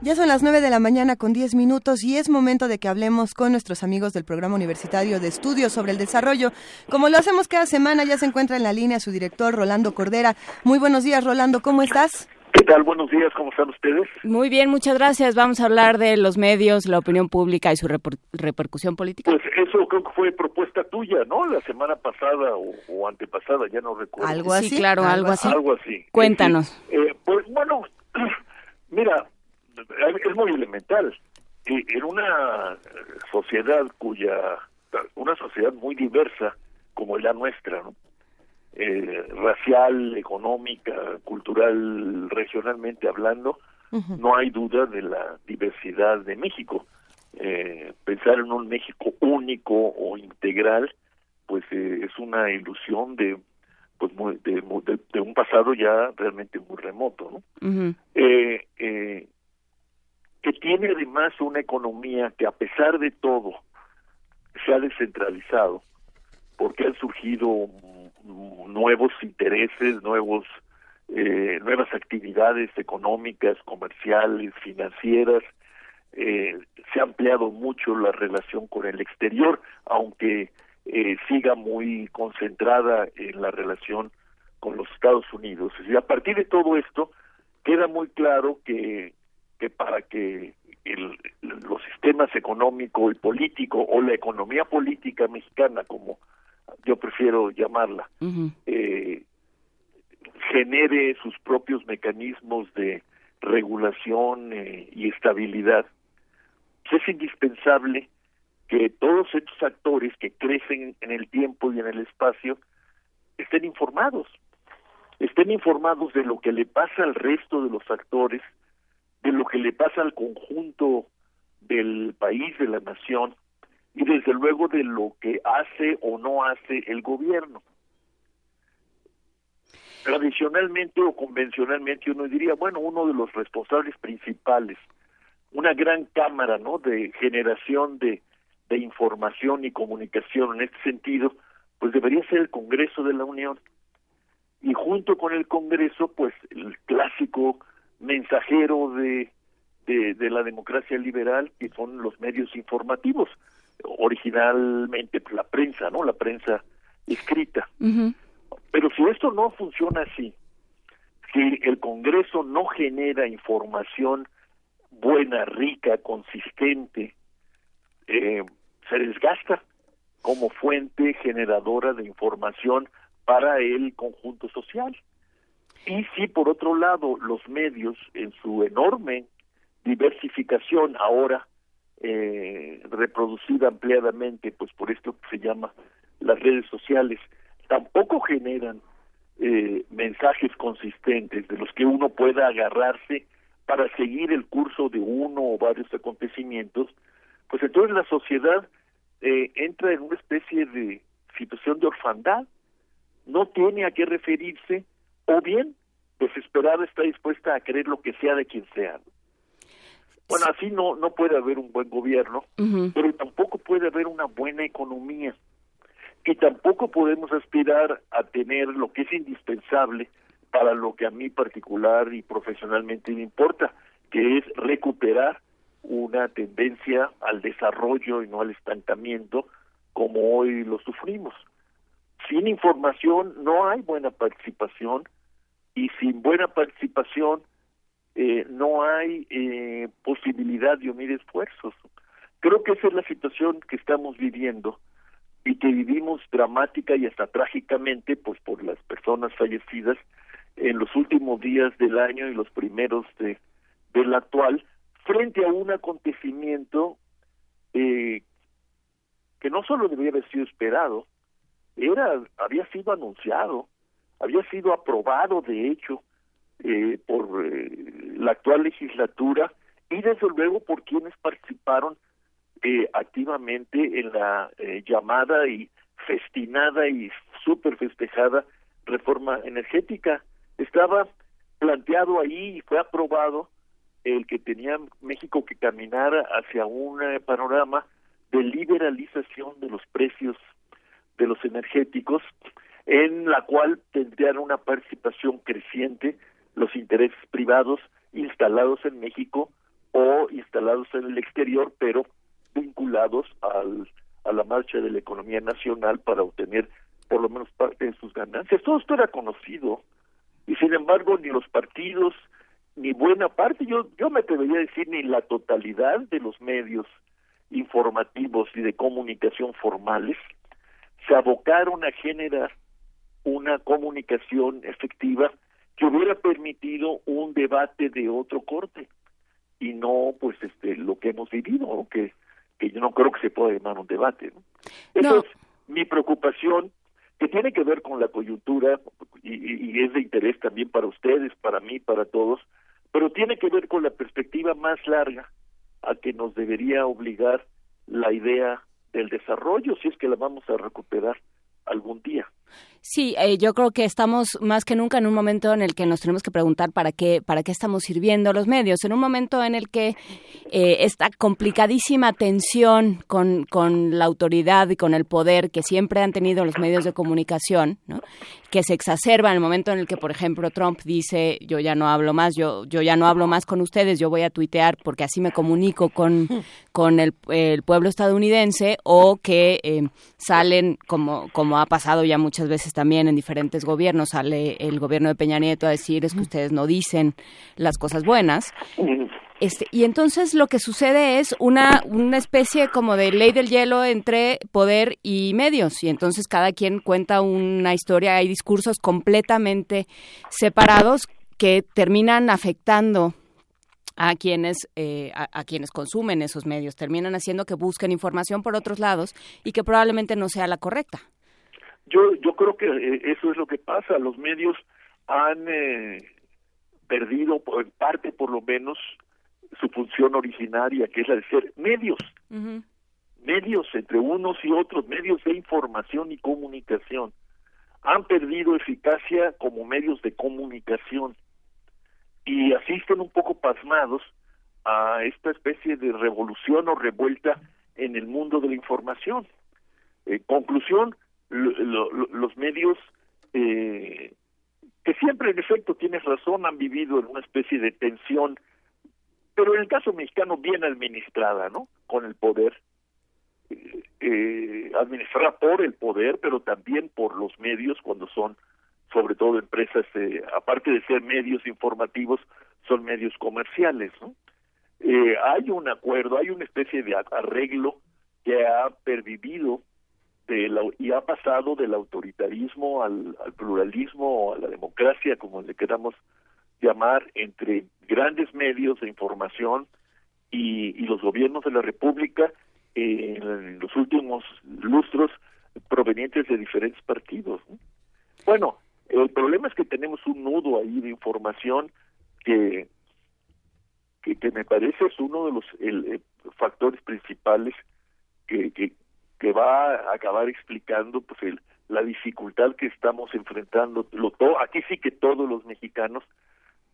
Ya son las 9 de la mañana con 10 minutos y es momento de que hablemos con nuestros amigos del Programa Universitario de Estudios sobre el Desarrollo. Como lo hacemos cada semana, ya se encuentra en la línea su director Rolando Cordera. Muy buenos días, Rolando, ¿cómo estás? ¿Qué tal? Buenos días, ¿cómo están ustedes? Muy bien, muchas gracias. Vamos a hablar de los medios, la opinión pública y su reper- repercusión política. Pues eso creo que fue propuesta tuya, ¿no? La semana pasada o, o antepasada, ya no recuerdo. ¿Algo así? Sí, claro, algo así. Algo así. Cuéntanos. Eh, pues bueno, mira, es muy elemental. En una sociedad cuya, una sociedad muy diversa como la nuestra, ¿no? Eh, racial, económica, cultural, regionalmente hablando, no hay duda de la diversidad de México. Eh, pensar en un México único o integral, pues eh, es una ilusión de pues muy- de, de- de un pasado ya realmente muy remoto, ¿no? Eh, eh, que tiene además una economía que a pesar de todo se ha descentralizado, porque han surgido nuevos intereses, nuevos eh, nuevas actividades económicas, comerciales, financieras, eh, se ha ampliado mucho la relación con el exterior, aunque eh, siga muy concentrada en la relación con los Estados Unidos. Y a partir de todo esto, queda muy claro que, que para que el- los sistemas económico y político o la economía política mexicana, como yo prefiero llamarla, eh, genere sus propios mecanismos de regulación eh, y estabilidad, pues es indispensable que todos estos actores que crecen en el tiempo y en el espacio estén informados, estén informados de lo que le pasa al resto de los actores, de lo que le pasa al conjunto del país, de la nación, y desde luego de lo que hace o no hace el gobierno. Tradicionalmente o convencionalmente uno diría, bueno, uno de los responsables principales, una gran cámara, ¿no?, de generación de, de información y comunicación en este sentido, pues debería ser el Congreso de la Unión. Y junto con el Congreso, pues el clásico mensajero de, de, de la democracia liberal, que son los medios informativos, originalmente pues, la prensa, ¿no? La prensa escrita. Pero si esto no funciona así, si el Congreso no genera información buena, rica, consistente, eh, se desgasta como fuente generadora de información para el conjunto social. Y si por otro lado los medios en su enorme diversificación ahora eh, reproducida ampliadamente pues por esto que se llama las redes sociales tampoco generan eh, mensajes consistentes de los que uno pueda agarrarse para seguir el curso de uno o varios acontecimientos pues entonces la sociedad eh, entra en una especie de situación de orfandad. No tiene a qué referirse o bien desesperada está dispuesta a creer lo que sea de quien sea bueno, así no, no puede haber un buen gobierno, pero tampoco puede haber una buena economía. Y tampoco podemos aspirar a tener lo que es indispensable para lo que a mí particular y profesionalmente me importa, que es recuperar una tendencia al desarrollo y no al estancamiento como hoy lo sufrimos. Sin información no hay buena participación y sin buena participación eh, no hay eh, posibilidad de unir esfuerzos. Creo que esa es la situación que estamos viviendo y que vivimos dramática y hasta trágicamente pues por las personas fallecidas en los últimos días del año y los primeros de del actual frente a un acontecimiento eh, que no solo debería haber sido esperado era había sido anunciado había sido aprobado de hecho eh, por eh, la actual legislatura y desde luego por quienes participaron eh, activamente en la eh, llamada y festinada y súper festejada reforma energética. Estaba planteado ahí y fue aprobado el que tenía México que caminar hacia un eh, panorama de liberalización de los precios de los energéticos, en la cual tendrían una participación creciente los intereses privados instalados en México o instalados en el exterior, pero vinculados al, a la marcha de la economía nacional para obtener por lo menos parte de sus ganancias. Todo esto era conocido y sin embargo ni los partidos ni buena parte, yo, yo me atrevería a decir ni la totalidad de los medios informativos y de comunicación formales se abocaron a generar una comunicación efectiva que hubiera permitido un debate de otro corte y no pues este lo que hemos vivido que que yo no creo que se pueda llamar un debate ¿no? Esa es mi preocupación que tiene que ver con la coyuntura y, y es de interés también para ustedes para mí para todos pero tiene que ver con la perspectiva más larga a que nos debería obligar la idea del desarrollo si es que la vamos a recuperar algún día. Sí, eh, yo creo que estamos más que nunca en un momento en el que nos tenemos que preguntar para qué, para qué estamos sirviendo los medios, en un momento en el que eh, esta complicadísima tensión con, con, la autoridad y con el poder que siempre han tenido los medios de comunicación, que se exacerba en el momento en el que, por ejemplo, Trump dice yo ya no hablo más, yo, yo ya no hablo más con ustedes, yo voy a tuitear porque así me comunico con, con el, el pueblo estadounidense, o que eh, salen, como, como ha pasado ya muchas veces también en diferentes gobiernos, sale el gobierno de Peña Nieto a decir es que ustedes no dicen las cosas buenas. Este, y entonces lo que sucede es una, una especie como de ley del hielo entre poder y medios. Y entonces cada quien cuenta una historia, hay discursos completamente separados que terminan afectando a quienes eh, a, a, quienes consumen esos medios terminan haciendo que busquen información por otros lados y que probablemente no sea la correcta yo yo creo que eh, eso es lo que pasa los medios han eh, perdido en parte por lo menos su función originaria que es la de ser medios uh -huh. medios entre unos y otros medios de información y comunicación han perdido eficacia como medios de comunicación y asisten un poco pasmados a esta especie de revolución o revuelta en el mundo de la información. Eh, conclusión, lo, lo, los medios eh, que siempre en efecto tienes razón han vivido en una especie de tensión pero en el caso mexicano bien administrada no con el poder eh, eh, administrada por el poder pero también por los medios cuando son sobre todo empresas eh, aparte de ser medios informativos son medios comerciales no eh, hay un acuerdo hay una especie de arreglo que ha pervivido de la, y ha pasado del autoritarismo al, al pluralismo o a la democracia, como le queramos llamar, entre grandes medios de información y, y los gobiernos de la República eh, en los últimos lustros provenientes de diferentes partidos. ¿no? Bueno, el problema es que tenemos un nudo ahí de información que, que, que me parece es uno de los el, el factores principales que, que, que va a acabar explicando pues el, la dificultad que estamos enfrentando lo, to, aquí sí que todos los mexicanos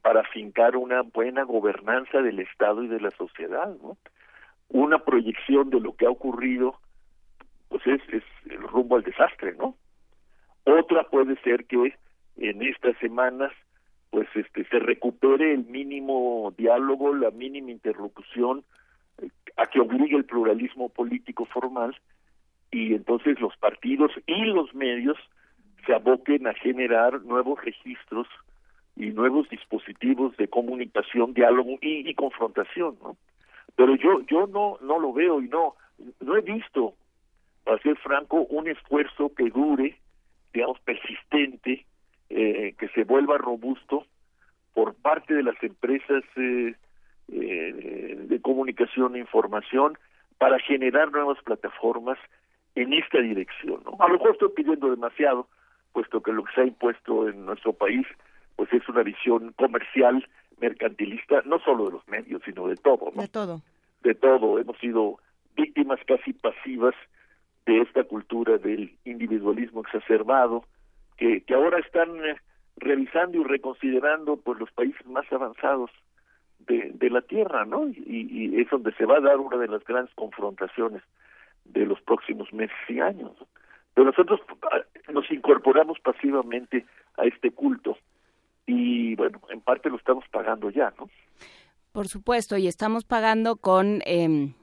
para fincar una buena gobernanza del Estado y de la sociedad, ¿no? Una proyección de lo que ha ocurrido, pues es, es el rumbo al desastre, ¿no? Otra puede ser que en estas semanas, pues este se recupere el mínimo diálogo, la mínima interlocución eh, a que obligue el pluralismo político formal y entonces los partidos y los medios se aboquen a generar nuevos registros y nuevos dispositivos de comunicación, diálogo y, confrontación, ¿no? Pero yo yo no no lo veo y no no he visto, para ser franco, un esfuerzo que dure, digamos persistente, eh, que se vuelva robusto por parte de las empresas eh, eh, de comunicación e información para generar nuevas plataformas en esta dirección. ¿no? A lo mejor estoy pidiendo demasiado, puesto que lo que se ha impuesto en nuestro país pues es una visión comercial, mercantilista, no solo de los medios, sino de todo, ¿no? De todo. De todo. Hemos sido víctimas casi pasivas de esta cultura del individualismo exacerbado, que, que ahora están eh, revisando y reconsiderando pues los países más avanzados de, de la Tierra, ¿no? Y, y es donde se va a dar una de las grandes confrontaciones de los próximos meses y años. Pero nosotros ah, nos incorporamos pasivamente a este culto y bueno, en parte lo estamos pagando ya, ¿no? Por supuesto, y estamos pagando con... Eh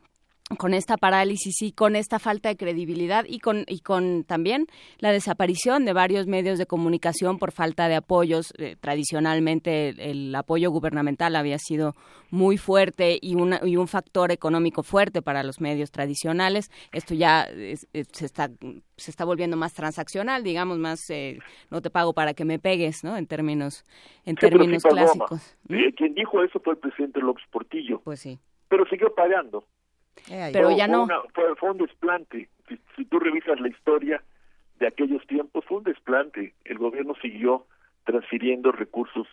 con esta parálisis y con esta falta de credibilidad y con y con también la desaparición de varios medios de comunicación por falta de apoyos eh, tradicionalmente el, el, apoyo gubernamental había sido muy fuerte y una, y un factor económico fuerte para los medios tradicionales. Esto ya es, es, se está se está volviendo más transaccional digamos más eh, no te pago para que me pegues no en términos en sí, términos clásicos. ¿Mm? quien dijo eso fue el presidente López Portillo. Pues sí. Pero siguió pagando eh, pero ya no. Fue, una, fue, fue, un desplante. Si, si, tú revisas la historia de aquellos tiempos, fue un desplante. El gobierno siguió transfiriendo recursos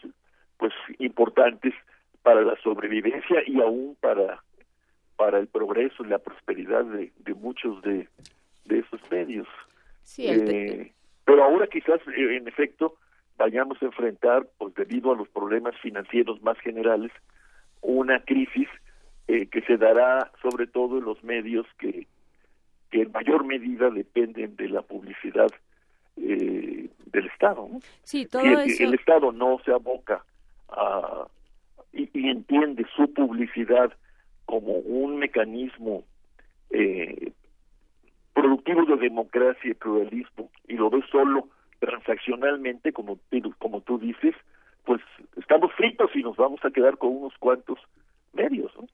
pues importantes para la sobrevivencia y aún para para el progreso y la prosperidad de, de muchos de, de esos medios. Sí, eh, pero ahora quizás, eh, en efecto, vayamos a enfrentar, pues debido a los problemas financieros más generales, una crisis eh, que se dará sobre todo en los medios que, que en mayor medida dependen de la publicidad eh, del Estado. ¿no? Sí, todo si el, eso... el, Estado no se aboca a, y, y, entiende su publicidad como un mecanismo eh, productivo de democracia y pluralismo y lo ve solo transaccionalmente, como, como tú dices, pues estamos fritos y nos vamos a quedar con unos cuantos medios. ¿no?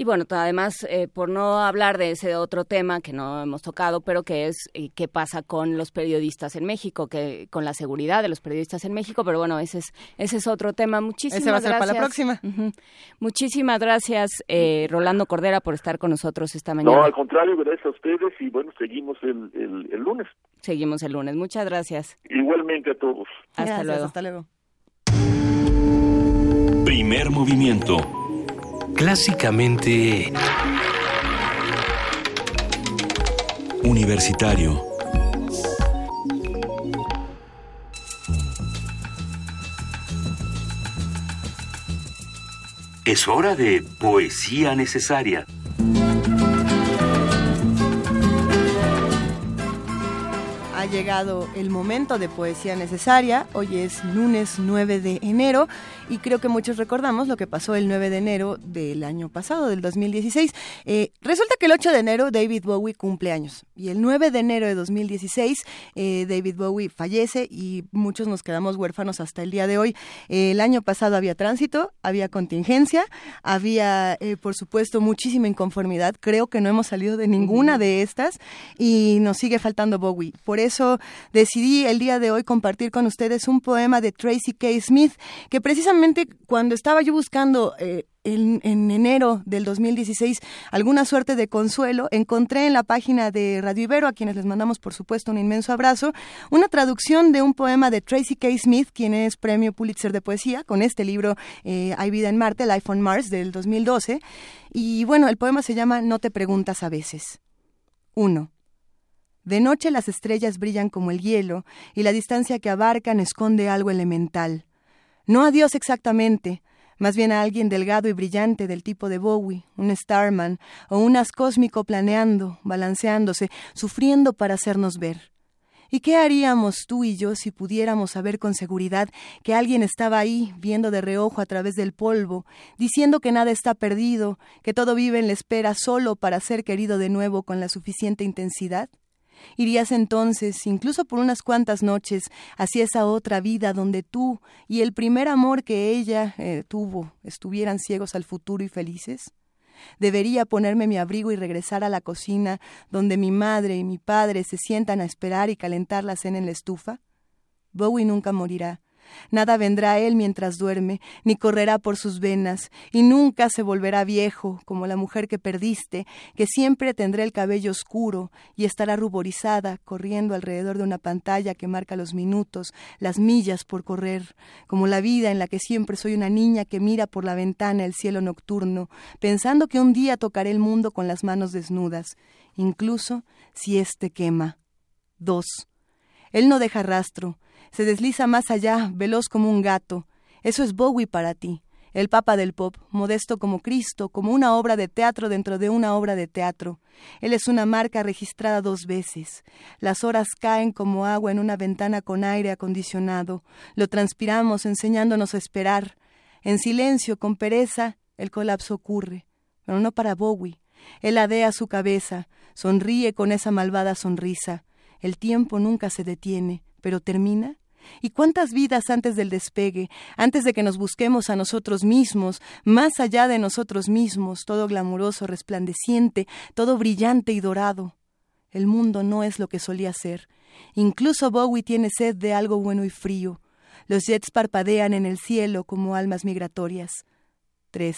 Y bueno, además, eh, por no hablar de ese otro tema que no hemos tocado, pero que es eh, qué pasa con los periodistas en México, que con la seguridad de los periodistas en México, pero bueno, ese es ese es otro tema. Muchísimas ese va a ser gracias. para la próxima. Uh -huh. Muchísimas gracias, eh, Rolando Cordera, por estar con nosotros esta mañana. No, al contrario, gracias a ustedes y bueno, seguimos el, el, el lunes. Seguimos el lunes. Muchas gracias. Igualmente a todos. Hasta gracias, luego. Hasta luego. Primer movimiento clásicamente universitario. Es hora de poesía necesaria. Llegado el momento de poesía necesaria. Hoy es lunes 9 de enero y creo que muchos recordamos lo que pasó el 9 de enero del año pasado, del 2016. Eh, resulta que el 8 de enero David Bowie cumple años y el 9 de enero de 2016 eh, David Bowie fallece y muchos nos quedamos huérfanos hasta el día de hoy. Eh, el año pasado había tránsito, había contingencia, había por supuesto muchísima inconformidad. Creo que no hemos salido de ninguna de estas y nos sigue faltando Bowie. Por eso decidí el día de hoy compartir con ustedes un poema de Tracy K. Smith, que precisamente cuando estaba yo buscando eh, en, en, enero del 2016 alguna suerte de consuelo, encontré en la página de Radio Ibero, a quienes les mandamos por supuesto un inmenso abrazo, una traducción de un poema de Tracy K. Smith, quien es premio Pulitzer de poesía, con este libro eh, Hay vida en Marte, Life on Mars, del 2012. Y bueno, el poema se llama No te preguntas a veces. 1. De noche las estrellas brillan como el hielo y la distancia que abarcan esconde algo elemental. No a Dios exactamente, más bien a alguien delgado y brillante del tipo de Bowie, un Starman o un as cósmico planeando, balanceándose, sufriendo para hacernos ver. ¿Y qué haríamos tú y yo si pudiéramos saber con seguridad que alguien estaba ahí, viendo de reojo a través del polvo, diciendo que nada está perdido, que todo vive en la espera solo para ser querido de nuevo con la suficiente intensidad? Irías entonces, incluso por unas cuantas noches, hacia esa otra vida donde tú y el primer amor que ella eh, tuvo estuvieran ciegos al futuro y felices? ¿Debería ponerme mi abrigo y regresar a la cocina donde mi madre y mi padre se sientan a esperar y calentar la cena en la estufa? Bowie nunca morirá, Nada vendrá a él mientras duerme, ni correrá por sus venas, y nunca se volverá viejo, como la mujer que perdiste, que siempre tendrá el cabello oscuro y estará ruborizada, corriendo alrededor de una pantalla que marca los minutos, las millas por correr, como la vida en la que siempre soy una niña que mira por la ventana el cielo nocturno, pensando que un día tocaré el mundo con las manos desnudas, incluso si éste quema. 2. Él no deja rastro, se desliza más allá, veloz como un gato. Eso es Bowie para ti, el papa del pop, modesto como Cristo, como una obra de teatro dentro de una obra de teatro. Él es una marca registrada dos veces. Las horas caen como agua en una ventana con aire acondicionado. Lo transpiramos enseñándonos a esperar. En silencio, con pereza, el colapso ocurre. Pero no para Bowie. Él adea su cabeza, sonríe con esa malvada sonrisa. El tiempo nunca se detiene, pero termina. ¿Y cuántas vidas antes del despegue, antes de que nos busquemos a nosotros mismos, más allá de nosotros mismos, todo glamuroso, resplandeciente, todo brillante y dorado? El mundo no es lo que solía ser. Incluso Bowie tiene sed de algo bueno y frío. Los jets parpadean en el cielo como almas migratorias. 3.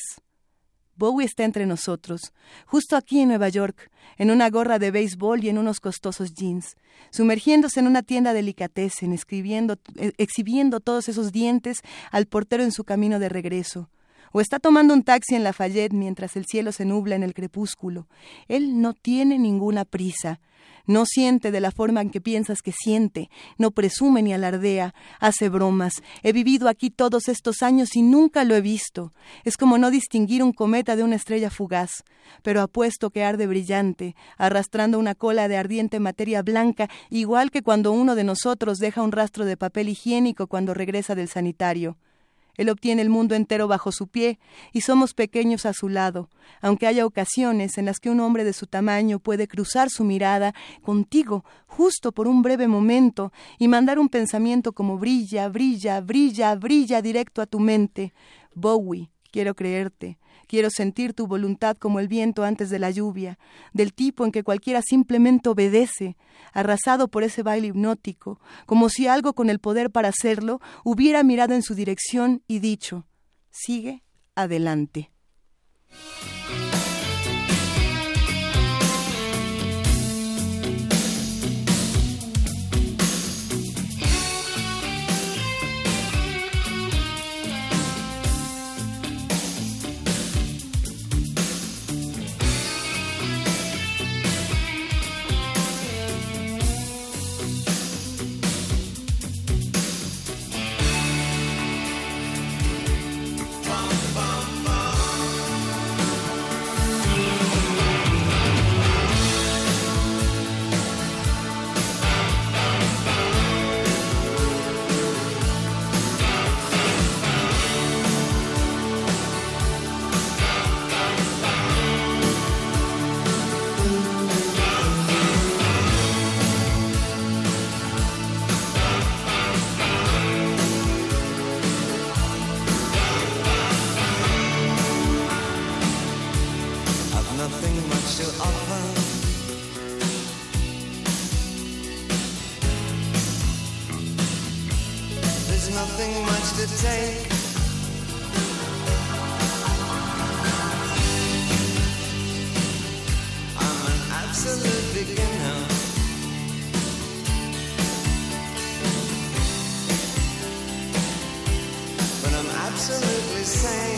Bowie está entre nosotros, justo aquí en Nueva York, en una gorra de béisbol y en unos costosos jeans, sumergiéndose en una tienda delicatessen, escribiendo, eh, exhibiendo todos esos dientes al portero en su camino de regreso. O está tomando un taxi en Lafayette mientras el cielo se nubla en el crepúsculo. Él no tiene ninguna prisa. No siente de la forma en que piensas que siente, no presume ni alardea, hace bromas. He vivido aquí todos estos años y nunca lo he visto. Es como no distinguir un cometa de una estrella fugaz, pero apuesto que arde brillante, arrastrando una cola de ardiente materia blanca, igual que cuando uno de nosotros deja un rastro de papel higiénico cuando regresa del sanitario. Él obtiene el mundo entero bajo su pie y somos pequeños a su lado, aunque haya ocasiones en las que un hombre de su tamaño puede cruzar su mirada contigo justo por un breve momento y mandar un pensamiento como brilla, brilla, brilla, brilla directo a tu mente. Bowie, quiero creerte. Quiero sentir tu voluntad como el viento antes de la lluvia, del tipo en que cualquiera simplemente obedece, arrasado por ese baile hipnótico, como si algo con el poder para hacerlo hubiera mirado en su dirección y dicho, sigue adelante. But I'm absolutely sane.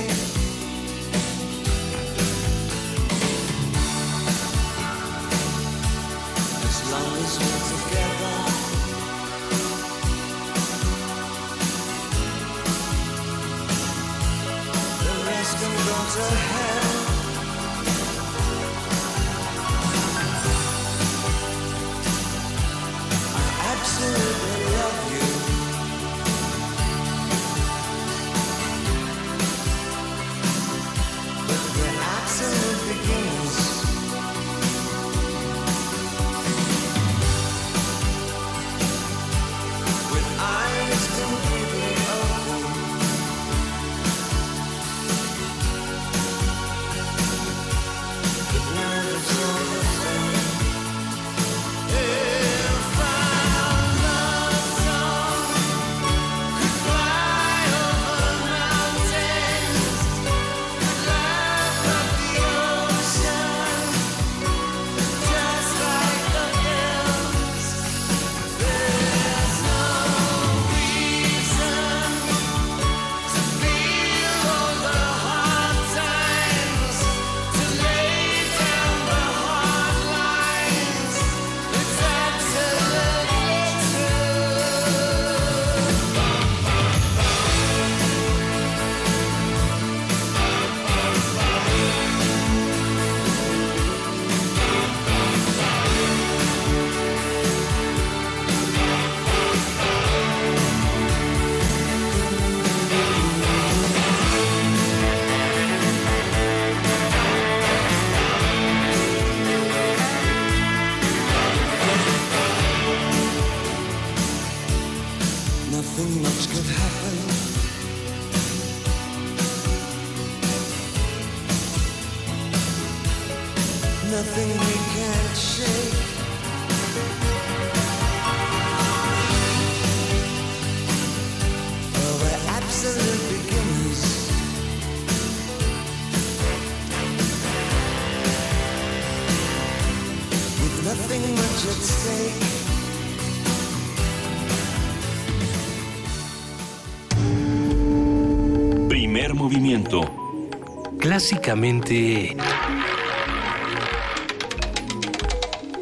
Clásicamente...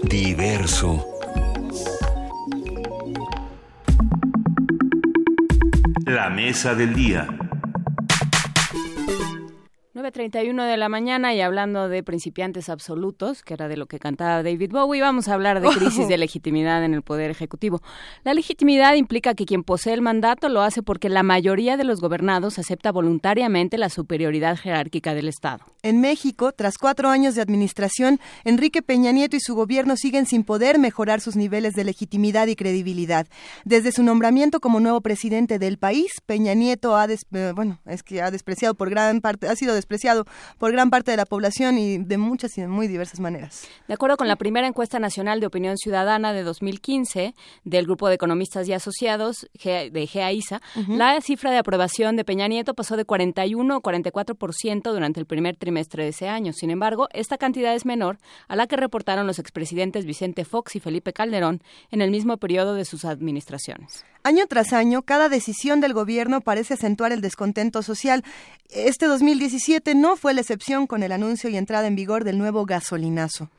Diverso. La mesa del día. 9.31 de la mañana y hablando de principiantes absolutos, que era de lo que cantaba David Bowie, vamos a hablar de crisis de legitimidad en el Poder Ejecutivo. La legitimidad implica que quien posee el mandato lo hace porque la mayoría de los gobernados acepta voluntariamente la superioridad jerárquica del Estado. En México, tras cuatro años de administración, Enrique Peña Nieto y su gobierno siguen sin poder mejorar sus niveles de legitimidad y credibilidad. Desde su nombramiento como nuevo presidente del país, Peña Nieto ha, eh, bueno, es que ha despreciado por gran parte, ha sido despreciado por gran parte de la población y de muchas y de muy diversas maneras. De acuerdo con la primera encuesta nacional de opinión ciudadana de 2015 del Grupo de Economistas y Asociados de GAISA, la cifra de aprobación de Peña Nieto pasó de 41 o 44% durante el primer trimestre de ese año. Sin embargo, esta cantidad es menor a la que reportaron los expresidentes Vicente Fox y Felipe Calderón en el mismo periodo de sus administraciones. Año tras año, cada decisión del gobierno parece acentuar el descontento social. Este 2017 no fue la excepción con el anuncio y entrada en vigor del nuevo gasolinazo.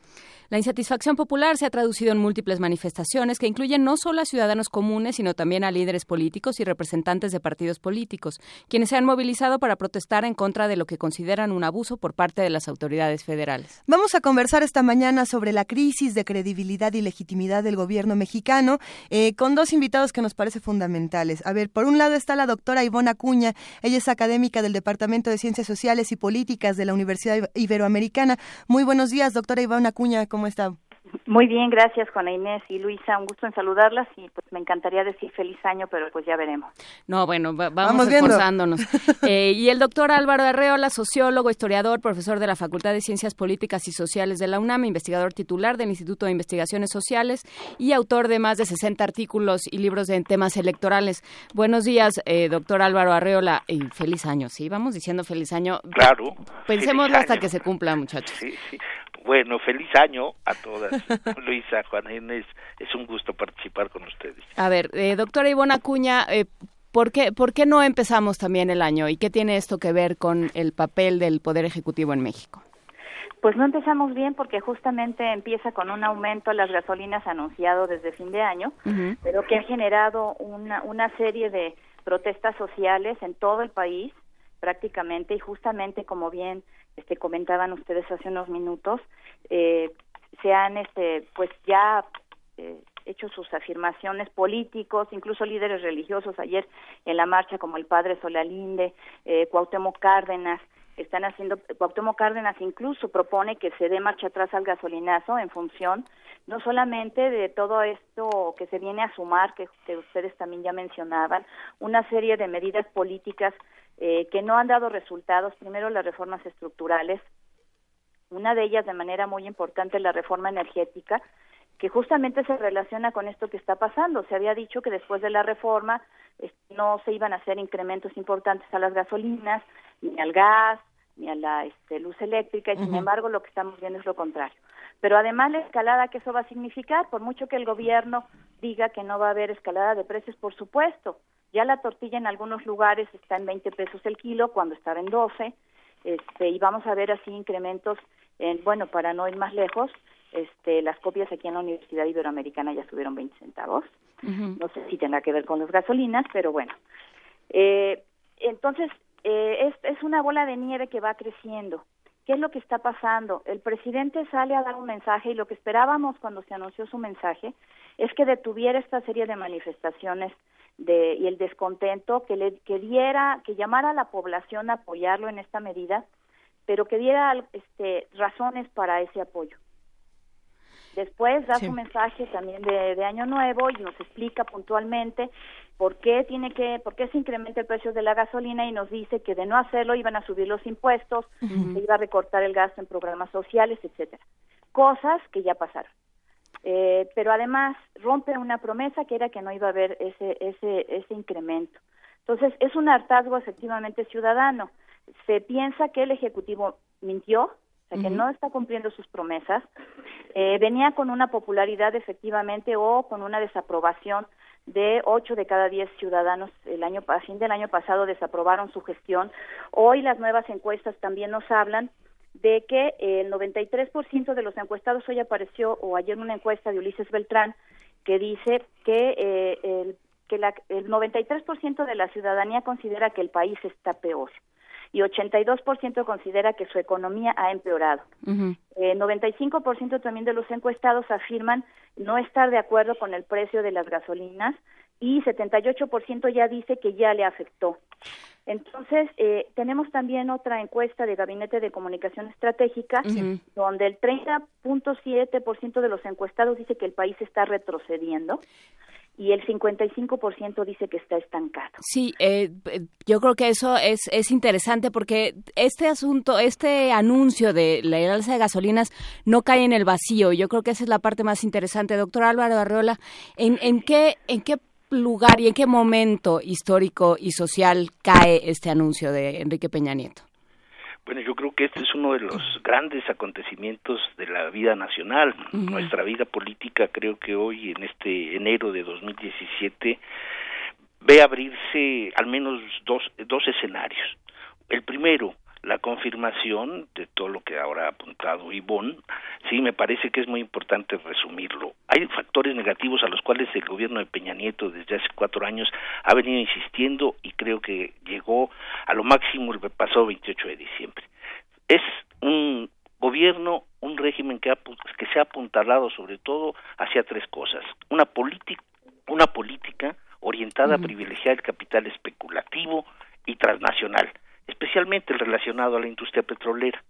La insatisfacción popular se ha traducido en múltiples manifestaciones que incluyen no solo a ciudadanos comunes, sino también a líderes políticos y representantes de partidos políticos, quienes se han movilizado para protestar en contra de lo que consideran un abuso por parte de las autoridades federales. Vamos a conversar esta mañana sobre la crisis de credibilidad y legitimidad del gobierno mexicano eh, con dos invitados que nos parecen fundamentales. A ver, por un lado está la doctora Ivona Acuña. Ella es académica del Departamento de Ciencias Sociales y Políticas de la Universidad Ibe- Iberoamericana. Muy buenos días, doctora Ivona Acuña. ¿Cómo está? Muy bien, gracias Juana Inés y Luisa, un gusto en saludarlas y pues me encantaría decir feliz año, pero pues ya veremos. No, bueno, va- vamos, esforzándonos. Eh, y el doctor Álvaro Arreola, sociólogo, historiador, profesor de la Facultad de Ciencias Políticas y Sociales de la UNAM, investigador titular del Instituto de Investigaciones Sociales y autor de más de 60 artículos y libros en temas electorales. Buenos días, eh, doctor Álvaro Arreola, y feliz año, ¿sí? Vamos diciendo feliz año. Claro. Pensémoslo feliz hasta año. que se cumpla, muchachos. Sí, sí. Bueno, feliz año a todas. Luisa, Juan Inés, es un gusto participar con ustedes. A ver, eh, doctora Ivona Acuña, eh, ¿por, qué, ¿por qué no empezamos también el año? ¿Y qué tiene esto que ver con el papel del Poder Ejecutivo en México? Pues no empezamos bien porque justamente empieza con un aumento de las gasolinas anunciado desde fin de año, pero que ha generado una, una serie de protestas sociales en todo el país prácticamente y justamente como bien este comentaban ustedes hace unos minutos eh, se han este pues ya eh, hecho sus afirmaciones políticos incluso líderes religiosos ayer en la marcha como el padre Solalinde eh, Cuauhtémoc Cárdenas están haciendo Cuauhtémoc Cárdenas incluso propone que se dé marcha atrás al gasolinazo en función no solamente de todo esto que se viene a sumar, que, que ustedes también ya mencionaban, una serie de medidas políticas eh, que no han dado resultados. Primero, las reformas estructurales, una de ellas de manera muy importante la reforma energética, que justamente se relaciona con esto que está pasando. Se había dicho que después de la reforma eh, no se iban a hacer incrementos importantes a las gasolinas, ni al gas, ni a la este, luz eléctrica, y sin embargo lo que estamos viendo es lo contrario. Pero además la escalada que eso va a significar, por mucho que el gobierno diga que no va a haber escalada de precios, por supuesto, ya la tortilla en algunos lugares está en 20 pesos el kilo cuando estaba en 12, este, y vamos a ver así incrementos, en, bueno, para no ir más lejos, este, las copias aquí en la Universidad Iberoamericana ya subieron 20 centavos. No sé si tendrá que ver con las gasolinas, pero bueno. Eh, entonces, eh, es, es una bola de nieve que va creciendo. ¿Qué es lo que está pasando? El presidente sale a dar un mensaje y lo que esperábamos cuando se anunció su mensaje es que detuviera esta serie de manifestaciones de, y el descontento, que le que diera, que llamara a la población a apoyarlo en esta medida, pero que diera este, razones para ese apoyo. Después da Sí. su mensaje también de, de Año Nuevo y nos explica puntualmente por qué tiene que, por qué se incrementa el precio de la gasolina y nos dice que de no hacerlo iban a subir los impuestos, se iba a recortar el gasto en programas sociales, etcétera. Cosas que ya pasaron. Eh, pero además rompe una promesa que era que no iba a haber ese, ese, ese incremento. Entonces, es un hartazgo efectivamente ciudadano. Se piensa que el Ejecutivo mintió, o sea, que no está cumpliendo sus promesas. Eh, venía con una popularidad efectivamente o con una desaprobación de ocho de cada diez ciudadanos el año a fin del año pasado desaprobaron su gestión. Hoy las nuevas encuestas también nos hablan de que el 93% de los encuestados hoy apareció o ayer una encuesta de Ulises Beltrán que dice que eh, el que la, el 93% de la ciudadanía considera que el país está peor y 82% considera que su economía ha empeorado. Eh, 95% también de los encuestados afirman no estar de acuerdo con el precio de las gasolinas y 78% ya dice que ya le afectó. Entonces, eh, tenemos también otra encuesta de Gabinete de Comunicación Estratégica, Ujú. donde el 30.7% de los encuestados dice que el país está retrocediendo y el 55% dice que está estancado. Sí, eh, eh, yo creo que eso es, es interesante porque este asunto, este anuncio de la alza de gasolinas no cae en el vacío. Yo creo que esa es la parte más interesante. Doctor Álvaro Arreola, ¿en, en qué, en qué lugar y en qué momento histórico y social cae este anuncio de Enrique Peña Nieto? Bueno, yo creo que este es uno de los grandes acontecimientos de la vida nacional. Nuestra vida política, creo que hoy, en este enero de 2017, ve abrirse al menos dos, dos escenarios. El primero, la confirmación de todo lo que ahora ha apuntado Ivonne, sí, me parece que es muy importante resumirlo. Hay factores negativos a los cuales el gobierno de Peña Nieto desde hace cuatro años ha venido insistiendo y creo que llegó a lo máximo el pasado 28 de diciembre. Es un gobierno, un régimen que, ha, que se ha apuntalado sobre todo hacia tres cosas. Una una política orientada a privilegiar el capital especulativo y transnacional, especialmente el relacionado a la industria petrolera.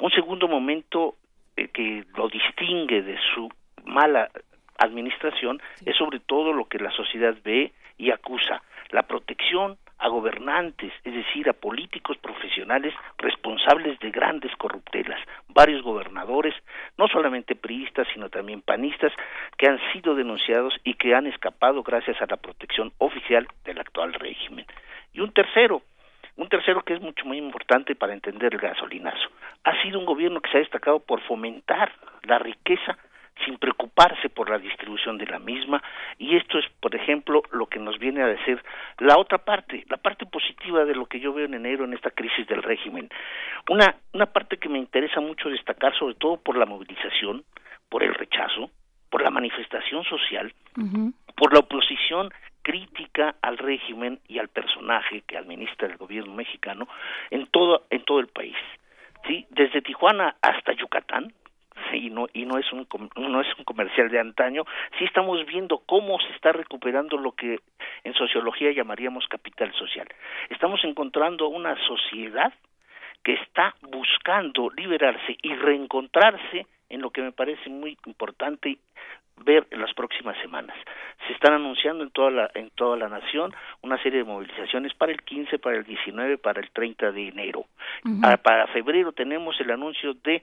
Un segundo momento eh, que lo distingue de su mala administración es sobre todo lo que la sociedad ve y acusa, la protección a gobernantes, es decir, a políticos profesionales responsables de grandes corruptelas, varios gobernadores, no solamente priistas, sino también panistas, que han sido denunciados y que han escapado gracias a la protección oficial del actual régimen. Y un tercero, un tercero que es mucho muy importante para entender el gasolinazo. Ha sido un gobierno que se ha destacado por fomentar la riqueza sin preocuparse por la distribución de la misma y esto es por ejemplo lo que nos viene a decir la otra parte la parte positiva de lo que yo veo en enero en esta crisis del régimen una una parte que me interesa mucho destacar sobre todo por la movilización por el rechazo por la manifestación social por la oposición crítica al régimen y al personaje que administra el gobierno mexicano en todo en todo el país sí desde Tijuana hasta Yucatán y no y no es un no es un comercial de antaño sí estamos viendo cómo se está recuperando lo que en sociología llamaríamos capital social. Estamos encontrando una sociedad que está buscando liberarse y reencontrarse en lo que me parece muy importante ver en las próximas semanas. Se están anunciando en toda la en toda la nación una serie de movilizaciones para el 15, para el 19, para el 30 de enero. Ah, para febrero tenemos el anuncio de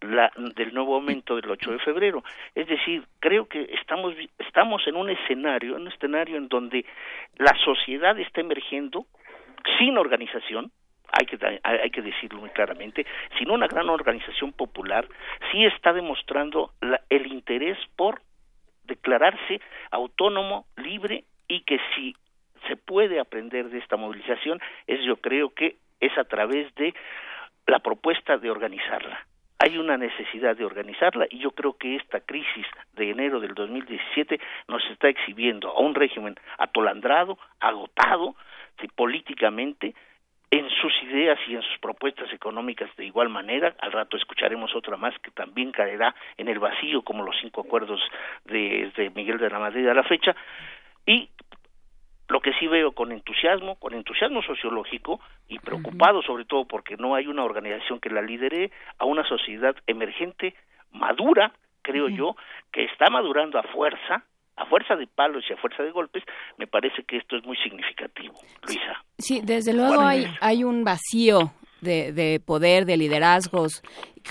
la, del nuevo aumento del 8 de febrero. Es decir, creo que estamos estamos en un escenario, en un escenario en donde la sociedad está emergiendo sin organización, hay que hay que decirlo muy claramente, sin una gran organización popular, sí está demostrando la- el interés por declararse autónomo, libre y que si se puede aprender de esta movilización es yo creo que es a través de la propuesta de organizarla. Hay una necesidad de organizarla y yo creo que esta crisis de enero del 2017 nos está exhibiendo a un régimen atolandrado, agotado políticamente, en sus ideas y en sus propuestas económicas de igual manera. Al rato escucharemos otra más que también caerá en el vacío, como los cinco acuerdos de, de Miguel de la Madrid a la fecha. Y lo que sí veo con entusiasmo, con entusiasmo sociológico y preocupado sobre todo porque no hay una organización que la lidere a una sociedad emergente, madura, creo yo, que está madurando a fuerza a fuerza de palos y a fuerza de golpes, me parece que esto es muy significativo, Luisa. Sí, desde luego hay, hay un vacío de, de, poder, de liderazgos,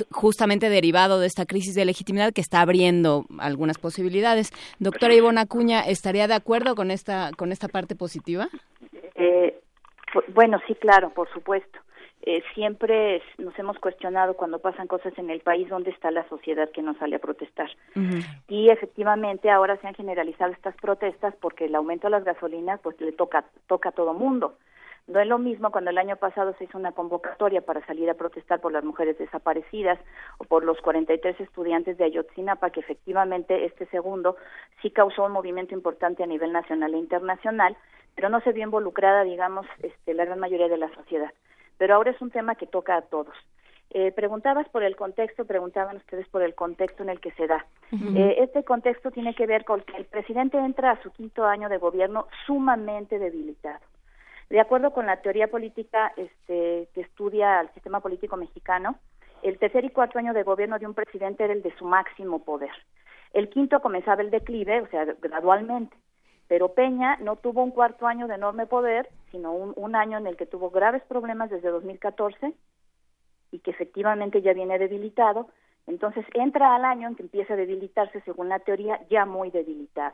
justamente derivado de esta crisis de legitimidad que está abriendo algunas posibilidades. Doctora Ivona Acuña, ¿estaría de acuerdo con esta, con esta parte positiva? Eh, bueno, sí, claro, por supuesto. Eh, siempre nos hemos cuestionado cuando pasan cosas en el país dónde está la sociedad que no sale a protestar. Y efectivamente ahora se han generalizado estas protestas porque el aumento de las gasolinas pues le toca toca a todo mundo. No es lo mismo cuando el año pasado se hizo una convocatoria para salir a protestar por las mujeres desaparecidas o por los 43 estudiantes de Ayotzinapa, que efectivamente este segundo sí causó un movimiento importante a nivel nacional e internacional, pero no se vio involucrada, digamos, este, la gran mayoría de la sociedad. Pero ahora es un tema que toca a todos. Eh, preguntabas por el contexto, preguntaban ustedes por el contexto en el que se da. eh, este contexto tiene que ver con que el presidente entra a su quinto año de gobierno sumamente debilitado. De acuerdo con la teoría política este, que estudia el sistema político mexicano, el tercer y cuarto año de gobierno de un presidente era el de su máximo poder. El quinto comenzaba el declive, o sea, gradualmente. Pero Peña no tuvo un cuarto año de enorme poder, sino un, año en el que tuvo graves problemas desde 2014 y que efectivamente ya viene debilitado. Entonces entra al año en que empieza a debilitarse, según la teoría, ya muy debilitado.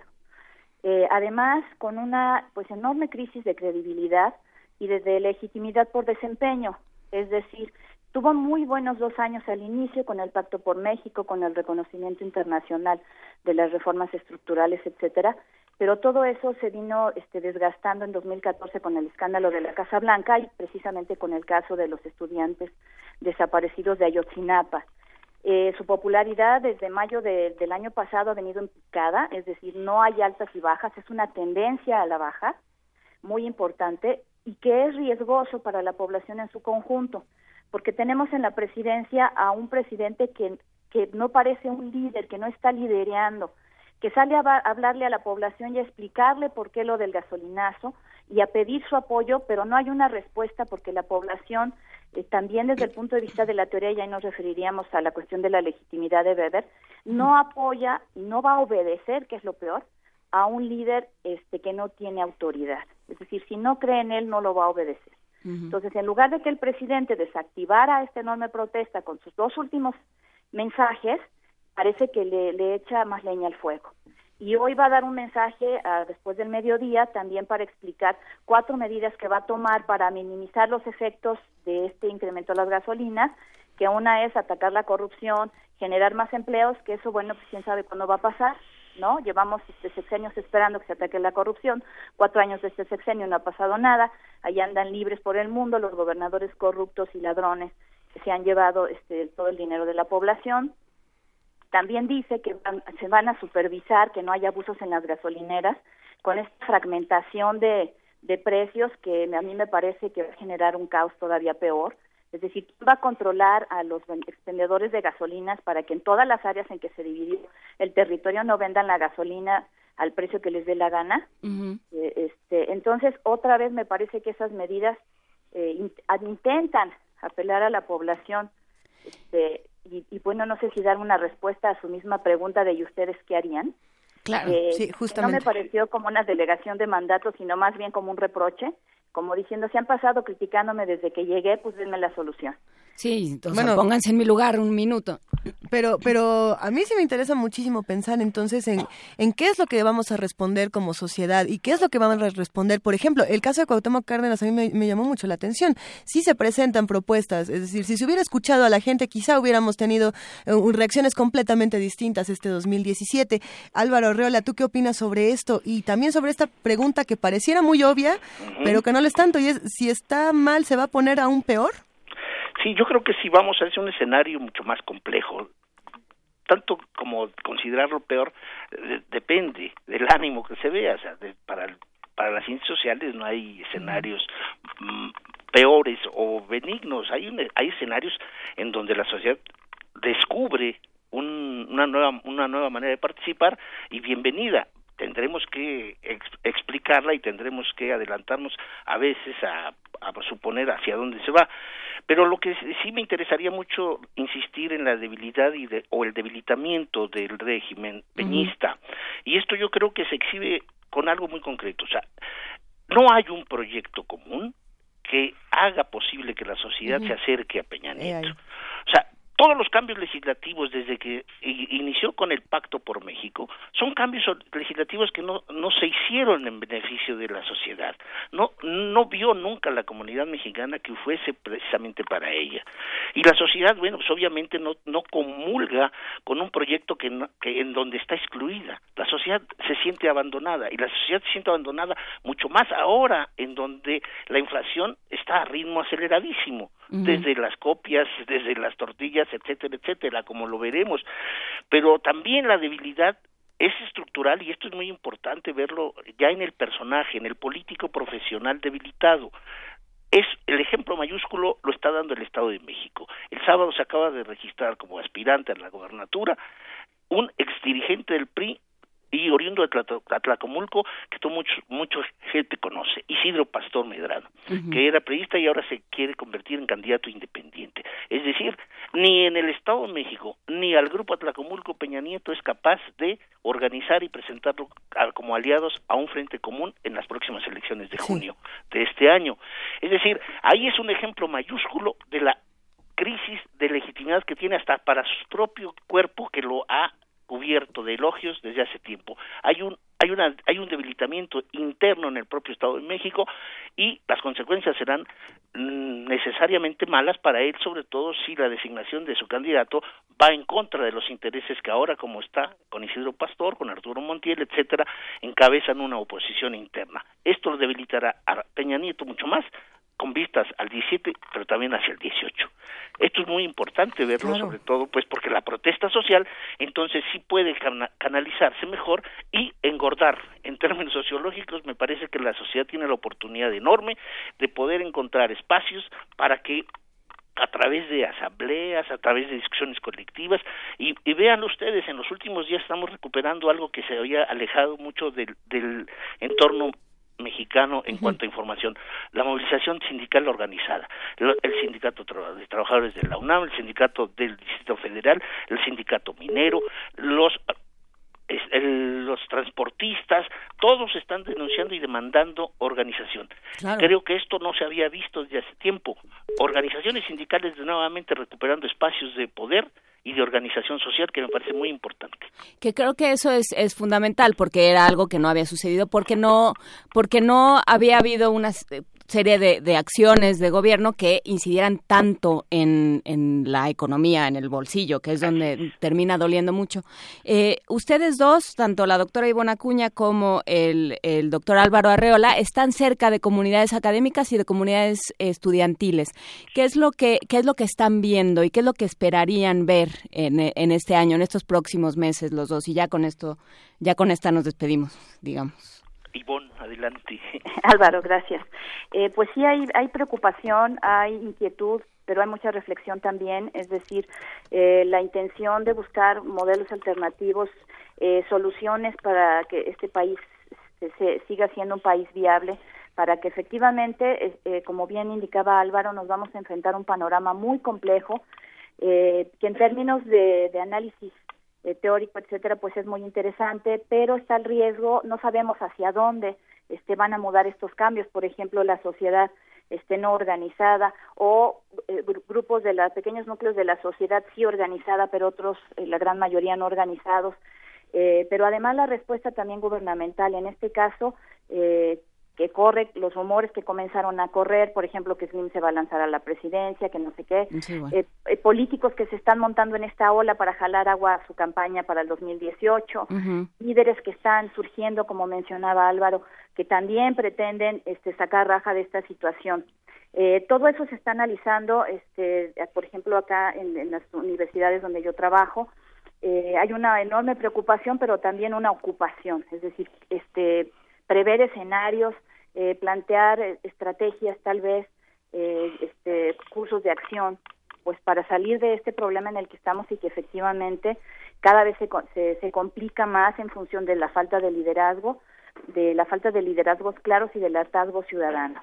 Eh, además, con una pues enorme crisis de credibilidad y de legitimidad por desempeño, es decir, tuvo muy buenos dos años al inicio con el Pacto por México, con el reconocimiento internacional de las reformas estructurales, etcétera, pero todo eso se vino este, desgastando en 2014 con el escándalo de la Casa Blanca y precisamente con el caso de los estudiantes desaparecidos de Ayotzinapa. Eh, su popularidad desde mayo de, del año pasado ha venido en picada, es decir, no hay altas y bajas, es una tendencia a la baja muy importante y que es riesgoso para la población en su conjunto, porque tenemos en la presidencia a un presidente que, que no parece un líder, que no está liderando, que sale a, a hablarle a la población y a explicarle por qué lo del gasolinazo y a pedir su apoyo, pero no hay una respuesta porque la población eh, también desde el punto de vista de la teoría, ya nos referiríamos a la cuestión de la legitimidad de Weber, no apoya y no va a obedecer, que es lo peor, a un líder este que no tiene autoridad. Es decir, si no cree en él, no lo va a obedecer. Entonces, en lugar de que el presidente desactivara esta enorme protesta con sus dos últimos mensajes, parece que le, echa más leña al fuego y hoy va a dar un mensaje uh, después del mediodía también para explicar cuatro medidas que va a tomar para minimizar los efectos de este incremento de las gasolinas, que una es atacar la corrupción, generar más empleos, que eso, bueno, pues quién sabe cuándo va a pasar, ¿no? Llevamos este sexenios esperando que se ataque la corrupción, cuatro años de este sexenio no ha pasado nada, allá andan libres por el mundo los gobernadores corruptos y ladrones que se han llevado este, todo el dinero de la población, también dice que van, se van a supervisar que no haya abusos en las gasolineras con esta fragmentación de, de precios que a mí me parece que va a generar un caos todavía peor. Es decir, ¿quién va a controlar a los expendedores de gasolinas para que en todas las áreas en que se dividió el territorio no vendan la gasolina al precio que les dé la gana? Uh -huh. eh, este, entonces, otra vez me parece que esas medidas eh, in, intentan apelar a la población este, y, y, bueno, no sé si dar una respuesta a su misma pregunta de ¿y ustedes qué harían? Claro, eh, sí, justamente. No me pareció como una delegación de mandato, sino más bien como un reproche, como diciendo, se han pasado criticándome desde que llegué, pues denme la solución. Sí, entonces bueno, pónganse en mi lugar un minuto. Pero, pero a mí sí me interesa muchísimo pensar entonces en, en qué es lo que vamos a responder como sociedad y qué es lo que vamos a responder. Por ejemplo, el caso de Cuauhtémoc Cárdenas a mí me, me llamó mucho la atención. Sí se presentan propuestas, es decir, si se hubiera escuchado a la gente, quizá hubiéramos tenido uh, reacciones completamente distintas este 2017. Álvaro Reola, ¿tú qué opinas sobre esto? Y también sobre esta pregunta que pareciera muy obvia, uh -huh. pero que no lo es tanto, y es si está mal, ¿se va a poner aún peor? Sí, yo creo que sí vamos a hacer un escenario mucho más complejo. Tanto como considerarlo peor, de, depende del ánimo que se vea. O sea, de, para, para las ciencias sociales no hay escenarios mm, peores o benignos. Hay, un, hay escenarios en donde la sociedad descubre un, una, nueva, una nueva manera de participar y bienvenida tendremos que ex explicarla y tendremos que adelantarnos a veces a, a, suponer hacia dónde se va. Pero lo que sí me interesaría mucho insistir en la debilidad y de, o el debilitamiento del régimen peñista. Y esto yo creo que se exhibe con algo muy concreto. O sea, no hay un proyecto común que haga posible que la sociedad se acerque a Peña Nieto. O sea, todos los cambios legislativos desde que inició con el Pacto por México son cambios legislativos que no, no se hicieron en beneficio de la sociedad. No, no vio nunca la comunidad mexicana que fuese precisamente para ella. Y la sociedad, bueno, pues obviamente no, no comulga con un proyecto que, que en donde está excluida. La sociedad se siente abandonada y la sociedad se siente abandonada mucho más ahora en donde la inflación está a ritmo aceleradísimo, desde las copias, desde las tortillas, etcétera, etcétera, como lo veremos. Pero también la debilidad es estructural y esto es muy importante verlo ya en el personaje, en el político profesional debilitado. Es el ejemplo mayúsculo lo está dando el Estado de México. El sábado se acaba de registrar como aspirante a la gobernatura un exdirigente del PRI y oriundo de Atlacomulco, que todo mucho, mucha gente conoce, Isidro Pastor Medrano, que era periodista y ahora se quiere convertir en candidato independiente. Es decir, ni en el Estado de México, ni al grupo Atlacomulco Peña Nieto es capaz de organizar y presentarlo como aliados a un frente común en las próximas elecciones de junio de este año. Es decir, ahí es un ejemplo mayúsculo de la crisis de legitimidad que tiene hasta para su propio cuerpo que lo ha cubierto de elogios desde hace tiempo. Hay un hay una hay un debilitamiento interno en el propio Estado de México y las consecuencias serán mm, necesariamente malas para él, sobre todo si la designación de su candidato va en contra de los intereses que ahora como está con Isidro Pastor, con Arturo Montiel, etcétera, encabezan una oposición interna. Esto lo debilitará a Peña Nieto mucho más con vistas al 17, pero también hacia el 18. Esto es muy importante verlo, sobre todo, pues porque la protesta social entonces sí puede canalizarse mejor y engordar. En términos sociológicos, me parece que la sociedad tiene la oportunidad enorme de poder encontrar espacios para que a través de asambleas, a través de discusiones colectivas, y, y vean ustedes, en los últimos días estamos recuperando algo que se había alejado mucho del, del entorno mexicano en cuanto a información, la movilización sindical organizada, el sindicato de trabajadores de la UNAM, el sindicato del Distrito Federal, el sindicato minero, los los transportistas, todos están denunciando y demandando organización. Creo que esto no se había visto desde hace tiempo. Organizaciones sindicales nuevamente recuperando espacios de poder y de organización social que me parece muy importante. Que creo que eso es, es fundamental porque era algo que no había sucedido, porque no, porque no había habido unas serie de, de, acciones de gobierno que incidieran tanto en, en, la economía, en el bolsillo, que es donde termina doliendo mucho. Eh, ustedes dos, tanto la doctora Ivona Acuña como el, el doctor Álvaro Arreola, están cerca de comunidades académicas y de comunidades estudiantiles. ¿Qué es lo que, qué es lo que están viendo y qué es lo que esperarían ver en, en este año, en estos próximos meses los dos? Y ya con esto, ya con esta nos despedimos, digamos. Ivonne, adelante. Álvaro, gracias. Eh, pues sí hay, hay preocupación, hay inquietud, pero hay mucha reflexión también, es decir, eh, la intención de buscar modelos alternativos, eh, soluciones para que este país se, siga siendo un país viable, para que efectivamente, como bien indicaba Álvaro, nos vamos a enfrentar un panorama muy complejo, que en términos de análisis eh, teórico, etcétera, pues es muy interesante, pero está el riesgo, no sabemos hacia dónde este, van a mudar estos cambios, por ejemplo, la sociedad este, no organizada o eh, grupos de los pequeños núcleos de la sociedad sí organizada, pero otros, eh, la gran mayoría no organizados. pero además la respuesta también gubernamental, en este caso, que corre, los rumores que comenzaron a correr, por ejemplo, que Slim se va a lanzar a la presidencia, que no sé qué, eh, eh, políticos que se están montando en esta ola para jalar agua a su campaña para el 2018, líderes que están surgiendo, como mencionaba Álvaro, que también pretenden este, sacar raja de esta situación. Eh, todo eso se está analizando, este, por ejemplo, acá en, en las universidades donde yo trabajo, hay una enorme preocupación, pero también una ocupación, es decir, este prever escenarios, eh, plantear eh, estrategias tal vez, eh, este, cursos de acción, pues para salir de este problema en el que estamos y que efectivamente cada vez se, se, se complica más en función de la falta de liderazgo, de la falta de liderazgos claros y del hartazgo ciudadano.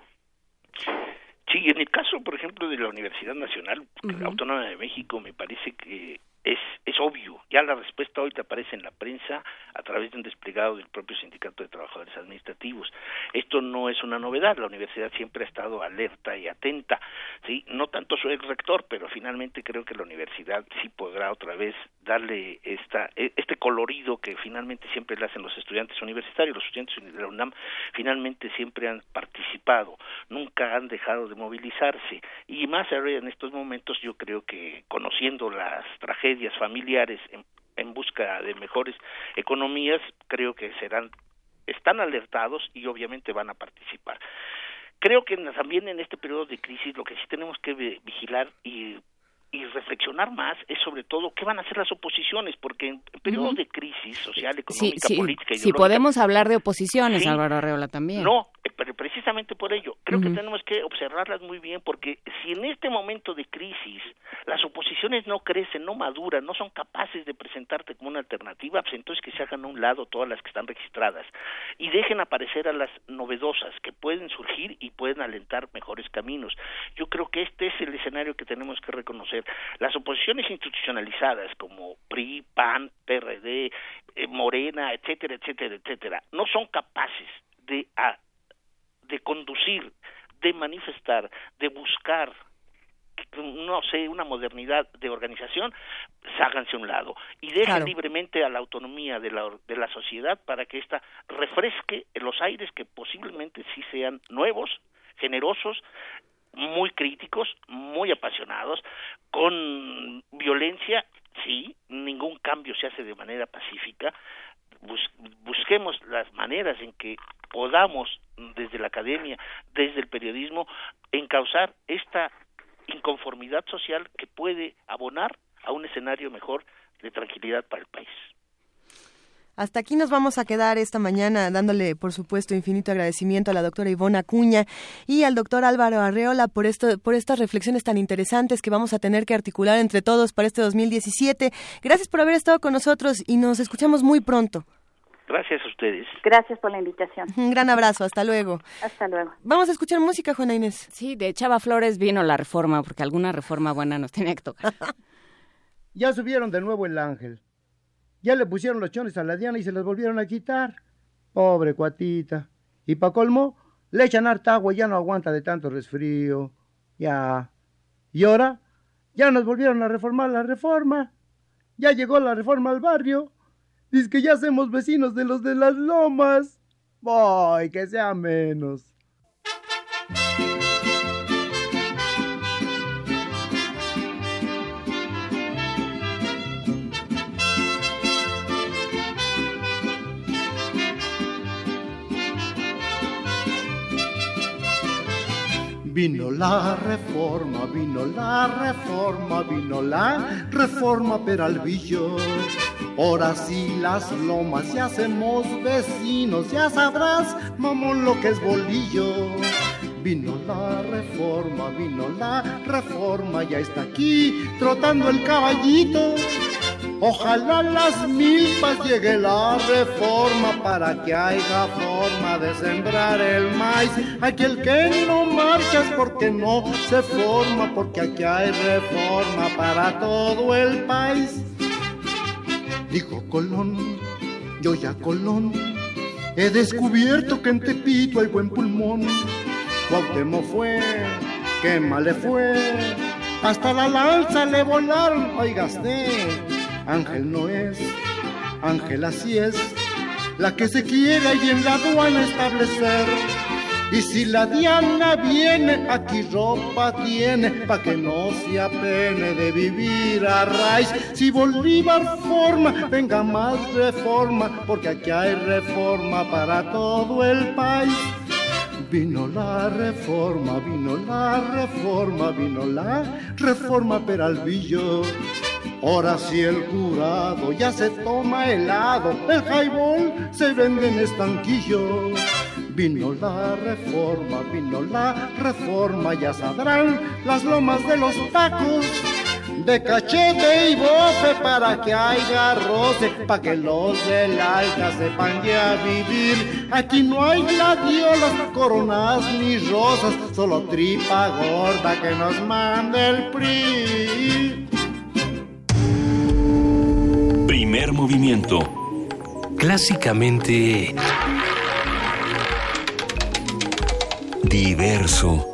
Sí, en el caso, por ejemplo, de la Universidad Nacional Autónoma de México, me parece que es, es obvio. Ya la respuesta hoy te aparece en la prensa a través de un desplegado del propio Sindicato de Trabajadores Administrativos. Esto no es una novedad. La universidad siempre ha estado alerta y atenta. Sí, no tanto su ex rector, pero finalmente creo que la universidad sí podrá otra vez darle esta e- este colorido que finalmente siempre le hacen los estudiantes universitarios. Los estudiantes de la UNAM finalmente siempre han participado, nunca han dejado de movilizarse y más ahora en estos momentos yo creo que conociendo las tragedias familiares en, en busca de mejores economías, creo que serán están alertados y obviamente van a participar. Creo que también en este periodo de crisis lo que sí tenemos que vi- vigilar y y reflexionar más es sobre todo qué van a hacer las oposiciones, porque en periodos de crisis social, económica, sí, política, sí ideológica, podemos hablar de oposiciones, Sí. Álvaro Arreola, también. no, eh, pero precisamente por ello, creo que tenemos que observarlas muy bien porque si en este momento de crisis las oposiciones no crecen, no maduran, no son capaces de presentarte como una alternativa, pues entonces que se hagan a un lado todas las que están registradas y dejen aparecer a las novedosas que pueden surgir y pueden alentar mejores caminos. Yo creo que este es el escenario que tenemos que reconocer. Las oposiciones institucionalizadas como PRI, PAN, PRD, eh, Morena, etcétera, etcétera, etcétera, no son capaces de a- de conducir, de manifestar, de buscar no sé, una modernidad de organización, ságanse a un lado y dejen Claro. libremente a la autonomía de la, de la sociedad para que ésta refresque los aires que posiblemente sí sean nuevos, generosos, muy críticos, muy apasionados, con violencia, sí, ningún cambio se hace de manera pacífica, bus- busquemos las maneras en que podamos desde la academia, desde el periodismo, encauzar esta inconformidad social que puede abonar a un escenario mejor de tranquilidad para el país. Hasta aquí nos vamos a quedar esta mañana dándole, por supuesto, infinito agradecimiento a la doctora Ivona Acuña y al doctor Álvaro Arreola por, esto, por estas reflexiones tan interesantes que vamos a tener que articular entre todos para este 2017. Gracias por haber estado con nosotros y nos escuchamos muy pronto. Gracias a ustedes. Gracias por la invitación. Un gran abrazo, hasta luego. Hasta luego. Vamos a escuchar música, Juana Inés. Sí, de Chava Flores vino la reforma, porque alguna reforma buena nos tenía que tocar. Ya subieron de nuevo el ángel. Ya le pusieron los chones a la Diana y se los volvieron a quitar. Pobre cuatita. Y pa' colmo, le echan harta agua y ya no aguanta de tanto resfrío. Ya. Y ahora, ya nos volvieron a reformar la reforma. Ya llegó la reforma al barrio. Dice que ya somos vecinos de los de las lomas. Voy, que sea menos. Vino la reforma, vino la reforma, vino la reforma Peralvillo. Ahora sí las lomas ya hacemos vecinos, ya sabrás, mamón, lo que es bolillo. Vino la reforma, vino la reforma, ya está aquí trotando el caballito. Ojalá las milpas llegue la reforma para que haya forma de sembrar el maíz. Aquel que no marcha es porque no se forma, porque aquí hay reforma para todo el país. Dijo Colón, yo ya Colón, he descubierto que en Tepito hay buen pulmón. Cuauhtémoc fue, qué mal le fue, hasta la lanza le volaron, oigaste. Ángel no es, Ángel así es, la que se quiere ahí en la aduana establecer. Y si la Diana viene, aquí ropa tiene, pa' que no se apene de vivir a raíz. Si Bolívar forma, venga más reforma, porque aquí hay reforma para todo el país. Vino la reforma, vino la reforma, vino la reforma Peralvillo. Ahora sí el curado ya se toma helado, el highball se vende en estanquillo. Vino la reforma, vino la reforma, ya sabrán las lomas de los tacos. De cachete y bofe para que haya roce, pa' que los del alta sepan ya vivir. Aquí no hay gladiolas, coronas ni rosas, solo tripa gorda que nos mande el PRI. Primer movimiento. Clásicamente... Diverso.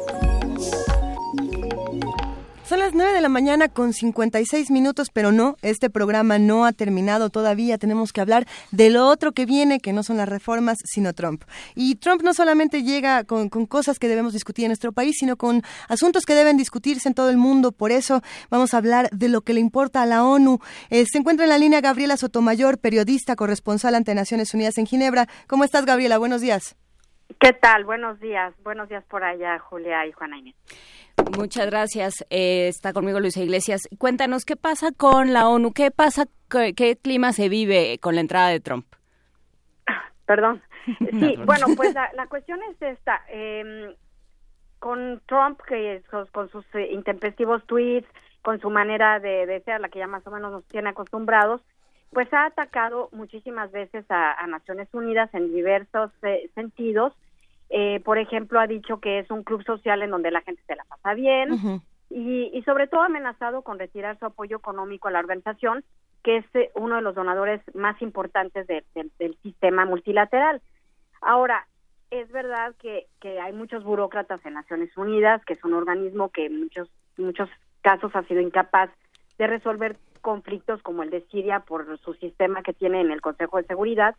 Son las 9 de la mañana con 56 minutos, pero no, este programa no ha terminado todavía. Tenemos que hablar de lo otro que viene, que no son las reformas, sino Trump. Y Trump no solamente llega con, cosas que debemos discutir en nuestro país, sino con asuntos que deben discutirse en todo el mundo. Por eso vamos a hablar de lo que le importa a la ONU. Eh, se encuentra en la línea Gabriela Sotomayor, periodista corresponsal ante Naciones Unidas en Ginebra. ¿Cómo estás, Gabriela? Buenos días. ¿Qué tal? Buenos días. Buenos días por allá, Julia y Juana Inés. Muchas gracias. Eh, está conmigo Luisa Iglesias. Cuéntanos, ¿qué pasa con la ONU? ¿Qué pasa? ¿Qué, qué clima se vive con la entrada de Trump? Perdón. Sí, bueno, pues la, la cuestión es esta. Eh, con Trump, que con, con sus eh, intempestivos tweets, con su manera de, de ser, la que ya más o menos nos tiene acostumbrados, pues ha atacado muchísimas veces a, a Naciones Unidas en diversos eh, sentidos. Eh, por ejemplo, ha dicho que es un club social en donde la gente se la pasa bien y, y sobre todo ha amenazado con retirar su apoyo económico a la organización, que es eh, uno de los donadores más importantes de- de- del sistema multilateral. Ahora, es verdad que, que hay muchos burócratas en Naciones Unidas, que es un organismo que en muchos, muchos casos ha sido incapaz de resolver conflictos como el de Siria por su sistema que tiene en el Consejo de Seguridad.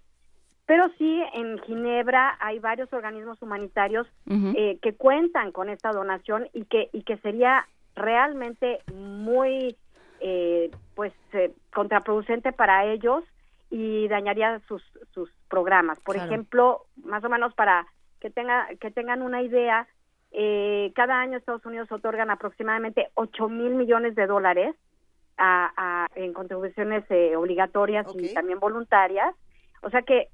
Pero sí, en Ginebra hay varios organismos humanitarios eh, que cuentan con esta donación y que, y que sería realmente muy eh, pues eh, contraproducente para ellos y dañaría sus, sus programas. Por Claro. ejemplo, más o menos para que tenga que tengan una idea, eh, cada año Estados Unidos otorgan aproximadamente 8 mil millones de dólares a, a- en contribuciones eh, obligatorias y también voluntarias. O sea que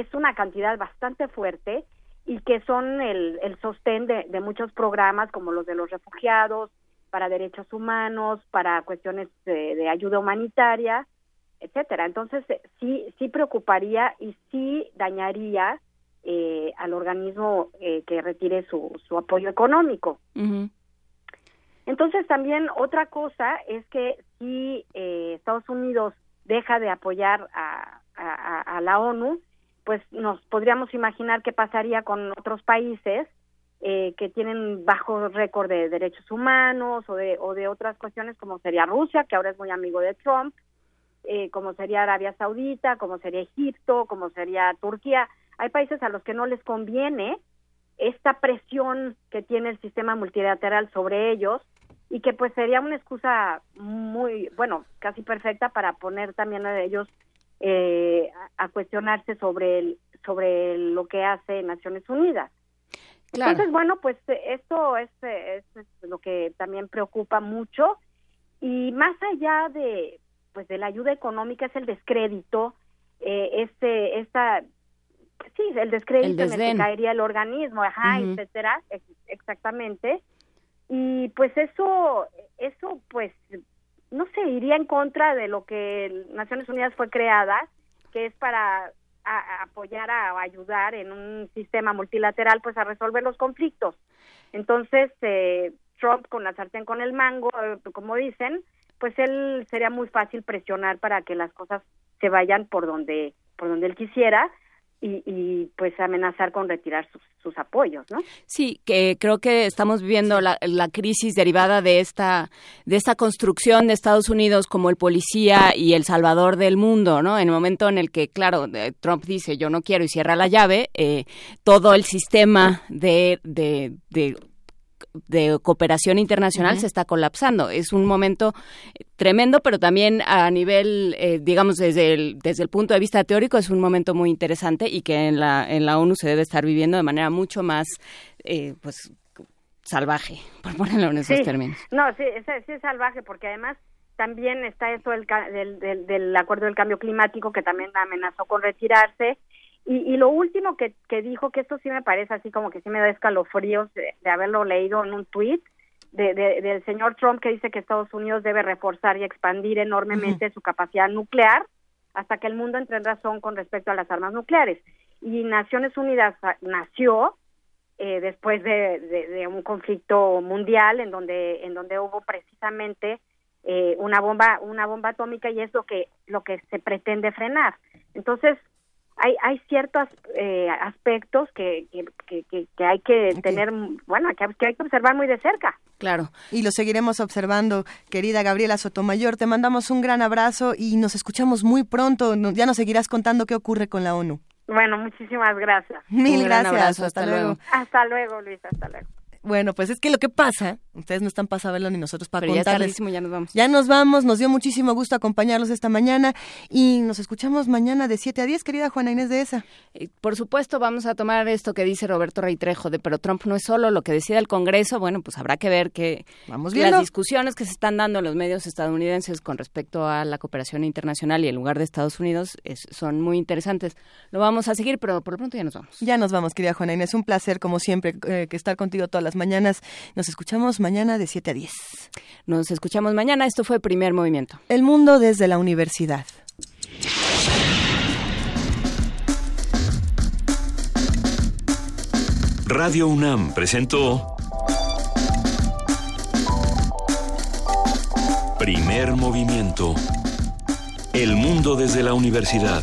es una cantidad bastante fuerte y que son el, el sostén de, de muchos programas como los de los refugiados, para derechos humanos, para cuestiones de ayuda humanitaria, etcétera. Entonces eh, sí sí preocuparía y sí dañaría eh, al organismo eh, que retire su, su apoyo económico. Entonces también otra cosa es que si eh, Estados Unidos deja de apoyar a, a- a la ONU, pues nos podríamos imaginar qué pasaría con otros países eh, que tienen bajo récord de derechos humanos o de, o de otras cuestiones como sería Rusia, que ahora es muy amigo de Trump, eh, como sería Arabia Saudita, como sería Egipto, como sería Turquía. Hay países a los que no les conviene esta presión que tiene el sistema multilateral sobre ellos y que pues sería una excusa muy, bueno, casi perfecta para poner también a ellos eh, a cuestionarse sobre el, sobre lo que hace Naciones Unidas. Claro. Entonces, bueno, pues eh, esto es, eh, es, es lo que también preocupa mucho y más allá de pues de la ayuda económica es el descrédito, eh, este esta sí, el descrédito El en el que caería el organismo, ajá, etcétera, ex- exactamente. Y pues eso eso pues no sé, iría en contra de lo que Naciones Unidas fue creada, que es para apoyar a, o ayudar en un sistema multilateral pues a resolver los conflictos. Entonces, eh, Trump con la sartén con el mango, eh, como dicen, pues él sería muy fácil presionar para que las cosas se vayan por donde por donde él quisiera y, y pues amenazar con retirar sus, sus apoyos, ¿no? Sí, que creo que estamos viviendo la, la crisis derivada de esta de esta construcción de Estados Unidos como el policía y el salvador del mundo, ¿no? En el momento en el que, claro, Trump dice yo no quiero y cierra la llave, eh, todo el sistema de, de, de de cooperación internacional se está colapsando. Es un momento tremendo, pero también a nivel, eh, digamos, desde el, desde el punto de vista teórico, es un momento muy interesante y que en la, en la ONU se debe estar viviendo de manera mucho más, eh, pues, salvaje, por ponerlo en esos Sí. términos. No, sí, es, sí es salvaje porque además también está eso del, del, del, del acuerdo del cambio climático que también amenazó con retirarse. Y, y lo último que, que dijo, que esto sí me parece así como que sí me da escalofríos de, de haberlo leído en un tuit de, de- del señor Trump que dice que Estados Unidos debe reforzar y expandir enormemente su capacidad nuclear hasta que el mundo entre en razón con respecto a las armas nucleares. y Naciones Unidas nació eh, después de, de- de un conflicto mundial en donde en donde hubo precisamente eh, una bomba una bomba atómica y es lo que lo que se pretende frenar entonces hay hay ciertos eh, aspectos que, que, que, hay que tener bueno que, que hay que observar muy de cerca Claro. Y lo seguiremos observando, querida Gabriela Sotomayor. Te mandamos un gran abrazo y nos escuchamos muy pronto. Ya nos seguirás contando qué ocurre con la ONU. bueno muchísimas gracias Mil Un gran gracias. abrazo, hasta, hasta luego. luego. hasta luego Luis hasta luego Bueno, pues es que lo que pasa, ustedes no están para saberlo ni nosotros para Pero ya es contarles. tardísimo, ya nos vamos. Ya nos vamos, nos dio muchísimo gusto acompañarlos esta mañana y nos escuchamos mañana de 7 a 10, querida Juana Inés de esa. Eh, Por supuesto, vamos a tomar esto que dice Roberto Reitrejo de pero Trump no es solo lo que decide el Congreso. Bueno, pues habrá que ver que Vamos viendo. las discusiones que se están dando en los medios estadounidenses con respecto a la cooperación internacional y el lugar de Estados Unidos es- son muy interesantes. Lo vamos a seguir, pero por lo pronto ya nos vamos. Ya nos vamos, querida Juana Inés. Un placer, como siempre, eh, que estar contigo todas las mañanas. Nos escuchamos mañana de 7 a 10. Nos escuchamos mañana. Esto fue Primer Movimiento. El mundo desde la universidad. Radio UNAM presentó Primer Movimiento. El mundo desde la universidad.